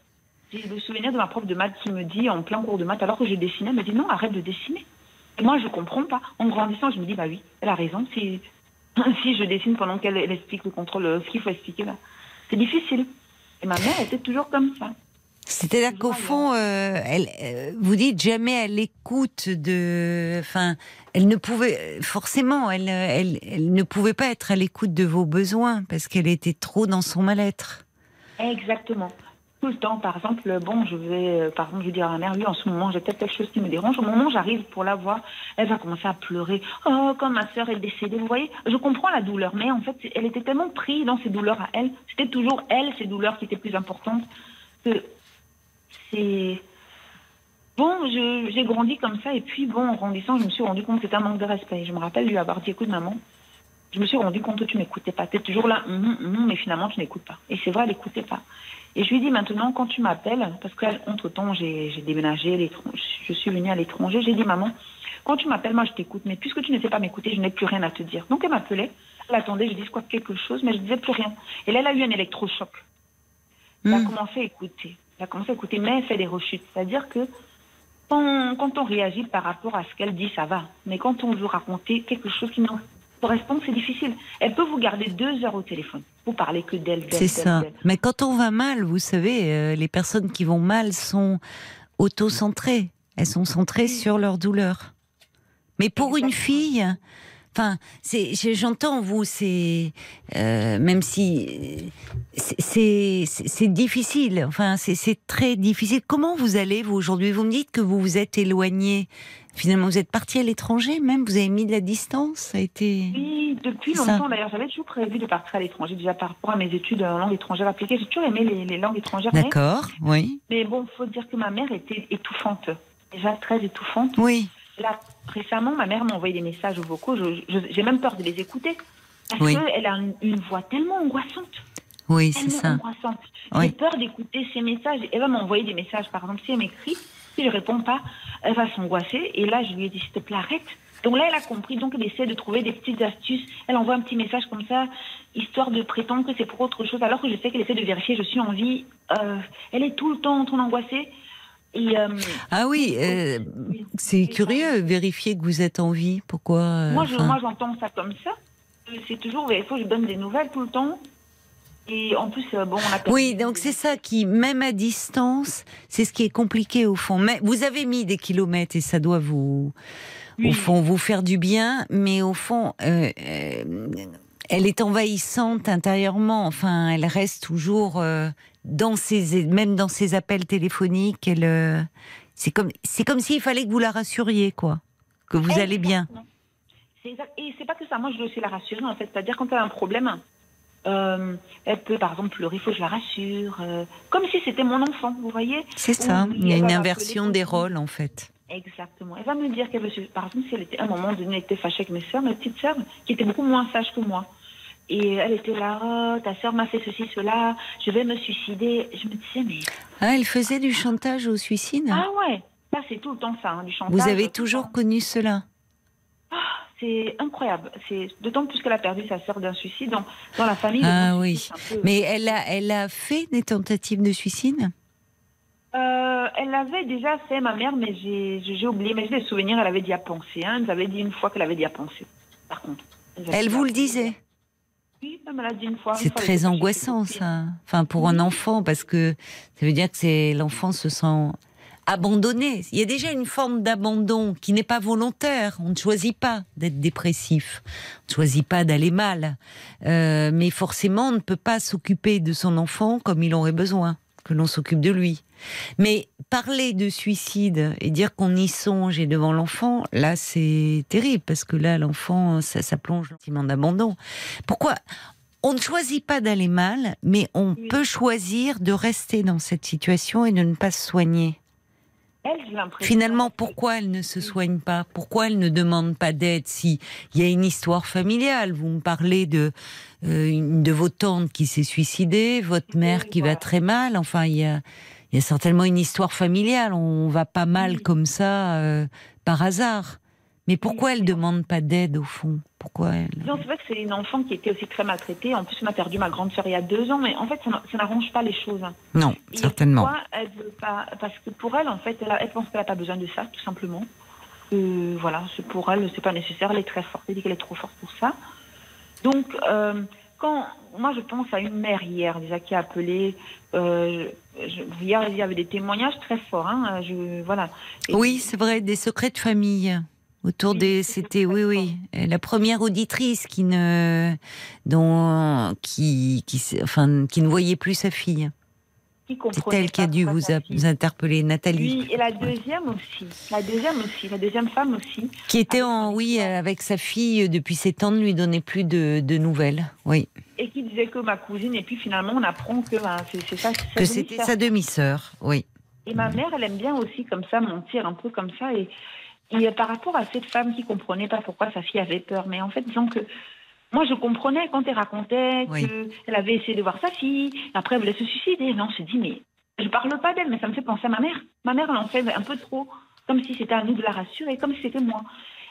I: J'ai le souvenir de ma prof de maths qui me dit en plein cours de maths, alors que je dessinais, elle me dit non, arrête de dessiner. Et moi, je comprends pas. En grandissant, je me dis bah oui, elle a raison. Si, *laughs* si je dessine pendant qu'elle elle explique le contrôle, euh, ce qu'il faut expliquer là, c'est difficile. Et ma mère était toujours comme ça.
C: C'est-à-dire qu'au fond, euh, elle, euh, vous dites jamais à l'écoute de, enfin, elle ne pouvait forcément, elle, elle, elle ne pouvait pas être à l'écoute de vos besoins parce qu'elle était trop dans son mal-être.
I: Exactement. Tout le temps, par exemple, bon, je vais, euh, par exemple, je vais dire à ma mère, oui, en ce moment, j'ai peut-être quelque chose qui me dérange. Au moment où j'arrive pour la voir, elle va commencer à pleurer. Oh, comme ma sœur est décédée. Vous voyez, je comprends la douleur, mais en fait, elle était tellement prise dans ses douleurs à elle. C'était toujours elle, ses douleurs qui étaient plus importantes. Que c'est. Bon, j'ai grandi comme ça, et puis bon, en grandissant, je me suis rendu compte que c'était un manque de respect. Je me rappelle lui avoir dit, écoute maman, je me suis rendu compte que tu m'écoutais pas. Tu es toujours là, hum, hum, hum, mais finalement tu n'écoutes pas. Et c'est vrai, elle n'écoutait pas. Et je lui dis maintenant, quand tu m'appelles, parce qu'entre-temps, j'ai j'ai déménagé, je suis venue à l'étranger, j'ai dit, maman, quand tu m'appelles, moi je t'écoute, mais puisque tu ne sais pas m'écouter, je n'ai plus rien à te dire. Donc elle m'appelait, elle attendait, je dis quoi quelque chose, mais je disais plus rien. Et là, elle a eu un électrochoc. Elle a
C: Hmm.
I: commencé à écouter. Elle a commencé à écouter, mais elle fait des rechutes. C'est-à-dire que quand, quand on réagit par rapport à ce qu'elle dit, ça va. Mais quand on veut raconter quelque chose qui nous correspond, c'est difficile. Elle peut vous garder deux heures au téléphone. Vous parlez que d'elle,
C: C'est ça.
I: d'elle.
C: Mais quand on va mal, vous savez, euh, les personnes qui vont mal sont auto-centrées. Elles sont centrées sur leur douleur. Mais pour une fille, enfin, c'est, j'entends vous, c'est euh, même si c'est, difficile. Enfin, c'est, très difficile. Comment vous allez vous aujourd'hui? Vous me dites que vous vous êtes éloigné. Finalement, vous êtes parti à l'étranger, même? Vous avez mis de la distance? Ça a été.
I: Oui, depuis longtemps d'ailleurs. J'avais toujours prévu de partir à l'étranger, déjà par rapport à mes études en langue étrangère appliquée. J'ai toujours aimé les, les langues étrangères.
C: D'accord. Oui.
I: Mais bon, faut dire que ma mère était étouffante. Déjà très étouffante.
C: Oui.
I: Récemment, ma mère m'a envoyé des messages vocaux. J'ai même peur de les écouter. Parce
C: Oui.
I: qu'elle a une, une voix tellement angoissante.
C: Oui, c'est ça.
I: angoissante.
C: Oui.
I: J'ai peur d'écouter ces messages. Elle va m'envoyer des messages, par exemple, si elle m'écrit, si je réponds pas, elle va s'angoisser. Et là, je lui ai dit, s'il te plaît, arrête. Donc là, elle a compris. Donc, elle essaie de trouver des petites astuces. Elle envoie un petit message comme ça, histoire de prétendre que c'est pour autre chose, alors que je sais qu'elle essaie de vérifier, je suis en vie. Euh, elle est tout le temps en train d'angoisser. Et, euh,
C: Ah oui, euh, c'est curieux, vérifier que vous êtes en vie. Pourquoi euh,
I: Moi, je-
C: enfin,
I: moi, j'entends ça comme ça. C'est toujours, il faut que je donne des nouvelles tout le temps. Et en plus, bon, on a
C: Oui, donc c'est ça qui, même à distance, c'est ce qui est compliqué au fond. Mais vous avez mis des kilomètres et ça doit vous, au fond, vous faire du bien. Mais au fond, elle est envahissante intérieurement. Enfin, elle reste toujours euh, dans ses, même dans ses appels téléphoniques. Elle, euh, c'est comme, c'est comme s'il fallait que vous la rassuriez, quoi, que vous allez bien.
I: Exact. Et c'est pas que ça. Moi, je dois aussi la rassurer, en fait. C'est-à-dire, quand elle a un problème, euh, elle peut, par exemple, pleurer, il faut que je la rassure. comme si c'était mon enfant, vous voyez
C: C'est ça.
I: Ou
C: Il y a une inversion des rôles, en fait.
I: Exactement. Elle va me dire qu'elle veut se... Par exemple, si elle était, à un moment donné, elle était fâchée avec mes sœurs, mes petites sœurs, qui étaient beaucoup moins sages que moi. Et elle était là, oh, ta sœur m'a fait ceci, cela, je vais me suicider. Je me disais, mais...
C: Ah, elle faisait du chantage au suicide.
I: Ah ouais, ça c'est tout le temps ça, hein, du chantage.
C: Vous avez toujours connu cela
I: C'est incroyable. C'est d'autant plus qu'elle a perdu sa sœur d'un suicide dans, dans la famille.
C: Ah oui.
I: peu-
C: Mais elle a, elle a fait des tentatives de suicide
I: Euh, elle l'avait déjà fait, ma mère, mais j'ai oublié. Mais j'ai des souvenirs, elle avait dit à penser. Hein. Elle nous avait dit une fois qu'elle avait dit à penser. Par contre.
C: Elle vous le disait
I: Oui, elle l'a dit une fois.
C: C'est très angoissant ça. Enfin pour un enfant parce que ça veut dire que l'enfant se sent abandonné. Il y a déjà une forme d'abandon qui n'est pas volontaire. On ne choisit pas d'être dépressif. On ne choisit pas d'aller mal. Euh, mais forcément, on ne peut pas s'occuper de son enfant comme il aurait besoin que l'on s'occupe de lui. Mais parler de suicide et dire qu'on y songe et devant l'enfant, là c'est terrible parce que là l'enfant ça, ça plonge dans un sentiment d'abandon. Pourquoi? On ne choisit pas d'aller mal, mais on peut choisir de rester dans cette situation et de ne pas se soigner.
I: Elle.
C: Finalement, pourquoi elle ne se soigne pas? Pourquoi elle ne demande pas d'aide Si il y a une histoire familiale, vous me parlez de euh, une de vos tantes qui s'est suicidée, votre mère qui va très mal. Enfin, il y a, il y a certainement une histoire familiale. On va pas mal comme ça euh, par hasard. Mais pourquoi elle demande pas d'aide au fond? Pourquoi elle
I: Non, c'est vrai que c'est une enfant qui était aussi très maltraitée. En plus, on a perdu ma grande sœur il y a deux ans, mais en fait, ça n'a- ça n'arrange pas les choses.
C: Non,
I: Et
C: certainement.
I: Pourquoi elle veut pas Parce que pour elle, en fait, elle, a- elle pense qu'elle n'a pas besoin de ça, tout simplement. Euh, voilà, c'est pour elle, c'est pas nécessaire. Elle est très forte. Elle dit qu'elle est trop forte pour ça. Donc, euh, quand moi, je pense à une mère hier déjà qui a appelé. Euh, je- hier, il y avait des témoignages très forts. Hein, je, voilà. Et-
C: Oui, c'est vrai, des secrets de famille. Autour des, c'était, oui, oui, la première auditrice qui ne, dont, qui, qui, enfin, qui ne voyait plus sa fille.
I: Qui
C: C'est elle qui a dû vous, a- interpeller, Nathalie.
I: Oui, et la deuxième aussi. La deuxième aussi. La deuxième femme aussi.
C: Qui était en, oui, avec sa fille depuis sept ans, ne lui donnait plus de, de nouvelles. Oui.
I: Et qui disait que ma cousine. Et puis finalement, on apprend que ben, c'est ça.
C: Que c'était sa demi-sœur. Oui.
I: Et ma mère, elle aime bien aussi comme ça, mentir un peu comme ça. Et, et par rapport à cette femme qui comprenait pas pourquoi sa fille avait peur, mais en fait, disons que moi, je comprenais quand elle racontait
C: Oui.
I: qu'elle avait essayé de voir sa fille, après elle voulait se suicider. Non, je dit, mais je parle pas d'elle, mais ça me fait penser à ma mère. Ma mère, elle en fait un peu trop, comme si c'était à nous de la rassurer, comme si c'était moi.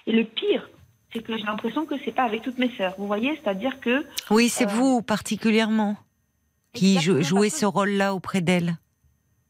I: Et le pire, c'est que j'ai l'impression que c'est pas avec toutes mes sœurs. Vous voyez, c'est-à-dire que
C: Oui, c'est
I: Euh,
C: vous particulièrement qui jouez ce rôle-là auprès d'elle.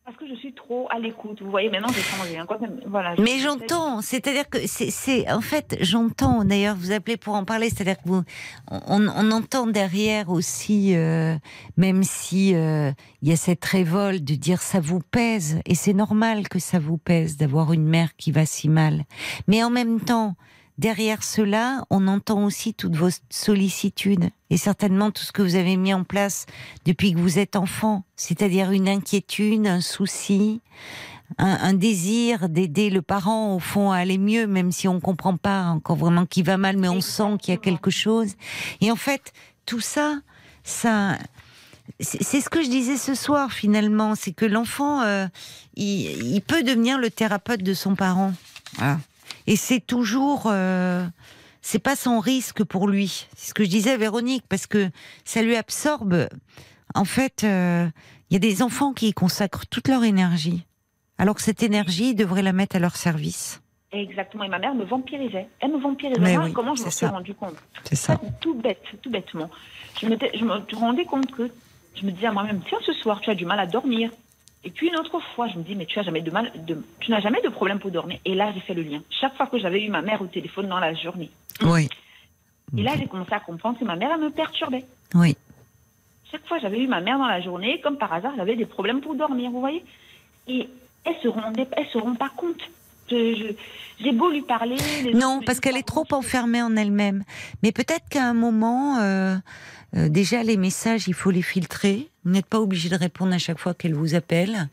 I: Parce que je suis trop à l'écoute. Vous voyez, maintenant j'ai changé. hein. Quand elle- voilà,
C: Mais
I: je-
C: j'entends, c'est-à-dire que c'est, c'est- en fait, j'entends. D'ailleurs, vous appelez pour en parler, c'est-à-dire que vous, on, on entend derrière aussi, euh, même si euh, il y a cette révolte de dire ça vous pèse, et c'est normal que ça vous pèse d'avoir une mère qui va si mal. Mais en même temps, derrière cela, on entend aussi toutes vos sollicitudes et certainement tout ce que vous avez mis en place depuis que vous êtes enfant, c'est-à-dire une inquiétude, un souci, un, un désir d'aider le parent au fond à aller mieux, même si on comprend pas encore vraiment qu'il va mal, mais on sent qu'il y a quelque chose. Et en fait, tout ça, ça, c'est ce que je disais ce soir finalement, c'est que l'enfant, euh, il, il peut devenir le thérapeute de son parent. Voilà. Et c'est toujours, euh, c'est pas sans risque pour lui. C'est ce que je disais à Véronique, parce que ça lui absorbe. En fait, euh, il y a des enfants qui y consacrent toute leur énergie, alors que cette énergie, ils devraient la mettre à leur service.
I: Exactement. Et ma mère me vampirisait. Elle me vampirisait.
C: Mais oui,
I: comment je me suis rendu compte
C: C'est ça.
I: Tout bête, tout bêtement. Je me, je me rendais compte que je me disais à moi-même, tiens, ce soir, tu as du mal à dormir. Et puis une autre fois, je me dis, mais tu as jamais de mal, de, tu n'as jamais de problème pour dormir. Et là, j'ai fait le lien. Chaque fois que j'avais eu ma mère au téléphone dans la journée.
C: Oui,
I: Et là, j'ai commencé à comprendre que ma mère, elle me perturbait.
C: oui.
I: Chaque fois, j'avais eu ma mère dans la journée, comme par hasard, j'avais des problèmes pour dormir, vous voyez. Et elle se rendait, elle se rend pas compte. J'ai beau lui parler.
C: Non, parce qu'elle est trop enfermée en elle-même. Mais peut-être qu'à un moment, euh, euh, déjà les messages, il faut les filtrer. Vous n'êtes pas obligé de répondre à chaque fois qu'elle vous appelle.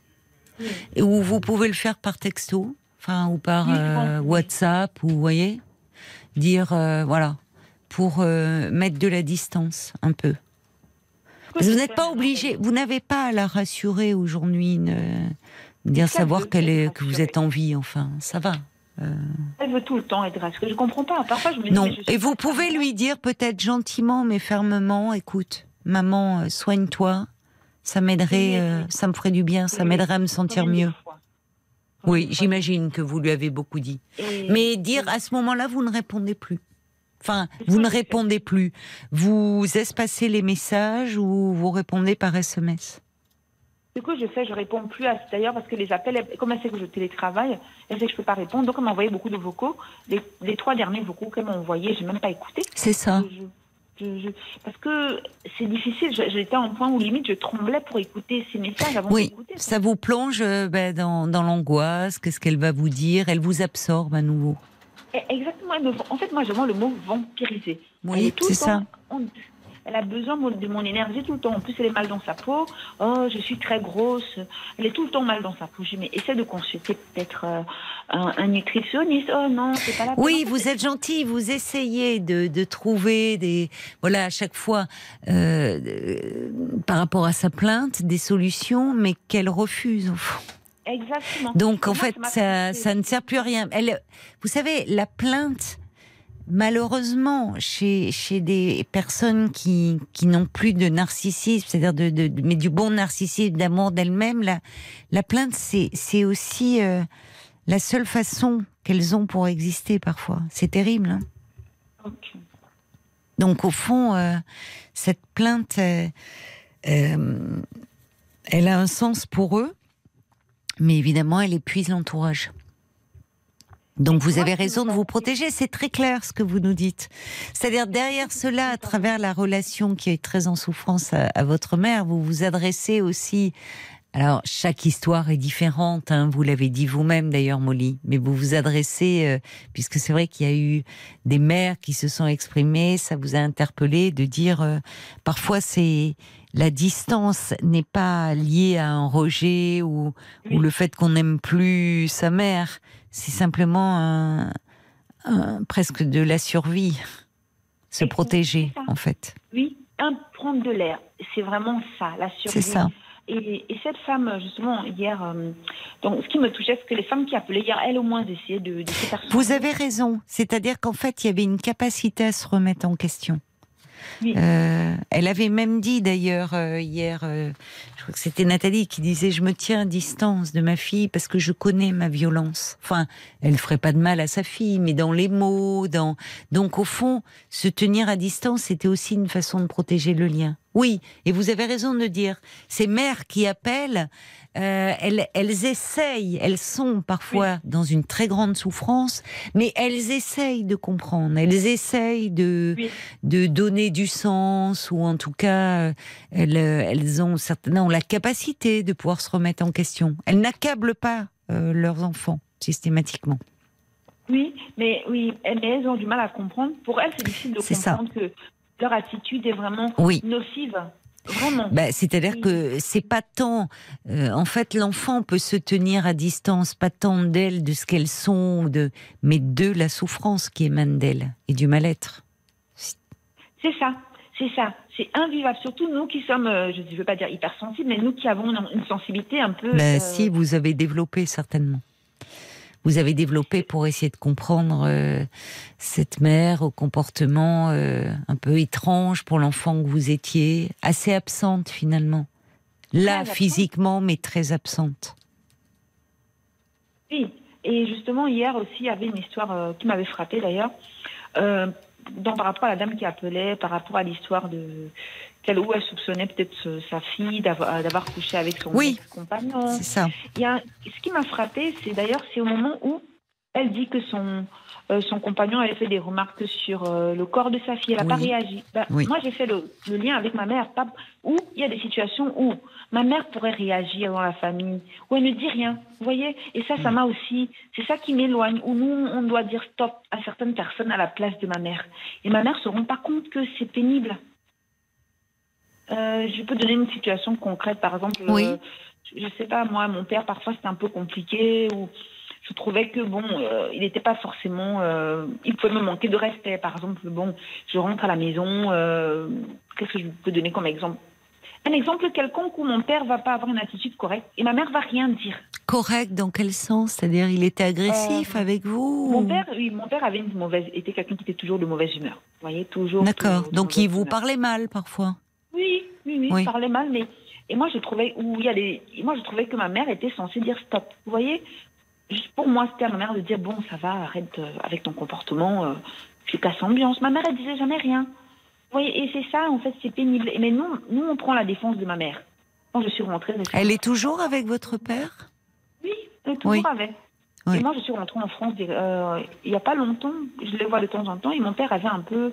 I: Oui.
C: Et Ou vous pouvez le faire par texto, enfin ou par euh. WhatsApp, ou vous voyez, dire euh, voilà, pour euh, mettre de la distance un peu. Parce que vous n'êtes pas obligé, vous n'avez pas à la rassurer aujourd'hui, dire savoir qu'elle est, que vous êtes en vie, enfin, ça va.
I: Elle veut tout le temps être rassurée. Je comprends pas. Parfois, je me dis.
C: Non,
I: je
C: et vous pouvez lui dire peut-être gentiment mais fermement, écoute, maman, soigne-toi, ça m'aiderait, euh, ça me ferait du bien, ça m'aiderait à me sentir mieux. Oui, j'imagine que vous lui avez beaucoup dit. Mais dire à ce moment-là, vous ne répondez plus. Enfin, vous ne répondez plus. Vous espacez les messages ou vous répondez par SMS.
I: Du coup, je fais, je réponds plus à d'ailleurs parce que les appels, comme elle sait que je télétravaille, elle sait que je peux pas répondre, donc elle m'a envoyé beaucoup de vocaux. Les, les trois derniers vocaux qu'elle m'a envoyés, j'ai même pas écouté.
C: C'est ça.
I: Je- je- je- parce que c'est difficile. J'étais à un point où limite je tremblais pour écouter ces messages avant
C: Oui,
I: d'écouter.
C: ça vous plonge euh, ben, dans, dans l'angoisse. Qu'est-ce qu'elle va vous dire? Elle vous absorbe à nouveau.
I: Eh, Exactement. En fait, moi, je vois le mot vampiriser.
C: Oui, c'est ça.
I: on- Elle a besoin de mon énergie tout le temps. En plus, elle est mal dans sa peau. Oh, je suis très grosse. Elle est tout le temps mal dans sa peau. Je dis, mais essaie de consulter peut-être euh, un, un nutritionniste. Oh non, c'est pas la.
C: Oui, vous êtes gentil, vous essayez de, de trouver des voilà à chaque fois euh, euh, par rapport à sa plainte des solutions, mais qu'elle refuse au fond.
I: Exactement.
C: Donc en
I: moi,
C: fait ça ne sert plus à rien. Elle, vous savez, la plainte malheureusement chez chez des personnes qui qui n'ont plus de narcissisme, c'est-à-dire de, mais du bon narcissisme, d'amour d'elles-mêmes, la la plainte c'est c'est aussi euh, la seule façon qu'elles ont pour exister parfois. C'est terrible. Hein. Donc au fond, euh, cette plainte, euh, elle a un sens pour eux, mais évidemment, elle épuise l'entourage. Donc vous avez raison de vous protéger, c'est très clair ce que vous nous dites. C'est-à-dire derrière cela, à travers la relation qui est très en souffrance à, à votre mère, vous vous adressez aussi. Alors chaque histoire est différente, hein, vous l'avez dit vous-même d'ailleurs, Molly, mais vous vous adressez, euh, puisque c'est vrai qu'il y a eu des mères qui se sont exprimées, ça vous a interpellé de dire euh, parfois c'est la distance n'est pas liée à un rejet ou, ou le fait qu'on n'aime plus sa mère, c'est simplement un, un- presque de la survie, se protéger en fait.
I: Oui, un, prendre de l'air. C'est vraiment ça, la survie.
C: C'est ça.
I: Et, et cette femme, justement, hier, euh, donc ce qui me touchait, c'est que les femmes qui appelaient hier, elles au moins essayaient de, de se faire
C: Vous avez raison. C'est-à-dire qu'en fait, il y avait une capacité à se remettre en question. Euh, elle avait même dit d'ailleurs euh, hier, euh, je crois que c'était Nathalie qui disait je me tiens à distance de ma fille parce que je connais ma violence. Enfin, elle ferait pas de mal à sa fille, mais dans les mots, dans donc au fond, se tenir à distance, c'était aussi une façon de protéger le lien. Oui, et vous avez raison de dire, ces mères qui appellent, euh, elles, elles essayent, elles sont parfois dans une très grande souffrance, mais elles essayent de comprendre, elles essayent de,
I: Oui.
C: de donner du sens, ou en tout cas, elles, ont certainement la capacité de pouvoir se remettre en question. Elles n'accablent pas euh, leurs enfants systématiquement.
I: Oui, mais oui, mais elles ont du mal à comprendre. Pour elles, c'est difficile de
C: C'est ça.
I: comprendre que leur attitude est vraiment
C: Oui.
I: nocive. Vraiment.
C: Bah, C'est-à-dire
I: Oui.
C: que c'est pas tant. euh, en fait, l'enfant peut se tenir à distance, pas tant d'elles, de ce qu'elles sont, de, mais de la souffrance qui émane d'elles et du mal-être.
I: C'est ça, c'est ça. C'est invivable. Surtout nous qui sommes, euh, je ne veux pas dire hypersensibles, mais nous qui avons une, une sensibilité un peu.
C: Bah,
I: euh,
C: Si, vous avez développé certainement. Vous avez développé pour essayer de comprendre euh, cette mère au comportement euh, un peu étrange pour l'enfant que vous étiez, assez absente finalement. Là, physiquement, mais très absente.
I: Oui. Et justement, hier aussi, il y avait une histoire euh, qui m'avait frappée d'ailleurs. Euh, par rapport à la dame qui appelait, par rapport à l'histoire de où elle soupçonnait peut-être euh, sa fille d'avoir d'avoir couché avec son
C: Oui.
I: compagnon.
C: C'est ça.
I: Il y a, ce qui m'a frappé, c'est d'ailleurs c'est au moment où elle dit que son euh, son compagnon avait fait des remarques sur euh, le corps de sa fille. Elle n'a
C: Oui.
I: pas réagi. Ben,
C: Oui.
I: Moi, j'ai fait le, le lien avec ma mère. Pas, où il y a des situations où ma mère pourrait réagir dans la famille, où elle ne dit rien. Vous voyez? Et ça, ça m'a aussi. C'est ça qui m'éloigne. Où nous, on doit dire stop à certaines personnes à la place de ma mère. Et ma mère se rend pas compte que c'est pénible. Euh, je peux donner une situation concrète, par exemple.
C: Oui.
I: euh, je sais pas, moi, mon père, parfois, c'était un peu compliqué. Ou je trouvais que, bon, euh, il n'était pas forcément. euh, il pouvait me manquer de respect. Par exemple, bon, je rentre à la maison. euh, Qu'est-ce que je peux donner comme exemple? Un exemple quelconque où mon père va pas avoir une attitude correcte et ma mère va rien dire.
C: Correct dans quel sens? C'est-à-dire, il était agressif avec vous
I: Mon
C: ou-
I: père, oui, mon père avait une mauvaise, était quelqu'un qui était toujours de mauvaise humeur. Vous voyez, toujours.
C: D'accord. Donc, il vous parlait mal parfois?
I: Oui, oui, oui,
C: Oui.
I: parlait mal, mais et moi je trouvais où il y a des, moi je trouvais que ma mère était censée dire stop. Vous voyez, Juste pour moi c'était à ma mère de dire bon ça va, arrête euh, avec ton comportement, euh, tu casses l'ambiance. Ma mère elle disait jamais rien. Vous voyez, et c'est ça en fait c'est pénible. Mais nous, nous on prend la défense de ma mère. Quand je suis rentrée, je suis
C: Elle est toujours avec votre père?
I: Oui, elle est toujours
C: Oui.
I: avec.
C: Oui.
I: Et moi, je suis rentrée en France euh, il n'y a pas longtemps. Je les vois de temps en temps. Et mon père avait un peu, euh,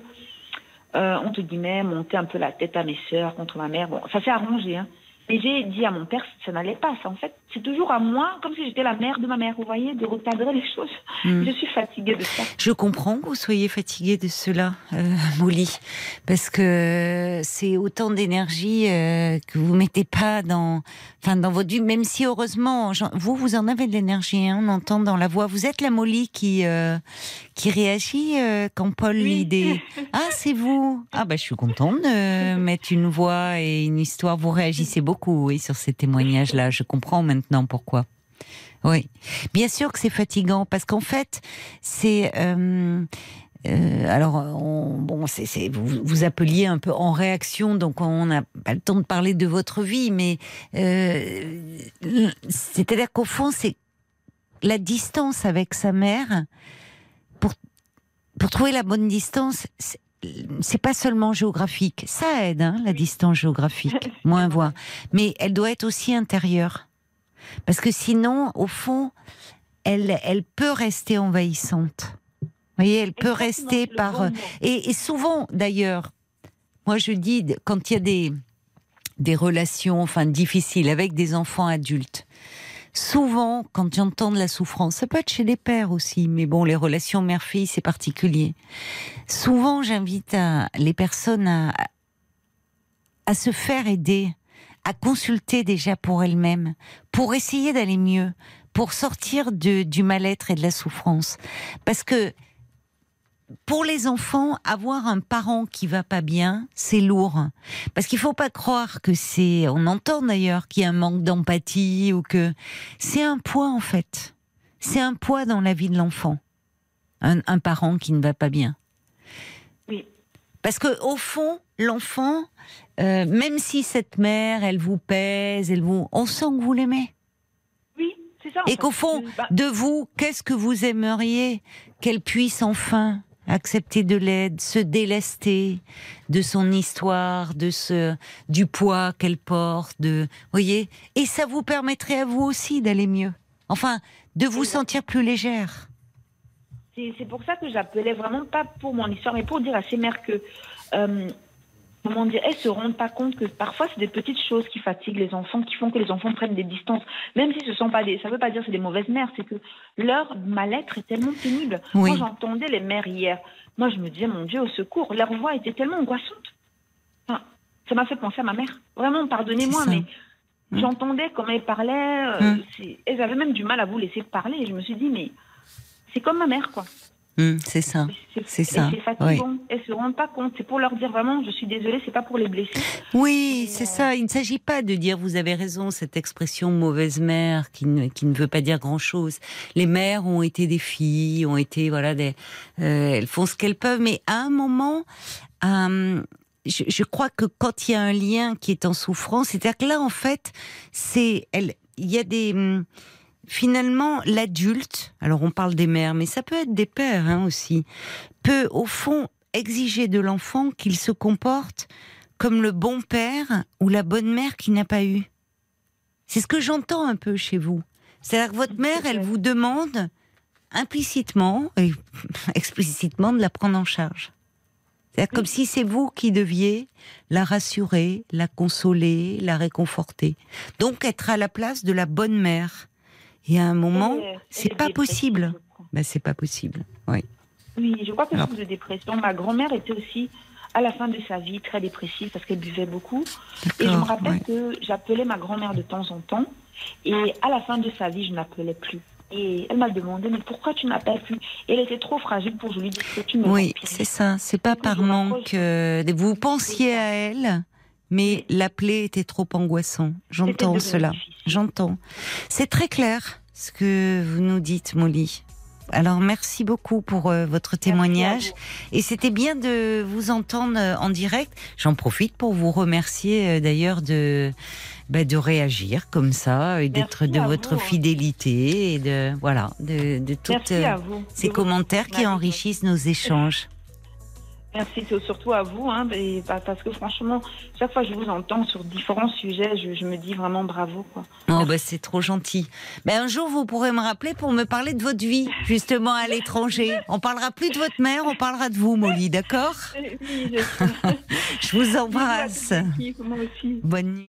I: entre guillemets, monté un peu la tête à mes sœurs contre ma mère. Bon, ça s'est arrangé. Hein. Mais j'ai dit à mon père, ça n'allait pas. Ça, en fait, c'est toujours à moi, comme si j'étais la mère de ma mère. Vous voyez, de recadrer les choses.
C: Hmm.
I: Je suis fatiguée de ça.
C: Je comprends que vous soyez fatigué de cela, euh, Molly, parce que c'est autant d'énergie euh, que vous mettez pas dans, enfin, dans votre vie. Même si heureusement, vous, vous en avez de l'énergie, hein, on entend dans la voix. Vous êtes la Molly qui euh, qui réagit quand Paul
I: Oui.
C: lit des. Ah, c'est vous. Ah bah, je suis contente de mettre une voix et une histoire. Vous réagissez beaucoup, oui, sur ces témoignages-là. Je comprends maintenant pourquoi. Oui, bien sûr que c'est fatigant parce qu'en fait, c'est euh, euh, alors on- bon, c'est vous appeliez un peu en réaction, donc on n'a pas le temps de parler de votre vie, mais euh, c'est-à-dire qu'au fond, c'est la distance avec sa mère pour pour trouver la bonne distance. C'est- pas seulement géographique, ça aide, hein, la distance géographique, *laughs* moins voir, mais elle doit être aussi intérieure. Parce que sinon, au fond, elle, elle peut rester envahissante. Vous voyez, elle peut
I: Exactement,
C: rester par... Et, et souvent, d'ailleurs, moi je dis, quand il y a des, des relations enfin, difficiles avec des enfants adultes, souvent, quand j'entends de la souffrance, ça peut être chez les pères aussi, mais bon, les relations mère-fille, c'est particulier. Souvent, j'invite à- les personnes à, se faire aider, à consulter déjà pour elles-mêmes, pour essayer d'aller mieux, pour sortir du mal-être et de la souffrance. Parce que pour les enfants, avoir un parent qui va pas bien, c'est lourd. Parce qu'il faut pas croire que c'est, on entend d'ailleurs qu'il y a un manque d'empathie ou que c'est un poids en fait. C'est un poids dans la vie de l'enfant. Un, un parent qui ne va pas bien.
I: Oui.
C: Parce que au fond, l'enfant, euh, même si cette mère, elle vous pèse, elle vous, on sent que vous l'aimez.
I: Oui, c'est ça.
C: Et qu'au fond,
I: bah,
C: de vous, qu'est-ce que vous aimeriez qu'elle puisse enfin accepter de l'aide, se délester de son histoire, de ce du poids qu'elle porte, de voyez, et ça vous permettrait à vous aussi d'aller mieux. Enfin, de vous sentir plus légère.
I: C'est pour ça que j'appelais vraiment pas pour mon histoire, mais pour dire à ces mères que, euh, comment dire, elles se rendent pas compte que parfois c'est des petites choses qui fatiguent les enfants, qui font que les enfants prennent des distances, même si ce sont pas des, ça veut pas dire que c'est des mauvaises mères, c'est que leur mal-être est tellement pénible.
C: Oui.
I: Moi j'entendais les mères hier, moi je me disais mon Dieu au secours, leur voix était tellement angoissante. Enfin, ça m'a fait penser à ma mère. Vraiment, pardonnez-moi, mais
C: Mm.
I: j'entendais comment elles parlaient, euh,
C: Mm.
I: elles avaient même du mal à vous laisser parler. Et je me suis dit mais c'est comme ma mère quoi.
C: Hum, c'est ça. C'est ça,
I: C'est fatigant. Elles se rendent pas compte. C'est pour leur dire vraiment, je suis désolée, c'est pas pour les blesser.
C: Oui, c'est
I: euh,
C: ça. Il ne s'agit pas de dire, vous avez raison, cette expression mauvaise mère qui ne, qui ne veut pas dire grand-chose. Les mères ont été des filles, ont été, voilà, des, euh, elles font ce qu'elles peuvent, mais à un moment, euh, je, je crois que quand il y a un lien qui est en souffrance, c'est-à-dire que là, en fait, c'est, elle, il y a des, hum, finalement, l'adulte, alors on parle des mères, mais ça peut être des pères hein, aussi, peut au fond exiger de l'enfant qu'il se comporte comme le bon père ou la bonne mère qui n'a pas eu. C'est ce que j'entends un peu chez vous. C'est-à-dire que votre mère, elle vous demande implicitement et *laughs* explicitement de la prendre en charge. C'est-à-dire comme si c'est vous qui deviez la rassurer, la consoler, la réconforter. Donc être à la place de la bonne mère. Et à un moment,
I: elle
C: c'est
I: est
C: pas possible. Ben, c'est pas possible. Oui.
I: Oui, je crois que c'est de dépression. Ma grand-mère était aussi, à la fin de sa vie, très dépressive parce qu'elle buvait beaucoup. Et je me rappelle
C: ouais.
I: que j'appelais ma grand-mère de temps en temps. Et à la fin de sa vie, je n'appelais plus. Et elle m'a demandé, mais pourquoi tu n'appelles plus? Et elle était trop fragile pour que je lui dise que tu me
C: Oui, c'est ça. C'est pas par manque. euh, vous pensiez à elle, mais l'appeler était trop angoissant. J'entends cela. J'entends. C'est très clair ce que vous nous dites, Molly. Alors merci beaucoup pour euh, votre témoignage. Et c'était bien de vous entendre euh, en direct. J'en profite pour vous remercier euh, d'ailleurs de bah, de réagir comme ça et d'être de votre
I: vous,
C: fidélité et de voilà de, de toutes ces commentaires qui enrichissent nos échanges.
I: Merci c'est surtout à vous, hein, et parce que franchement, chaque fois que je vous entends sur différents sujets, je, je me dis vraiment bravo. Quoi.
C: Oh bah c'est trop gentil. Ben un jour vous pourrez me rappeler pour me parler de votre vie justement à l'étranger. On parlera plus de votre mère, on parlera de vous Molly, d'accord?
I: Oui, je *laughs*
C: Je vous embrasse.
I: Moi aussi.
C: Bonne nuit.